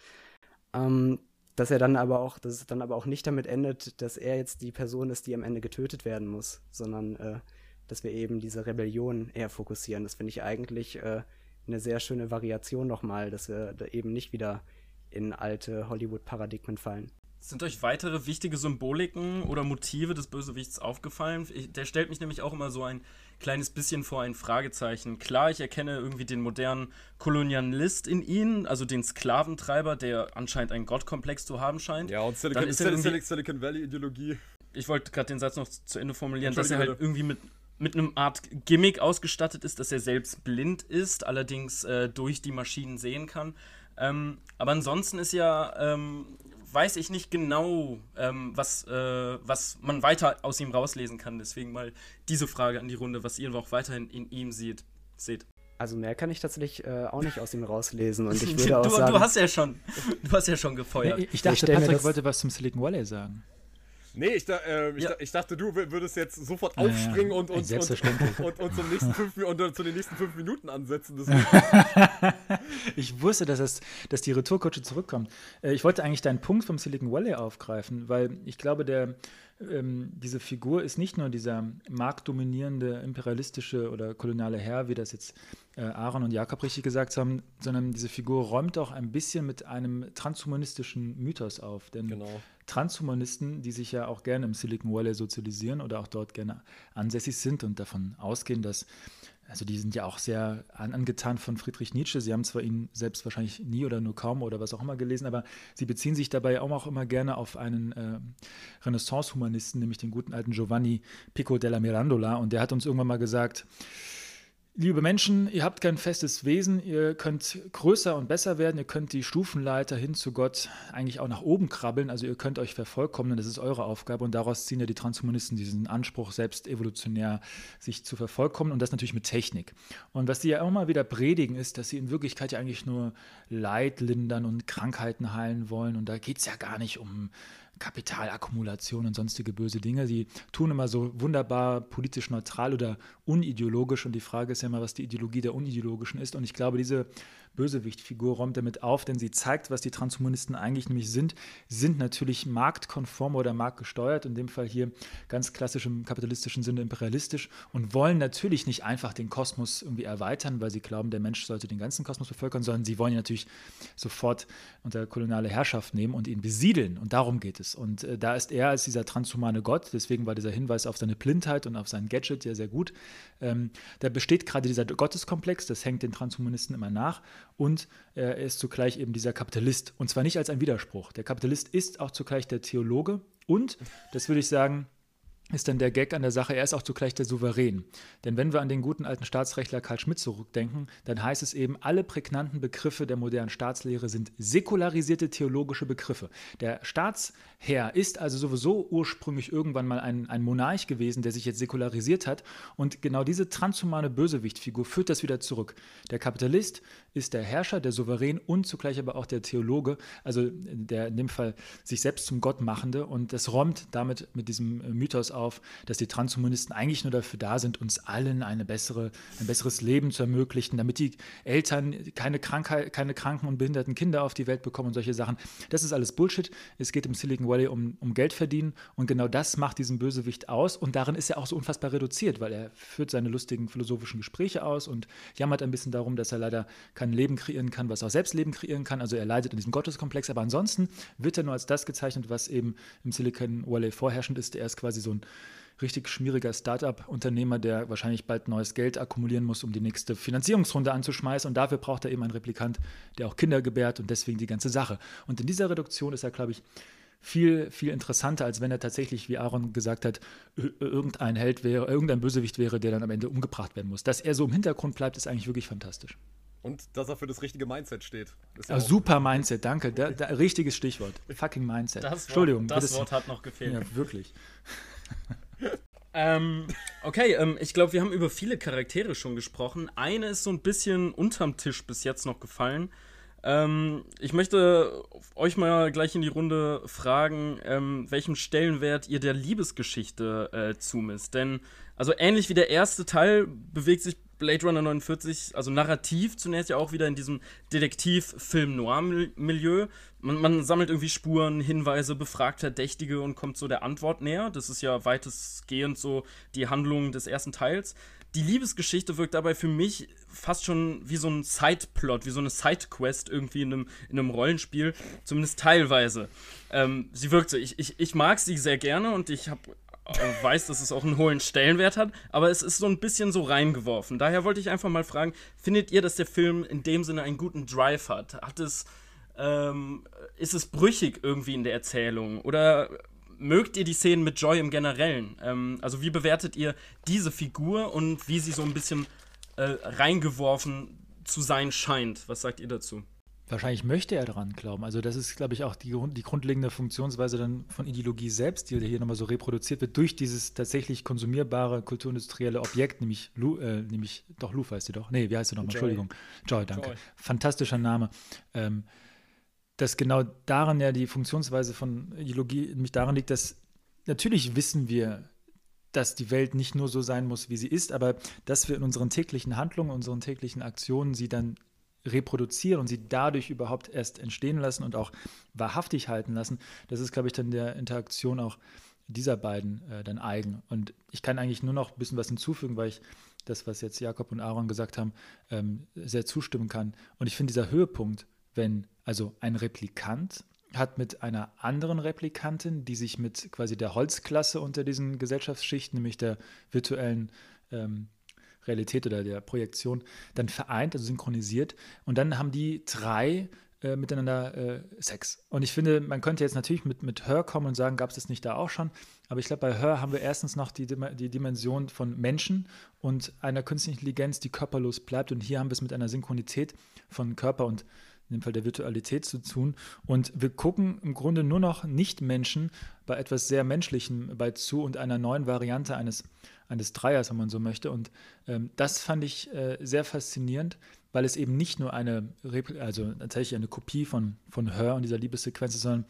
ähm, dass er dann aber auch, dass es dann aber auch nicht damit endet, dass er jetzt die Person ist, die am Ende getötet werden muss, sondern äh, dass wir eben diese Rebellion eher fokussieren. Das finde ich eigentlich äh, eine sehr schöne Variation nochmal, dass wir da eben nicht wieder in alte Hollywood-Paradigmen fallen. Sind euch weitere wichtige Symboliken oder Motive des Bösewichts aufgefallen? Ich, der stellt mich nämlich auch immer so ein kleines bisschen vor ein Fragezeichen. Klar, ich erkenne irgendwie den modernen Kolonialist in ihnen, also den Sklaventreiber, der anscheinend einen Gottkomplex zu haben scheint. Ja, und Silicon, Silicon, Silicon Valley-Ideologie. Ich wollte gerade den Satz noch zu Ende formulieren, dass er halt irgendwie mit, mit einem Art Gimmick ausgestattet ist, dass er selbst blind ist, allerdings äh, durch die Maschinen sehen kann. Ähm, aber ansonsten ist ja ähm, weiß ich nicht genau, ähm, was, äh, was man weiter aus ihm rauslesen kann. Deswegen mal diese Frage an die Runde, was ihr auch weiterhin in ihm seht. seht. Also mehr kann ich tatsächlich äh, auch nicht aus ihm rauslesen. Und ich würde auch du, sagen, du hast ja schon, du hast ja schon gefeuert. Ich, ich dachte, ich Patrick wollte was zum Silicon Valley sagen. Nee, ich, äh, ich, ja. ich, dachte, du würdest jetzt sofort aufspringen ja, und, und, und, und, und, zum nächsten fünf, und zu den nächsten fünf Minuten ansetzen. ich wusste, dass, es, dass die Retourkutsche zurückkommt. Äh, ich wollte eigentlich deinen Punkt vom Silicon Valley aufgreifen, weil ich glaube, der, ähm, diese Figur ist nicht nur dieser marktdominierende, imperialistische oder koloniale Herr, wie das jetzt äh, Aaron und Jakob richtig gesagt haben, sondern diese Figur räumt auch ein bisschen mit einem transhumanistischen Mythos auf. Denn genau. Transhumanisten, die sich ja auch gerne im Silicon Valley sozialisieren oder auch dort gerne ansässig sind und davon ausgehen, dass also die sind ja auch sehr angetan von Friedrich Nietzsche. Sie haben zwar ihn selbst wahrscheinlich nie oder nur kaum oder was auch immer gelesen, aber sie beziehen sich dabei auch immer gerne auf einen äh, Renaissance-Humanisten, nämlich den guten alten Giovanni Pico della Mirandola. Und der hat uns irgendwann mal gesagt, Liebe Menschen, ihr habt kein festes Wesen, ihr könnt größer und besser werden, ihr könnt die Stufenleiter hin zu Gott eigentlich auch nach oben krabbeln, also ihr könnt euch vervollkommnen, das ist eure Aufgabe und daraus ziehen ja die Transhumanisten diesen Anspruch, selbst evolutionär sich zu vervollkommen und das natürlich mit Technik. Und was sie ja immer wieder predigen, ist, dass sie in Wirklichkeit ja eigentlich nur Leid lindern und Krankheiten heilen wollen und da geht es ja gar nicht um Kapitalakkumulation und sonstige böse Dinge. Sie tun immer so wunderbar politisch neutral oder unideologisch und die Frage ist ja immer, was die Ideologie der Unideologischen ist. Und ich glaube, diese Bösewichtfigur räumt damit auf, denn sie zeigt, was die Transhumanisten eigentlich nämlich sind. Sie sind natürlich marktkonform oder marktgesteuert, in dem Fall hier ganz klassisch im kapitalistischen Sinne imperialistisch und wollen natürlich nicht einfach den Kosmos irgendwie erweitern, weil sie glauben, der Mensch sollte den ganzen Kosmos bevölkern, sondern sie wollen ihn natürlich sofort unter koloniale Herrschaft nehmen und ihn besiedeln. Und darum geht es. Und äh, da ist er als dieser transhumane Gott, deswegen war dieser Hinweis auf seine Blindheit und auf sein Gadget ja sehr gut. Ähm, da besteht gerade dieser Gotteskomplex, das hängt den Transhumanisten immer nach und er ist zugleich eben dieser Kapitalist. Und zwar nicht als ein Widerspruch. Der Kapitalist ist auch zugleich der Theologe und, das würde ich sagen, ist dann der Gag an der Sache, er ist auch zugleich der Souverän. Denn wenn wir an den guten alten Staatsrechtler Karl Schmidt zurückdenken, dann heißt es eben, alle prägnanten Begriffe der modernen Staatslehre sind säkularisierte theologische Begriffe. Der Staatsherr ist also sowieso ursprünglich irgendwann mal ein, ein Monarch gewesen, der sich jetzt säkularisiert hat. Und genau diese transhumane Bösewichtfigur führt das wieder zurück. Der Kapitalist ist der Herrscher, der Souverän und zugleich aber auch der Theologe, also der in dem Fall sich selbst zum Gott machende. Und das räumt damit mit diesem Mythos auf, dass die Transhumanisten eigentlich nur dafür da sind, uns allen eine bessere, ein besseres Leben zu ermöglichen, damit die Eltern keine, Krankheit, keine kranken und behinderten Kinder auf die Welt bekommen und solche Sachen. Das ist alles Bullshit. Es geht im Silicon Valley um, um Geld verdienen und genau das macht diesen Bösewicht aus und darin ist er auch so unfassbar reduziert, weil er führt seine lustigen philosophischen Gespräche aus und jammert ein bisschen darum, dass er leider kein Leben kreieren kann, was auch selbst Leben kreieren kann. Also er leidet in diesem Gotteskomplex, aber ansonsten wird er nur als das gezeichnet, was eben im Silicon Valley vorherrschend ist. Er ist quasi so ein richtig schmieriger Startup-Unternehmer, der wahrscheinlich bald neues Geld akkumulieren muss, um die nächste Finanzierungsrunde anzuschmeißen. Und dafür braucht er eben einen Replikant, der auch Kinder gebärt und deswegen die ganze Sache. Und in dieser Reduktion ist er, glaube ich, viel, viel interessanter, als wenn er tatsächlich, wie Aaron gesagt hat, irgendein Held wäre, irgendein Bösewicht wäre, der dann am Ende umgebracht werden muss. Dass er so im Hintergrund bleibt, ist eigentlich wirklich fantastisch. Und dass er für das richtige Mindset steht. Ja super Mindset, danke. Da, da, richtiges Stichwort. Fucking Mindset. Das Wort, Entschuldigung. Das Wort hat noch gefehlt. Ja, wirklich. ähm, okay, ähm, ich glaube, wir haben über viele Charaktere schon gesprochen. Eine ist so ein bisschen unterm Tisch bis jetzt noch gefallen. Ähm, ich möchte euch mal gleich in die Runde fragen, ähm, welchen Stellenwert ihr der Liebesgeschichte äh, zumisst. Denn, also ähnlich wie der erste Teil bewegt sich Blade Runner 49, also narrativ zunächst ja auch wieder in diesem Detektiv-Film-Noir-Milieu. Man, man, sammelt irgendwie Spuren, Hinweise, befragt Verdächtige und kommt so der Antwort näher. Das ist ja weitestgehend so die Handlung des ersten Teils. Die Liebesgeschichte wirkt dabei für mich fast schon wie so ein Sideplot, wie so eine Sidequest irgendwie in einem, in einem Rollenspiel, zumindest teilweise. Ähm, sie wirkt so, ich, ich, ich mag sie sehr gerne und ich habe weiß, dass es auch einen hohen Stellenwert hat, aber es ist so ein bisschen so reingeworfen. Daher wollte ich einfach mal fragen, findet ihr, dass der Film in dem Sinne einen guten Drive hat? Hat es, ähm, ist es brüchig irgendwie in der Erzählung? Oder mögt ihr die Szenen mit Joy im Generellen? Ähm, also wie bewertet ihr diese Figur und wie sie so ein bisschen äh, reingeworfen zu sein scheint? Was sagt ihr dazu? Wahrscheinlich möchte er daran glauben. Also das ist, glaube ich, auch die, die grundlegende Funktionsweise dann von Ideologie selbst, die hier nochmal so reproduziert wird durch dieses tatsächlich konsumierbare kulturindustrielle Objekt, nämlich, Lu, äh, nämlich doch Lufa heißt sie doch. Nee, wie heißt sie nochmal? Entschuldigung. Joy, danke. Joy. Fantastischer Name. Ähm, dass genau daran ja die Funktionsweise von Ideologie nämlich daran liegt, dass natürlich wissen wir, dass die Welt nicht nur so sein muss, wie sie ist, aber dass wir in unseren täglichen Handlungen, unseren täglichen Aktionen sie dann reproduzieren und sie dadurch überhaupt erst entstehen lassen und auch wahrhaftig halten lassen, das ist, glaube ich, dann der Interaktion auch dieser beiden äh, dann eigen. Und ich kann eigentlich nur noch ein bisschen was hinzufügen, weil ich das, was jetzt Jakob und Aaron gesagt haben, ähm, sehr zustimmen kann. Und ich finde dieser Höhepunkt, wenn also ein Replikant hat mit einer anderen Replikantin, die sich mit quasi der Holzklasse unter diesen Gesellschaftsschichten, nämlich der virtuellen ähm, Realität oder der Projektion dann vereint, also synchronisiert. Und dann haben die drei äh, miteinander äh, Sex. Und ich finde, man könnte jetzt natürlich mit, mit Her kommen und sagen, gab es das nicht da auch schon? Aber ich glaube, bei Her haben wir erstens noch die, die Dimension von Menschen und einer künstlichen Intelligenz, die körperlos bleibt. Und hier haben wir es mit einer Synchronität von Körper und in dem Fall der Virtualität zu tun. Und wir gucken im Grunde nur noch Nicht-Menschen bei etwas sehr Menschlichem bei zu und einer neuen Variante eines, eines Dreiers, wenn man so möchte. Und ähm, das fand ich äh, sehr faszinierend, weil es eben nicht nur eine, also tatsächlich eine Kopie von, von Her und dieser Liebessequenz ist, sondern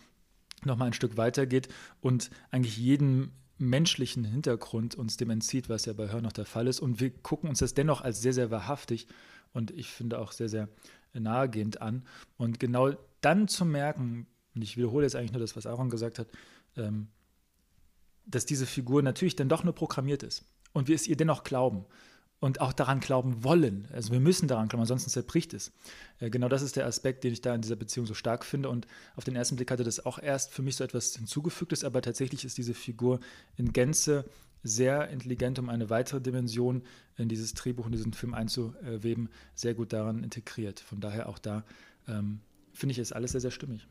nochmal ein Stück weiter geht und eigentlich jeden menschlichen Hintergrund uns dem entzieht, was ja bei Her noch der Fall ist. Und wir gucken uns das dennoch als sehr, sehr wahrhaftig und ich finde auch sehr, sehr nahegehend an. Und genau dann zu merken, und ich wiederhole jetzt eigentlich nur das, was Aaron gesagt hat, ähm, dass diese Figur natürlich dann doch nur programmiert ist und wir es ihr dennoch glauben und auch daran glauben wollen. Also wir müssen daran glauben, ansonsten zerbricht es. Äh, genau das ist der Aspekt, den ich da in dieser Beziehung so stark finde. Und auf den ersten Blick hatte das auch erst für mich so etwas hinzugefügtes, aber tatsächlich ist diese Figur in Gänze sehr intelligent, um eine weitere Dimension in dieses Drehbuch, in diesen Film einzuweben, sehr gut daran integriert. Von daher auch da ähm, finde ich es alles sehr, sehr stimmig.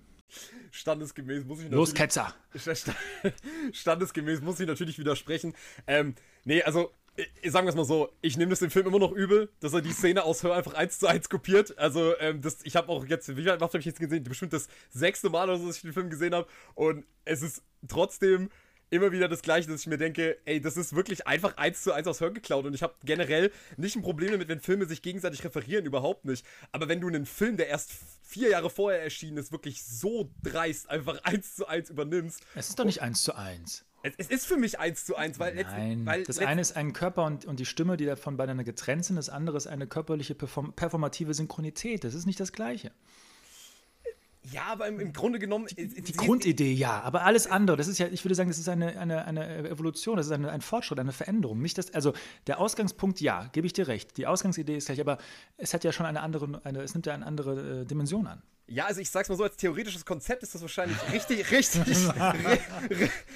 Standesgemäß muss ich natürlich. Los, Ketzer! Standesgemäß muss ich natürlich widersprechen. Ähm, nee, also ich, sagen wir es mal so, ich nehme das dem Film immer noch übel, dass er die Szene aus Hör einfach eins zu eins kopiert. Also, ähm, das, ich habe auch jetzt, wie viel habe ich jetzt gesehen? Bestimmt das sechste Mal oder so, dass ich den Film gesehen habe. Und es ist trotzdem immer wieder das Gleiche, dass ich mir denke, ey, das ist wirklich einfach eins zu eins aus Hör geklaut. Und ich habe generell nicht ein Problem damit, wenn Filme sich gegenseitig referieren, überhaupt nicht. Aber wenn du einen Film, der erst vier Jahre vorher erschienen ist, wirklich so dreist einfach eins zu eins übernimmst. Es ist doch nicht eins zu eins. Es, ist für mich eins zu eins, weil, Nein, weil das eine ist ein Körper und, und die Stimme, die davon beieinander getrennt sind. Das andere ist eine körperliche perform performative Synchronität. Das ist nicht das Gleiche. Ja, aber im, im Grunde genommen. Die, die Grundidee, ja, aber alles andere, das ist ja, ich würde sagen, das ist eine, eine, eine Evolution, das ist eine, ein Fortschritt, eine Veränderung. Nicht das, also der Ausgangspunkt, ja, gebe ich dir recht. Die Ausgangsidee ist gleich, aber es hat ja schon eine andere, eine, es nimmt ja eine andere äh, Dimension an. Ja, also ich sag's mal so, als theoretisches Konzept ist das wahrscheinlich richtig, richtig,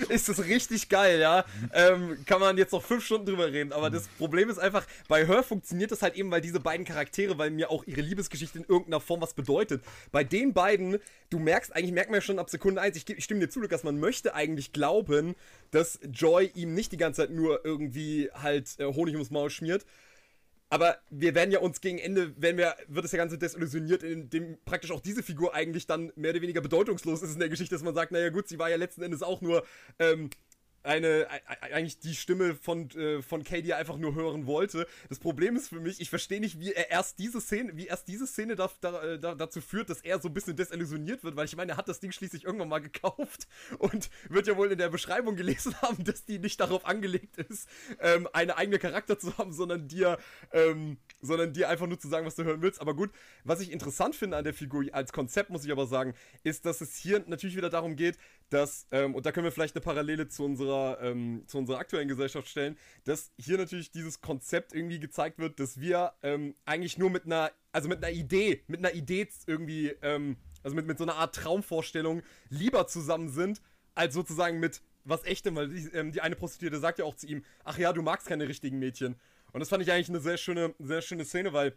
ist das richtig geil, ja. Ähm, kann man jetzt noch fünf Stunden drüber reden, aber das Problem ist einfach, bei Her funktioniert das halt eben, weil diese beiden Charaktere, weil mir auch ihre Liebesgeschichte in irgendeiner Form was bedeutet. Bei den beiden, du merkst, eigentlich merkt man ja schon ab Sekunde eins, ich, ich stimme dir zu, Lukas, man möchte eigentlich glauben, dass Joy ihm nicht die ganze Zeit nur irgendwie halt äh, Honig ums Maul schmiert, aber wir werden ja uns gegen Ende, wenn wir, wird das ja Ganze desillusioniert, indem praktisch auch diese Figur eigentlich dann mehr oder weniger bedeutungslos ist in der Geschichte, dass man sagt, naja gut, sie war ja letzten Endes auch nur ähm, eine, eigentlich die Stimme von, äh, von er einfach nur hören wollte. Das Problem ist für mich, ich verstehe nicht, wie er erst diese Szene, wie erst diese Szene da, da, äh, da, dazu führt, dass er so ein bisschen desillusioniert wird, weil ich meine, er hat das Ding schließlich irgendwann mal gekauft und wird ja wohl in der Beschreibung gelesen haben, dass die nicht darauf angelegt ist, ähm, eine eigene Charakter zu haben, sondern dir, ähm, sondern dir einfach nur zu sagen, was du hören willst. Aber gut, was ich interessant finde an der Figur als Konzept, muss ich aber sagen, ist, dass es hier natürlich wieder darum geht, dass, ähm, und da können wir vielleicht eine Parallele zu unserer, ähm, zu unserer aktuellen Gesellschaft stellen, dass hier natürlich dieses Konzept irgendwie gezeigt wird, dass wir ähm, eigentlich nur mit einer, also mit einer Idee, mit einer Idee irgendwie, ähm, also mit, mit so einer Art Traumvorstellung lieber zusammen sind, als sozusagen mit was echtem, weil die, ähm, die eine Prostituierte sagt ja auch zu ihm, ach ja, du magst keine richtigen Mädchen. Und das fand ich eigentlich eine sehr schöne, sehr schöne Szene, weil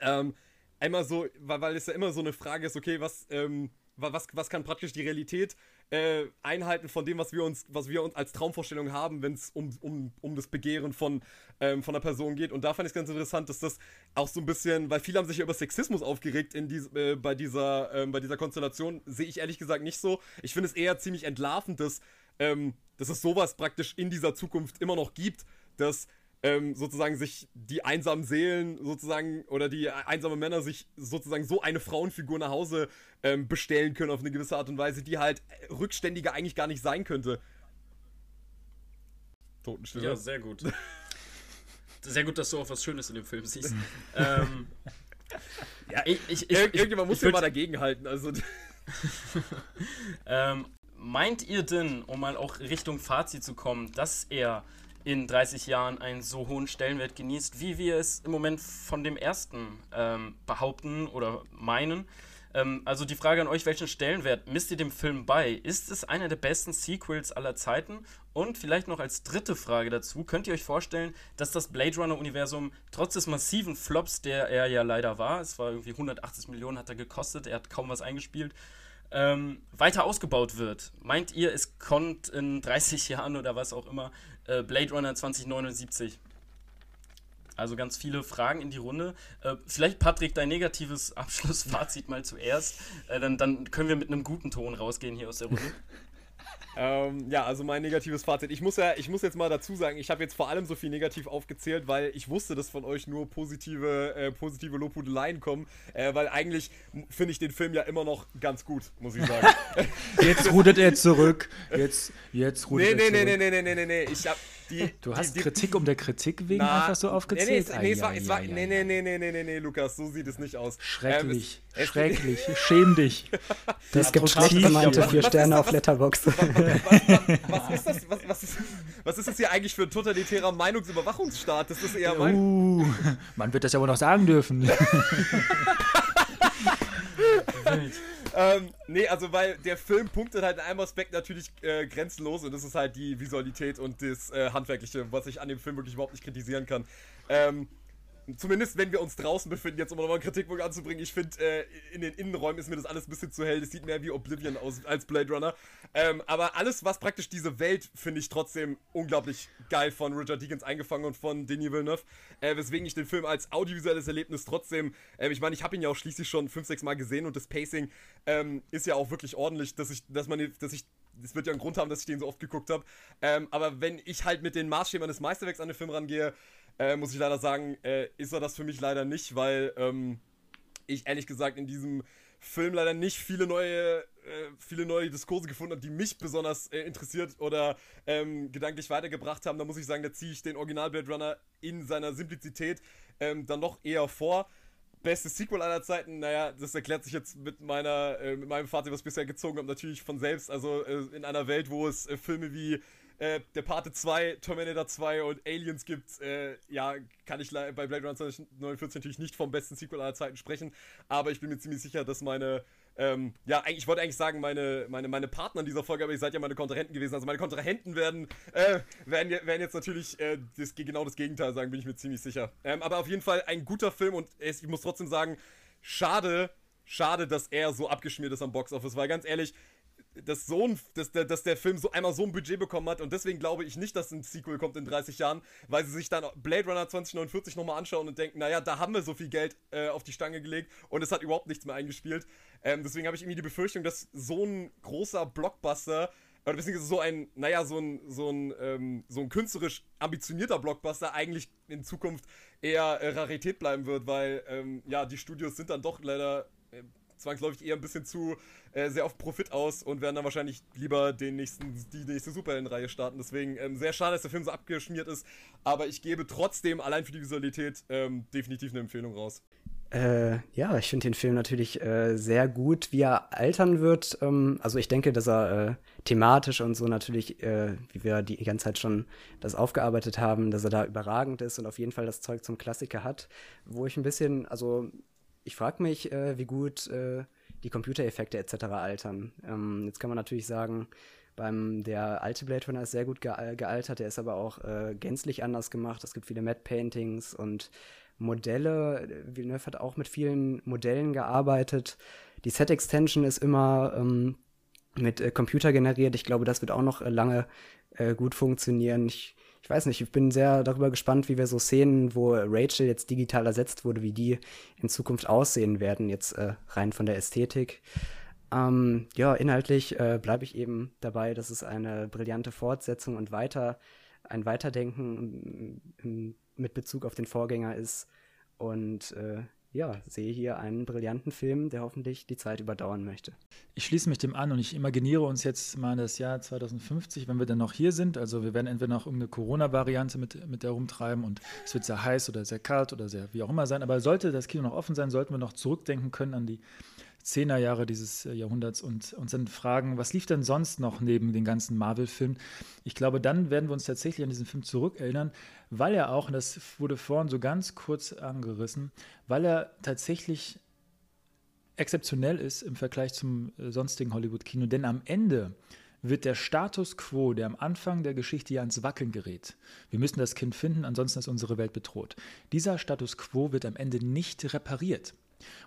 ähm, einmal so, weil, weil es ja immer so eine Frage ist, okay, was, ähm, was, was kann praktisch die Realität äh, einhalten von dem, was wir uns, was wir uns als Traumvorstellung haben, wenn es um, um, um das Begehren von, ähm, von einer Person geht. Und da fand ich es ganz interessant, dass das auch so ein bisschen, weil viele haben sich ja über Sexismus aufgeregt in dies, äh, bei, dieser, äh, bei dieser Konstellation, sehe ich ehrlich gesagt nicht so. Ich finde es eher ziemlich entlarvend, dass, ähm, dass es sowas praktisch in dieser Zukunft immer noch gibt, dass ähm, sozusagen sich die einsamen Seelen sozusagen oder die einsamen Männer sich sozusagen so eine Frauenfigur nach Hause ähm, bestellen können auf eine gewisse Art und Weise, die halt rückständiger eigentlich gar nicht sein könnte. Totenstille. Ja, sehr gut. sehr gut, dass du auch was Schönes in dem Film siehst. ähm, ja, ich, ich, ich, irgendjemand muss ja mal dagegen halten. Also. ähm, meint ihr denn, um mal auch Richtung Fazit zu kommen, dass er in 30 Jahren einen so hohen Stellenwert genießt, wie wir es im Moment von dem ersten ähm, behaupten oder meinen. Ähm, also die Frage an euch, welchen Stellenwert misst ihr dem Film bei? Ist es einer der besten Sequels aller Zeiten? Und vielleicht noch als dritte Frage dazu, könnt ihr euch vorstellen, dass das Blade Runner-Universum trotz des massiven Flops, der er ja leider war, es war irgendwie 180 Millionen hat er gekostet, er hat kaum was eingespielt, ähm, weiter ausgebaut wird? Meint ihr, es kommt in 30 Jahren oder was auch immer äh, Blade Runner 2079? Also ganz viele Fragen in die Runde. Äh, vielleicht, Patrick, dein negatives Abschlussfazit mal zuerst. Äh, dann, dann können wir mit einem guten Ton rausgehen hier aus der Runde. Ähm, ja, also mein negatives Fazit. Ich muss ja, ich muss jetzt mal dazu sagen, ich habe jetzt vor allem so viel negativ aufgezählt, weil ich wusste, dass von euch nur positive, äh, positive Lobhudeleien kommen. Äh, weil eigentlich finde ich den Film ja immer noch ganz gut, muss ich sagen. jetzt rudert er zurück. Jetzt, jetzt rudert nee, er nee, zurück. Nee, nee, nee, nee, nee, nee, nee. Ich habe die, du hast die, Kritik um der Kritik wegen na, einfach so aufgezählt? Nee, nee, nee, es war, nee, nee, nee, nee, nee, nee, nee, Lukas, so sieht es nicht aus. Schrecklich, ähm, es, schrecklich, schäm dich. Das gibt schlecht vier Sterne auf Letterboxd. Was, was, was, ist das, was, was, ist, was ist das hier eigentlich für ein totalitärer Meinungsüberwachungsstaat? Das ist eher mein... Uh, man wird das ja wohl noch sagen dürfen. ähm, nee, also weil der Film punktet halt in einem Aspekt natürlich äh, grenzenlos und das ist halt die Visualität und das äh, Handwerkliche, was ich an dem Film wirklich überhaupt nicht kritisieren kann. Ähm, Zumindest wenn wir uns draußen befinden, jetzt um nochmal einen Kritikpunkt anzubringen, ich finde, äh, in den Innenräumen ist mir das alles ein bisschen zu hell. Das sieht mehr wie Oblivion aus als Blade Runner. Ähm, aber alles, was praktisch diese Welt, finde ich trotzdem unglaublich geil von Richard Deakins eingefangen und von Denis Villeneuve. Äh, weswegen ich den Film als audiovisuelles Erlebnis trotzdem, äh, ich meine, ich habe ihn ja auch schließlich schon fünf, sechs Mal gesehen und das Pacing ähm, ist ja auch wirklich ordentlich, dass ich, dass man, dass ich es wird ja einen Grund haben, dass ich den so oft geguckt habe. Ähm, aber wenn ich halt mit den Maßstäben des Meisterwerks an den Film rangehe, äh, muss ich leider sagen, äh, ist er das für mich leider nicht, weil ähm, ich ehrlich gesagt in diesem Film leider nicht viele neue, äh, viele neue Diskurse gefunden habe, die mich besonders äh, interessiert oder ähm, gedanklich weitergebracht haben. Da muss ich sagen, da ziehe ich den Original Blade Runner in seiner Simplizität ähm, dann noch eher vor. Bestes Sequel aller Zeiten, naja, das erklärt sich jetzt mit meiner, äh, mit meinem Fazit, was ich bisher gezogen habe, natürlich von selbst. Also äh, in einer Welt, wo es Filme wie äh, der Parte 2, Terminator 2 und Aliens gibt, äh, ja, kann ich bei Blade Runner 2049 natürlich nicht vom besten Sequel aller Zeiten sprechen, aber ich bin mir ziemlich sicher, dass meine, ähm, ja, ich wollte eigentlich sagen, meine, meine, meine Partner in dieser Folge, aber ihr seid ja meine Kontrahenten gewesen, also meine Kontrahenten werden, äh, werden, werden jetzt natürlich äh, das, genau das Gegenteil sagen, bin ich mir ziemlich sicher. Ähm, aber auf jeden Fall ein guter Film und ich muss trotzdem sagen, schade, schade, dass er so abgeschmiert ist am Boxoffice, weil ganz ehrlich, dass, so ein, dass, der, dass der Film so einmal so ein Budget bekommen hat und deswegen glaube ich nicht, dass ein Sequel kommt in 30 Jahren, weil sie sich dann Blade Runner 2049 nochmal anschauen und denken, naja, da haben wir so viel Geld äh, auf die Stange gelegt und es hat überhaupt nichts mehr eingespielt. Ähm, deswegen habe ich irgendwie die Befürchtung, dass so ein großer Blockbuster oder beziehungsweise so ein, naja, so ein, so ein, ähm, so ein künstlerisch ambitionierter Blockbuster eigentlich in Zukunft eher äh, Rarität bleiben wird, weil, ähm, ja, die Studios sind dann doch leider äh, zwangsläufig eher ein bisschen zu äh, sehr auf Profit aus und werden dann wahrscheinlich lieber den nächsten, die nächste Superheldenreihe starten. Deswegen ähm, sehr schade, dass der Film so abgeschmiert ist, aber ich gebe trotzdem allein für die Visualität ähm, definitiv eine Empfehlung raus. Äh, ja, ich finde den Film natürlich äh, sehr gut, wie er altern wird. Ähm, also ich denke, dass er äh, thematisch und so natürlich, äh, wie wir die ganze Zeit schon das aufgearbeitet haben, dass er da überragend ist und auf jeden Fall das Zeug zum Klassiker hat. Wo ich ein bisschen, also ich frage mich, äh, wie gut äh, die Computereffekte etc. altern. Ähm, jetzt kann man natürlich sagen, beim der alte Blade Runner ist sehr gut ge gealtert, der ist aber auch äh, gänzlich anders gemacht. Es gibt viele Matte Paintings und Modelle. Villeneuve hat auch mit vielen Modellen gearbeitet. Die Set Extension ist immer ähm, mit äh, Computer generiert. Ich glaube, das wird auch noch äh, lange äh, gut funktionieren. Ich ich weiß nicht, ich bin sehr darüber gespannt, wie wir so Szenen, wo Rachel jetzt digital ersetzt wurde, wie die in Zukunft aussehen werden, jetzt äh, rein von der Ästhetik. Ähm, ja, inhaltlich äh, bleibe ich eben dabei, dass es eine brillante Fortsetzung und weiter ein Weiterdenken mit Bezug auf den Vorgänger ist. Und äh, ja, sehe hier einen brillanten Film, der hoffentlich die Zeit überdauern möchte. Ich schließe mich dem an und ich imaginiere uns jetzt mal das Jahr 2050, wenn wir dann noch hier sind. Also wir werden entweder noch irgendeine Corona-Variante mit, mit herumtreiben und es wird sehr heiß oder sehr kalt oder sehr wie auch immer sein. Aber sollte das Kino noch offen sein, sollten wir noch zurückdenken können an die Zehnerjahre dieses äh, Jahrhunderts und uns dann fragen, was lief denn sonst noch neben den ganzen Marvel-Filmen? Ich glaube, dann werden wir uns tatsächlich an diesen Film zurückerinnern, weil er auch, und das wurde vorhin so ganz kurz angerissen, weil er tatsächlich exzeptionell ist im Vergleich zum äh, sonstigen Hollywood-Kino, denn am Ende wird der Status quo, der am Anfang der Geschichte ja ans Wackeln gerät. Wir müssen das Kind finden, ansonsten ist unsere Welt bedroht. Dieser Status quo wird am Ende nicht repariert.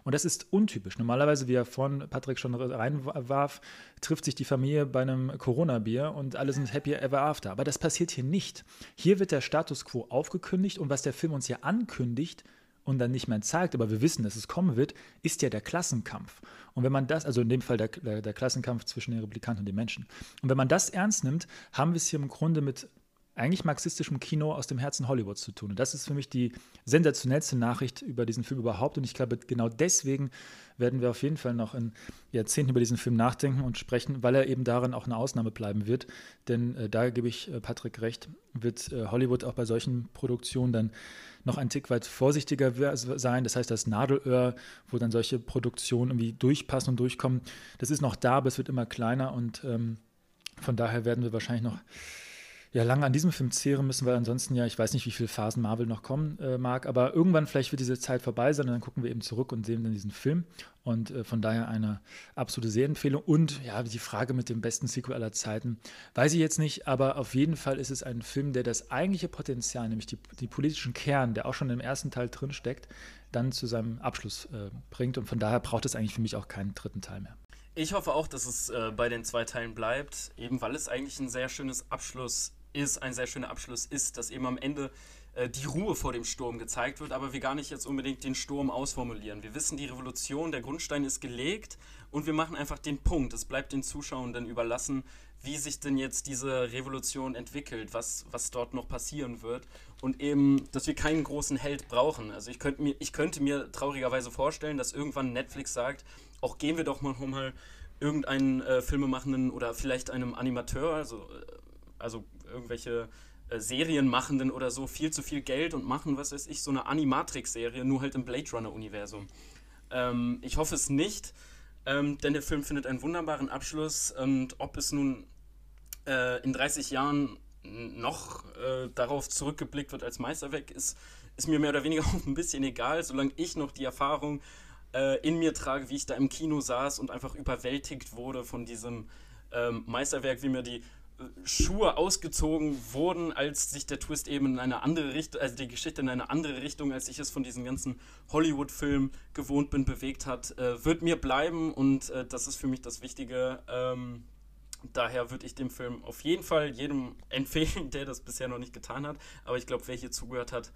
Und das ist untypisch. Normalerweise, wie er vorhin Patrick schon reinwarf, trifft sich die Familie bei einem Corona-Bier und alle sind happy ever after. Aber das passiert hier nicht. Hier wird der Status quo aufgekündigt und was der Film uns ja ankündigt, und dann nicht mehr zeigt, aber wir wissen, dass es kommen wird, ist ja der Klassenkampf. Und wenn man das, also in dem Fall der, der, der Klassenkampf zwischen den Republikanern und den Menschen. Und wenn man das ernst nimmt, haben wir es hier im Grunde mit eigentlich marxistischem Kino aus dem Herzen Hollywoods zu tun. Und das ist für mich die sensationellste Nachricht über diesen Film überhaupt. Und ich glaube, genau deswegen werden wir auf jeden Fall noch in Jahrzehnten über diesen Film nachdenken und sprechen, weil er eben darin auch eine Ausnahme bleiben wird. Denn äh, da gebe ich äh, Patrick recht, wird äh, Hollywood auch bei solchen Produktionen dann noch ein Tick weit vorsichtiger sein. Das heißt, das Nadelöhr, wo dann solche Produktionen irgendwie durchpassen und durchkommen, das ist noch da, aber es wird immer kleiner und ähm, von daher werden wir wahrscheinlich noch ja, lange an diesem Film zehren müssen, weil ansonsten ja, ich weiß nicht, wie viele Phasen Marvel noch kommen äh, mag, aber irgendwann vielleicht wird diese Zeit vorbei sein und dann gucken wir eben zurück und sehen dann diesen Film. Und äh, von daher eine absolute Sehempfehlung. Und ja, die Frage mit dem besten Sequel aller Zeiten, weiß ich jetzt nicht, aber auf jeden Fall ist es ein Film, der das eigentliche Potenzial, nämlich die, die politischen Kern, der auch schon im ersten Teil drin steckt, dann zu seinem Abschluss äh, bringt. Und von daher braucht es eigentlich für mich auch keinen dritten Teil mehr. Ich hoffe auch, dass es äh, bei den zwei Teilen bleibt, eben weil es eigentlich ein sehr schönes Abschluss ist, ein sehr schöner Abschluss ist, dass eben am Ende äh, die Ruhe vor dem Sturm gezeigt wird, aber wir gar nicht jetzt unbedingt den Sturm ausformulieren. Wir wissen, die Revolution, der Grundstein ist gelegt und wir machen einfach den Punkt. Es bleibt den Zuschauern dann überlassen, wie sich denn jetzt diese Revolution entwickelt, was, was dort noch passieren wird und eben, dass wir keinen großen Held brauchen. Also ich könnte mir, ich könnte mir traurigerweise vorstellen, dass irgendwann Netflix sagt, auch gehen wir doch mal, mal irgendeinen äh, Filmemachenden oder vielleicht einem Animateur, also, äh, also irgendwelche äh, Serienmachenden oder so viel zu viel Geld und machen, was weiß ich, so eine Animatrix-Serie, nur halt im Blade Runner-Universum. Ähm, ich hoffe es nicht, ähm, denn der Film findet einen wunderbaren Abschluss und ob es nun äh, in 30 Jahren noch äh, darauf zurückgeblickt wird als Meisterwerk, ist, ist mir mehr oder weniger auch ein bisschen egal, solange ich noch die Erfahrung äh, in mir trage, wie ich da im Kino saß und einfach überwältigt wurde von diesem ähm, Meisterwerk, wie mir die Schuhe ausgezogen wurden, als sich der Twist eben in eine andere Richtung, also die Geschichte in eine andere Richtung, als ich es von diesen ganzen Hollywood-Filmen gewohnt bin, bewegt hat, äh, wird mir bleiben und äh, das ist für mich das Wichtige. Ähm, daher würde ich dem Film auf jeden Fall jedem empfehlen, der das bisher noch nicht getan hat. Aber ich glaube, wer hier zugehört hat,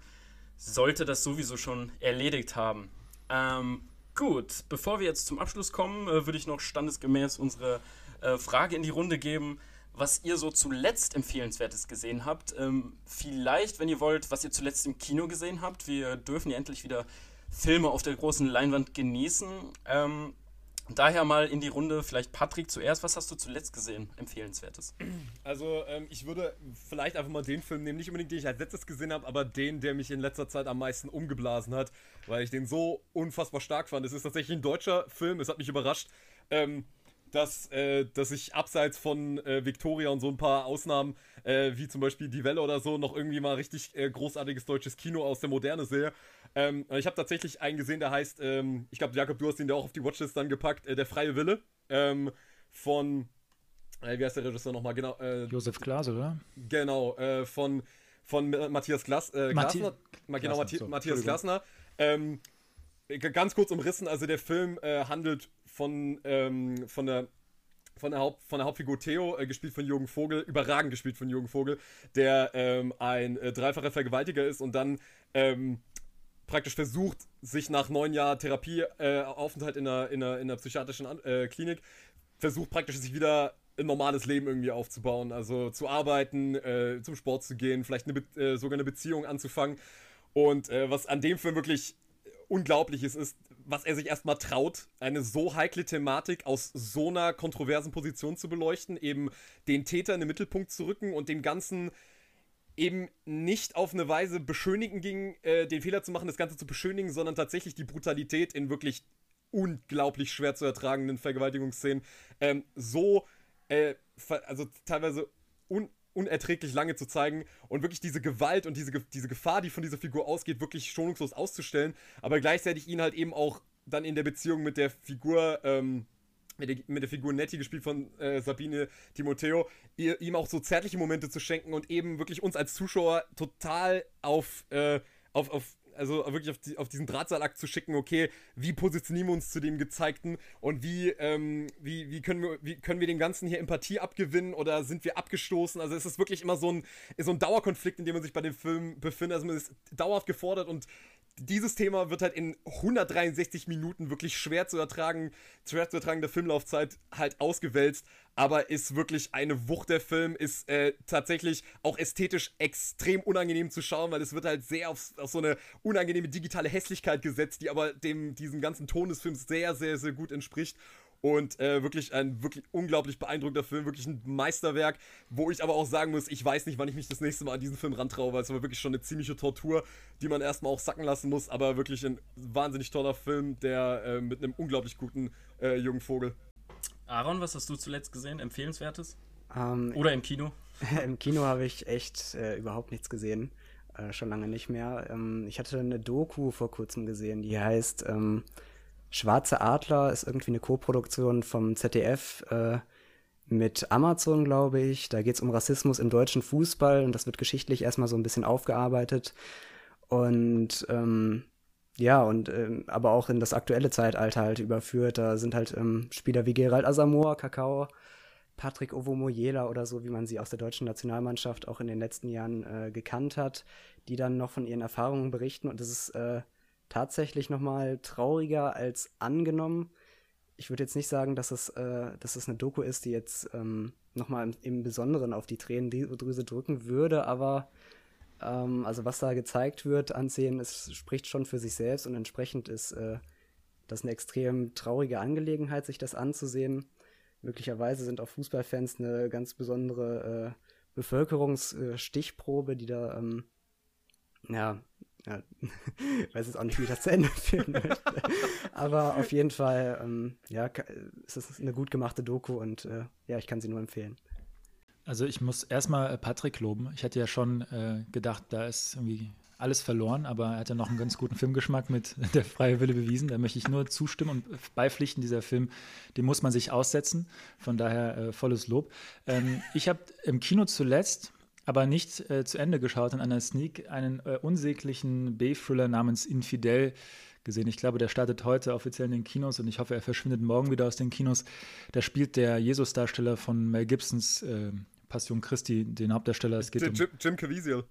sollte das sowieso schon erledigt haben. Ähm, gut, bevor wir jetzt zum Abschluss kommen, äh, würde ich noch standesgemäß unsere äh, Frage in die Runde geben was ihr so zuletzt Empfehlenswertes gesehen habt. Ähm, vielleicht, wenn ihr wollt, was ihr zuletzt im Kino gesehen habt. Wir dürfen ja endlich wieder Filme auf der großen Leinwand genießen. Ähm, daher mal in die Runde, vielleicht Patrick zuerst. Was hast du zuletzt gesehen, Empfehlenswertes? Also, ähm, ich würde vielleicht einfach mal den Film nehmen, nicht unbedingt den ich als letztes gesehen habe, aber den, der mich in letzter Zeit am meisten umgeblasen hat, weil ich den so unfassbar stark fand. Es ist tatsächlich ein deutscher Film, es hat mich überrascht. Ähm, dass, äh, dass ich abseits von äh, Victoria und so ein paar Ausnahmen, äh, wie zum Beispiel Die Welle oder so, noch irgendwie mal richtig äh, großartiges deutsches Kino aus der Moderne sehe. Ähm, ich habe tatsächlich einen gesehen, der heißt, ähm, ich glaube, Jakob, du hast ihn ja auch auf die Watchlist dann gepackt, äh, Der freie Wille ähm, von, äh, wie heißt der Regisseur nochmal? Genau. Josef Glas, oder? Genau, von, von Matthias Glas, Glasner. Mathi genau, Mathi so, Matthias Glasner. Ähm, ganz kurz umrissen, also der Film handelt von, ähm, von der von der, Haupt, von der Hauptfigur Theo, äh, gespielt von Jürgen Vogel, überragend gespielt von Jürgen Vogel, der ähm, ein äh, dreifacher Vergewaltiger ist und dann ähm, praktisch versucht, sich nach neun Jahren Therapieaufenthalt äh, in, einer, in, einer, in einer psychiatrischen äh, Klinik, versucht praktisch sich wieder ein normales Leben irgendwie aufzubauen, also zu arbeiten, äh, zum Sport zu gehen, vielleicht eine äh, sogar eine Beziehung anzufangen. Und was an dem Film wirklich unglaublich ist, ist, was er sich erstmal traut, eine so heikle Thematik aus so einer kontroversen Position zu beleuchten, eben den Täter in den Mittelpunkt zu rücken und dem Ganzen eben nicht auf eine Weise beschönigen ging, äh, den Fehler zu machen, das Ganze zu beschönigen, sondern tatsächlich die Brutalität in wirklich unglaublich schwer zu ertragenden Vergewaltigungsszenen ähm, so, äh, also teilweise un unerträglich lange zu zeigen und wirklich diese Gewalt und diese, diese Gefahr, die von dieser Figur ausgeht, wirklich schonungslos auszustellen, aber gleichzeitig ihn halt eben auch dann in der Beziehung mit der Figur, ähm, mit der, mit der Figur Nettie, gespielt von äh, Sabine Timoteo, ihr, ihm auch so zärtliche Momente zu schenken und eben wirklich uns als Zuschauer total auf, äh, auf, auf also wirklich auf, die, auf diesen Drahtseilakt zu schicken, okay, wie positionieren wir uns zu dem Gezeigten und wie, ähm, wie, wie, können wir, wie können wir dem Ganzen hier Empathie abgewinnen oder sind wir abgestoßen? Also es ist wirklich immer so ein, so ein Dauerkonflikt, in dem man sich bei dem Film befindet. Also man ist dauerhaft gefordert und dieses Thema wird halt in 163 Minuten wirklich schwer zu ertragen, schwer zu ertragender Filmlaufzeit halt ausgewälzt, aber ist wirklich eine Wucht der Film, ist äh, tatsächlich auch ästhetisch extrem unangenehm zu schauen, weil es wird halt sehr auf, auf so eine unangenehme digitale Hässlichkeit gesetzt, die aber dem, diesem ganzen Ton des Films sehr, sehr, sehr gut entspricht. Und äh, wirklich ein wirklich unglaublich beeindruckender Film, wirklich ein Meisterwerk, wo ich aber auch sagen muss, ich weiß nicht, wann ich mich das nächste Mal an diesen Film rantraue, weil es war wirklich schon eine ziemliche Tortur, die man erstmal auch sacken lassen muss, aber wirklich ein wahnsinnig toller Film, der äh, mit einem unglaublich guten äh, jungen Vogel. Aaron, was hast du zuletzt gesehen? Empfehlenswertes? Ähm, Oder im Kino? Im Kino habe ich echt äh, überhaupt nichts gesehen. Äh, schon lange nicht mehr. Ähm, ich hatte eine Doku vor kurzem gesehen, die heißt ähm, Schwarze Adler, ist irgendwie eine Co-Produktion vom ZDF äh, mit Amazon, glaube ich. Da geht es um Rassismus im deutschen Fußball und das wird geschichtlich erstmal so ein bisschen aufgearbeitet. Und ähm, ja, und ähm, aber auch in das aktuelle Zeitalter halt überführt. Da sind halt ähm, Spieler wie Gerald Asamoah, Kakao, Patrick Ovomoyela oder so, wie man sie aus der deutschen Nationalmannschaft auch in den letzten Jahren äh, gekannt hat, die dann noch von ihren Erfahrungen berichten. Und das ist äh, tatsächlich noch mal trauriger als angenommen. Ich würde jetzt nicht sagen, dass es, äh, dass es eine Doku ist, die jetzt ähm, noch mal im, im Besonderen auf die Tränendrüse drücken würde, aber ähm, also was da gezeigt wird ansehen, es spricht schon für sich selbst und entsprechend ist äh, das eine extrem traurige Angelegenheit, sich das anzusehen möglicherweise sind auch Fußballfans eine ganz besondere äh, Bevölkerungsstichprobe, die da, ähm, ja, ja weiß jetzt auch nicht, wie ich das zu Ende führen möchte. Aber auf jeden Fall, ähm, ja, es ist eine gut gemachte Doku und äh, ja, ich kann sie nur empfehlen. Also ich muss erstmal äh, Patrick loben. Ich hatte ja schon äh, gedacht, da ist irgendwie alles verloren, aber er hat ja noch einen ganz guten Filmgeschmack mit Der freie Wille bewiesen. Da möchte ich nur zustimmen und beipflichten. Dieser Film, den muss man sich aussetzen. Von daher äh, volles Lob. Ähm, ich habe im Kino zuletzt, aber nicht äh, zu Ende geschaut, in einer Sneak einen äh, unsäglichen B-Thriller namens Infidel gesehen. Ich glaube, der startet heute offiziell in den Kinos und ich hoffe, er verschwindet morgen wieder aus den Kinos. Da spielt der Jesus-Darsteller von Mel Gibsons äh, Passion Christi, den Hauptdarsteller. Es geht Jim, um, Jim Caviezel.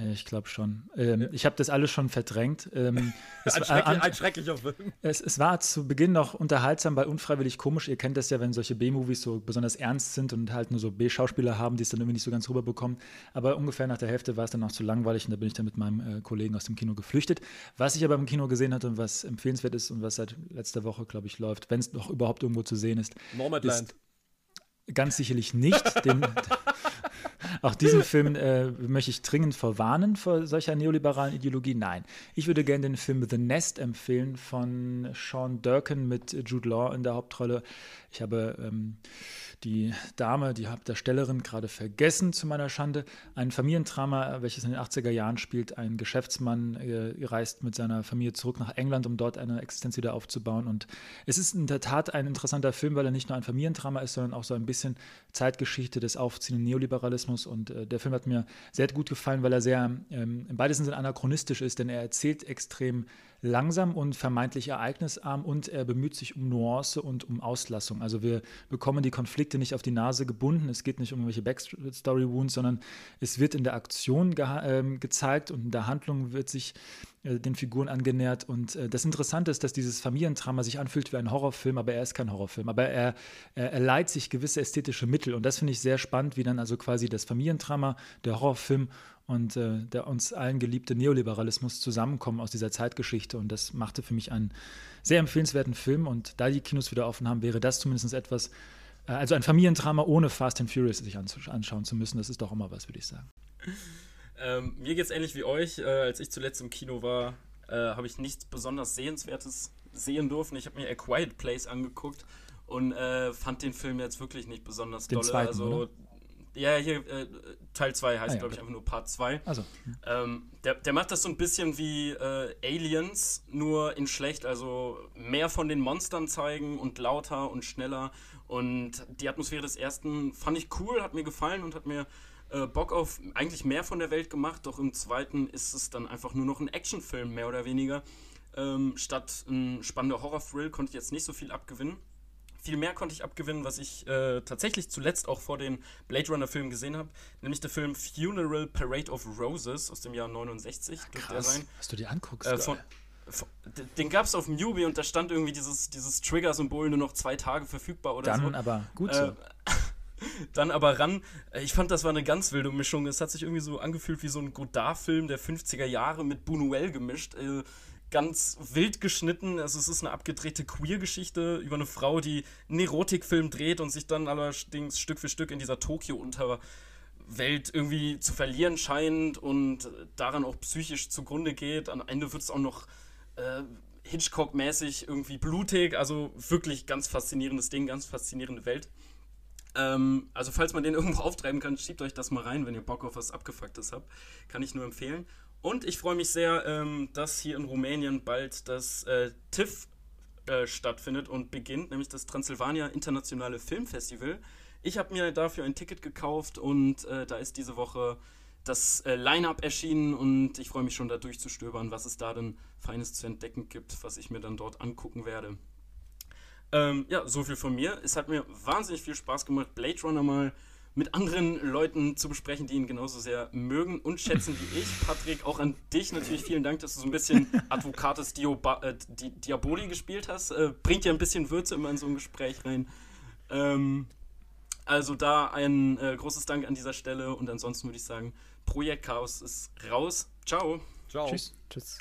Äh, ich glaube schon. Ähm, ich habe das alles schon verdrängt. Ähm, ein, schrecklich, an, ein, schrecklicher Film. Es, es, war zu Beginn noch unterhaltsam, weil unfreiwillig komisch. Ihr kennt das ja, wenn solche B-Movies so besonders ernst sind und halt nur so B-Schauspieler haben, die es dann irgendwie nicht so ganz rüberbekommen. Aber ungefähr nach der Hälfte war es dann auch zu langweilig und da bin ich dann mit meinem äh, Kollegen aus dem Kino geflüchtet. Was ich aber im Kino gesehen hatte und was empfehlenswert ist und was seit letzter Woche, glaube ich, läuft, wenn es noch überhaupt irgendwo zu sehen ist. Nomadland. Ist ganz sicherlich nicht. Den, auch diesen Film äh, möchte ich dringend verwarnen vor solcher neoliberalen Ideologie. Nein, ich würde gerne den Film The Nest empfehlen von Sean Durkin mit Jude Law in der Hauptrolle. Ich habe ähm, die Dame, die Hauptdarstellerin, gerade vergessen, zu meiner Schande. Ein Familiendrama, welches in den 80er Jahren spielt. Ein Geschäftsmann äh, reist mit seiner Familie zurück nach England, um dort eine Existenz wieder aufzubauen. Und es ist in der Tat ein interessanter Film, weil er nicht nur ein Familiendrama ist, sondern auch so ein bisschen Zeitgeschichte des aufziehenden Neoliberalismus. Und äh, der Film hat mir sehr gut gefallen, weil er sehr ähm, im weitesten Sinne anachronistisch ist, denn er erzählt extrem langsam und vermeintlich ereignisarm und er bemüht sich um Nuance und um Auslassung. Also wir bekommen die Konflikte nicht auf die Nase gebunden. Es geht nicht um irgendwelche Backstory-Wounds, sondern es wird in der Aktion ge äh, gezeigt und in der Handlung wird sich äh, den Figuren angenähert. Und äh, das Interessante ist, dass dieses Familiendrama sich anfühlt wie ein Horrorfilm, aber er ist kein Horrorfilm. Aber er, er, er leiht sich gewisse ästhetische Mittel. Und das finde ich sehr spannend, wie dann also quasi das Familiendrama, der Horrorfilm und äh, der uns allen geliebte Neoliberalismus zusammenkommen aus dieser Zeitgeschichte. Und das machte für mich einen sehr empfehlenswerten Film. Und da die Kinos wieder offen haben, wäre das zumindest etwas, äh, also ein Familiendrama ohne Fast and Furious sich anschauen zu müssen. Das ist doch immer was, würde ich sagen. Ähm, mir geht es ähnlich wie euch. Äh, als ich zuletzt im Kino war, äh, habe ich nichts besonders Sehenswertes sehen dürfen. Ich habe mir A Quiet Place angeguckt und äh, fand den Film jetzt wirklich nicht besonders den dolle. Zweiten, also oder? Ja, hier äh, Teil 2 heißt, ah, ja, glaube ich, einfach nur Part 2. Also. Ähm, der, der macht das so ein bisschen wie äh, Aliens, nur in schlecht, also mehr von den Monstern zeigen und lauter und schneller. Und die Atmosphäre des ersten fand ich cool, hat mir gefallen und hat mir äh, Bock auf eigentlich mehr von der Welt gemacht. Doch im zweiten ist es dann einfach nur noch ein Actionfilm, mehr oder weniger. Ähm, statt ein spannender Horror-Thrill konnte ich jetzt nicht so viel abgewinnen viel mehr konnte ich abgewinnen, was ich äh, tatsächlich zuletzt auch vor den Blade Runner-Filmen gesehen habe, nämlich der Film Funeral Parade of Roses aus dem Jahr 69. Ja, krass, was du dir anguckst. Äh, von, von, den gab es auf Mubi und da stand irgendwie dieses, dieses Trigger-Symbol nur noch zwei Tage verfügbar oder Dann so. Dann aber gut so. Äh, dann aber ran. Äh, ich fand, das war eine ganz wilde Mischung. Es hat sich irgendwie so angefühlt wie so ein Godard-Film der 50er Jahre mit Buñuel gemischt. Äh, ganz wild geschnitten. Also es ist eine abgedrehte Queer-Geschichte über eine Frau, die einen Erotikfilm dreht und sich dann allerdings Stück für Stück in dieser Tokio-Unterwelt irgendwie zu verlieren scheint und daran auch psychisch zugrunde geht. Am Ende wird es auch noch äh, Hitchcock-mäßig irgendwie blutig. Also wirklich ganz faszinierendes Ding, ganz faszinierende Welt. Ähm, also falls man den irgendwo auftreiben kann, schiebt euch das mal rein, wenn ihr Bock auf was Abgefucktes habt. Kann ich nur empfehlen. Und ich freue mich sehr, ähm, dass hier in Rumänien bald das äh, TIFF äh, stattfindet und beginnt, nämlich das Transsilvania Internationale Filmfestival. Ich habe mir dafür ein Ticket gekauft und äh, da ist diese Woche das äh, Line-up erschienen und ich freue mich schon da durchzustöbern, was es da denn Feines zu entdecken gibt, was ich mir dann dort angucken werde. Ähm, ja, so viel von mir. Es hat mir wahnsinnig viel Spaß gemacht, Blade Runner mal mit anderen Leuten zu besprechen, die ihn genauso sehr mögen und schätzen wie ich. Patrick, auch an dich natürlich vielen Dank, dass du so ein bisschen Advocatus Dioba äh, Di Diaboli gespielt hast. Äh, bringt ja ein bisschen Würze immer in so ein Gespräch rein. Ähm, also da ein äh, großes Dank an dieser Stelle und ansonsten würde ich sagen, Projekt Chaos ist raus. Ciao. Ciao. Tschüss. Tschüss.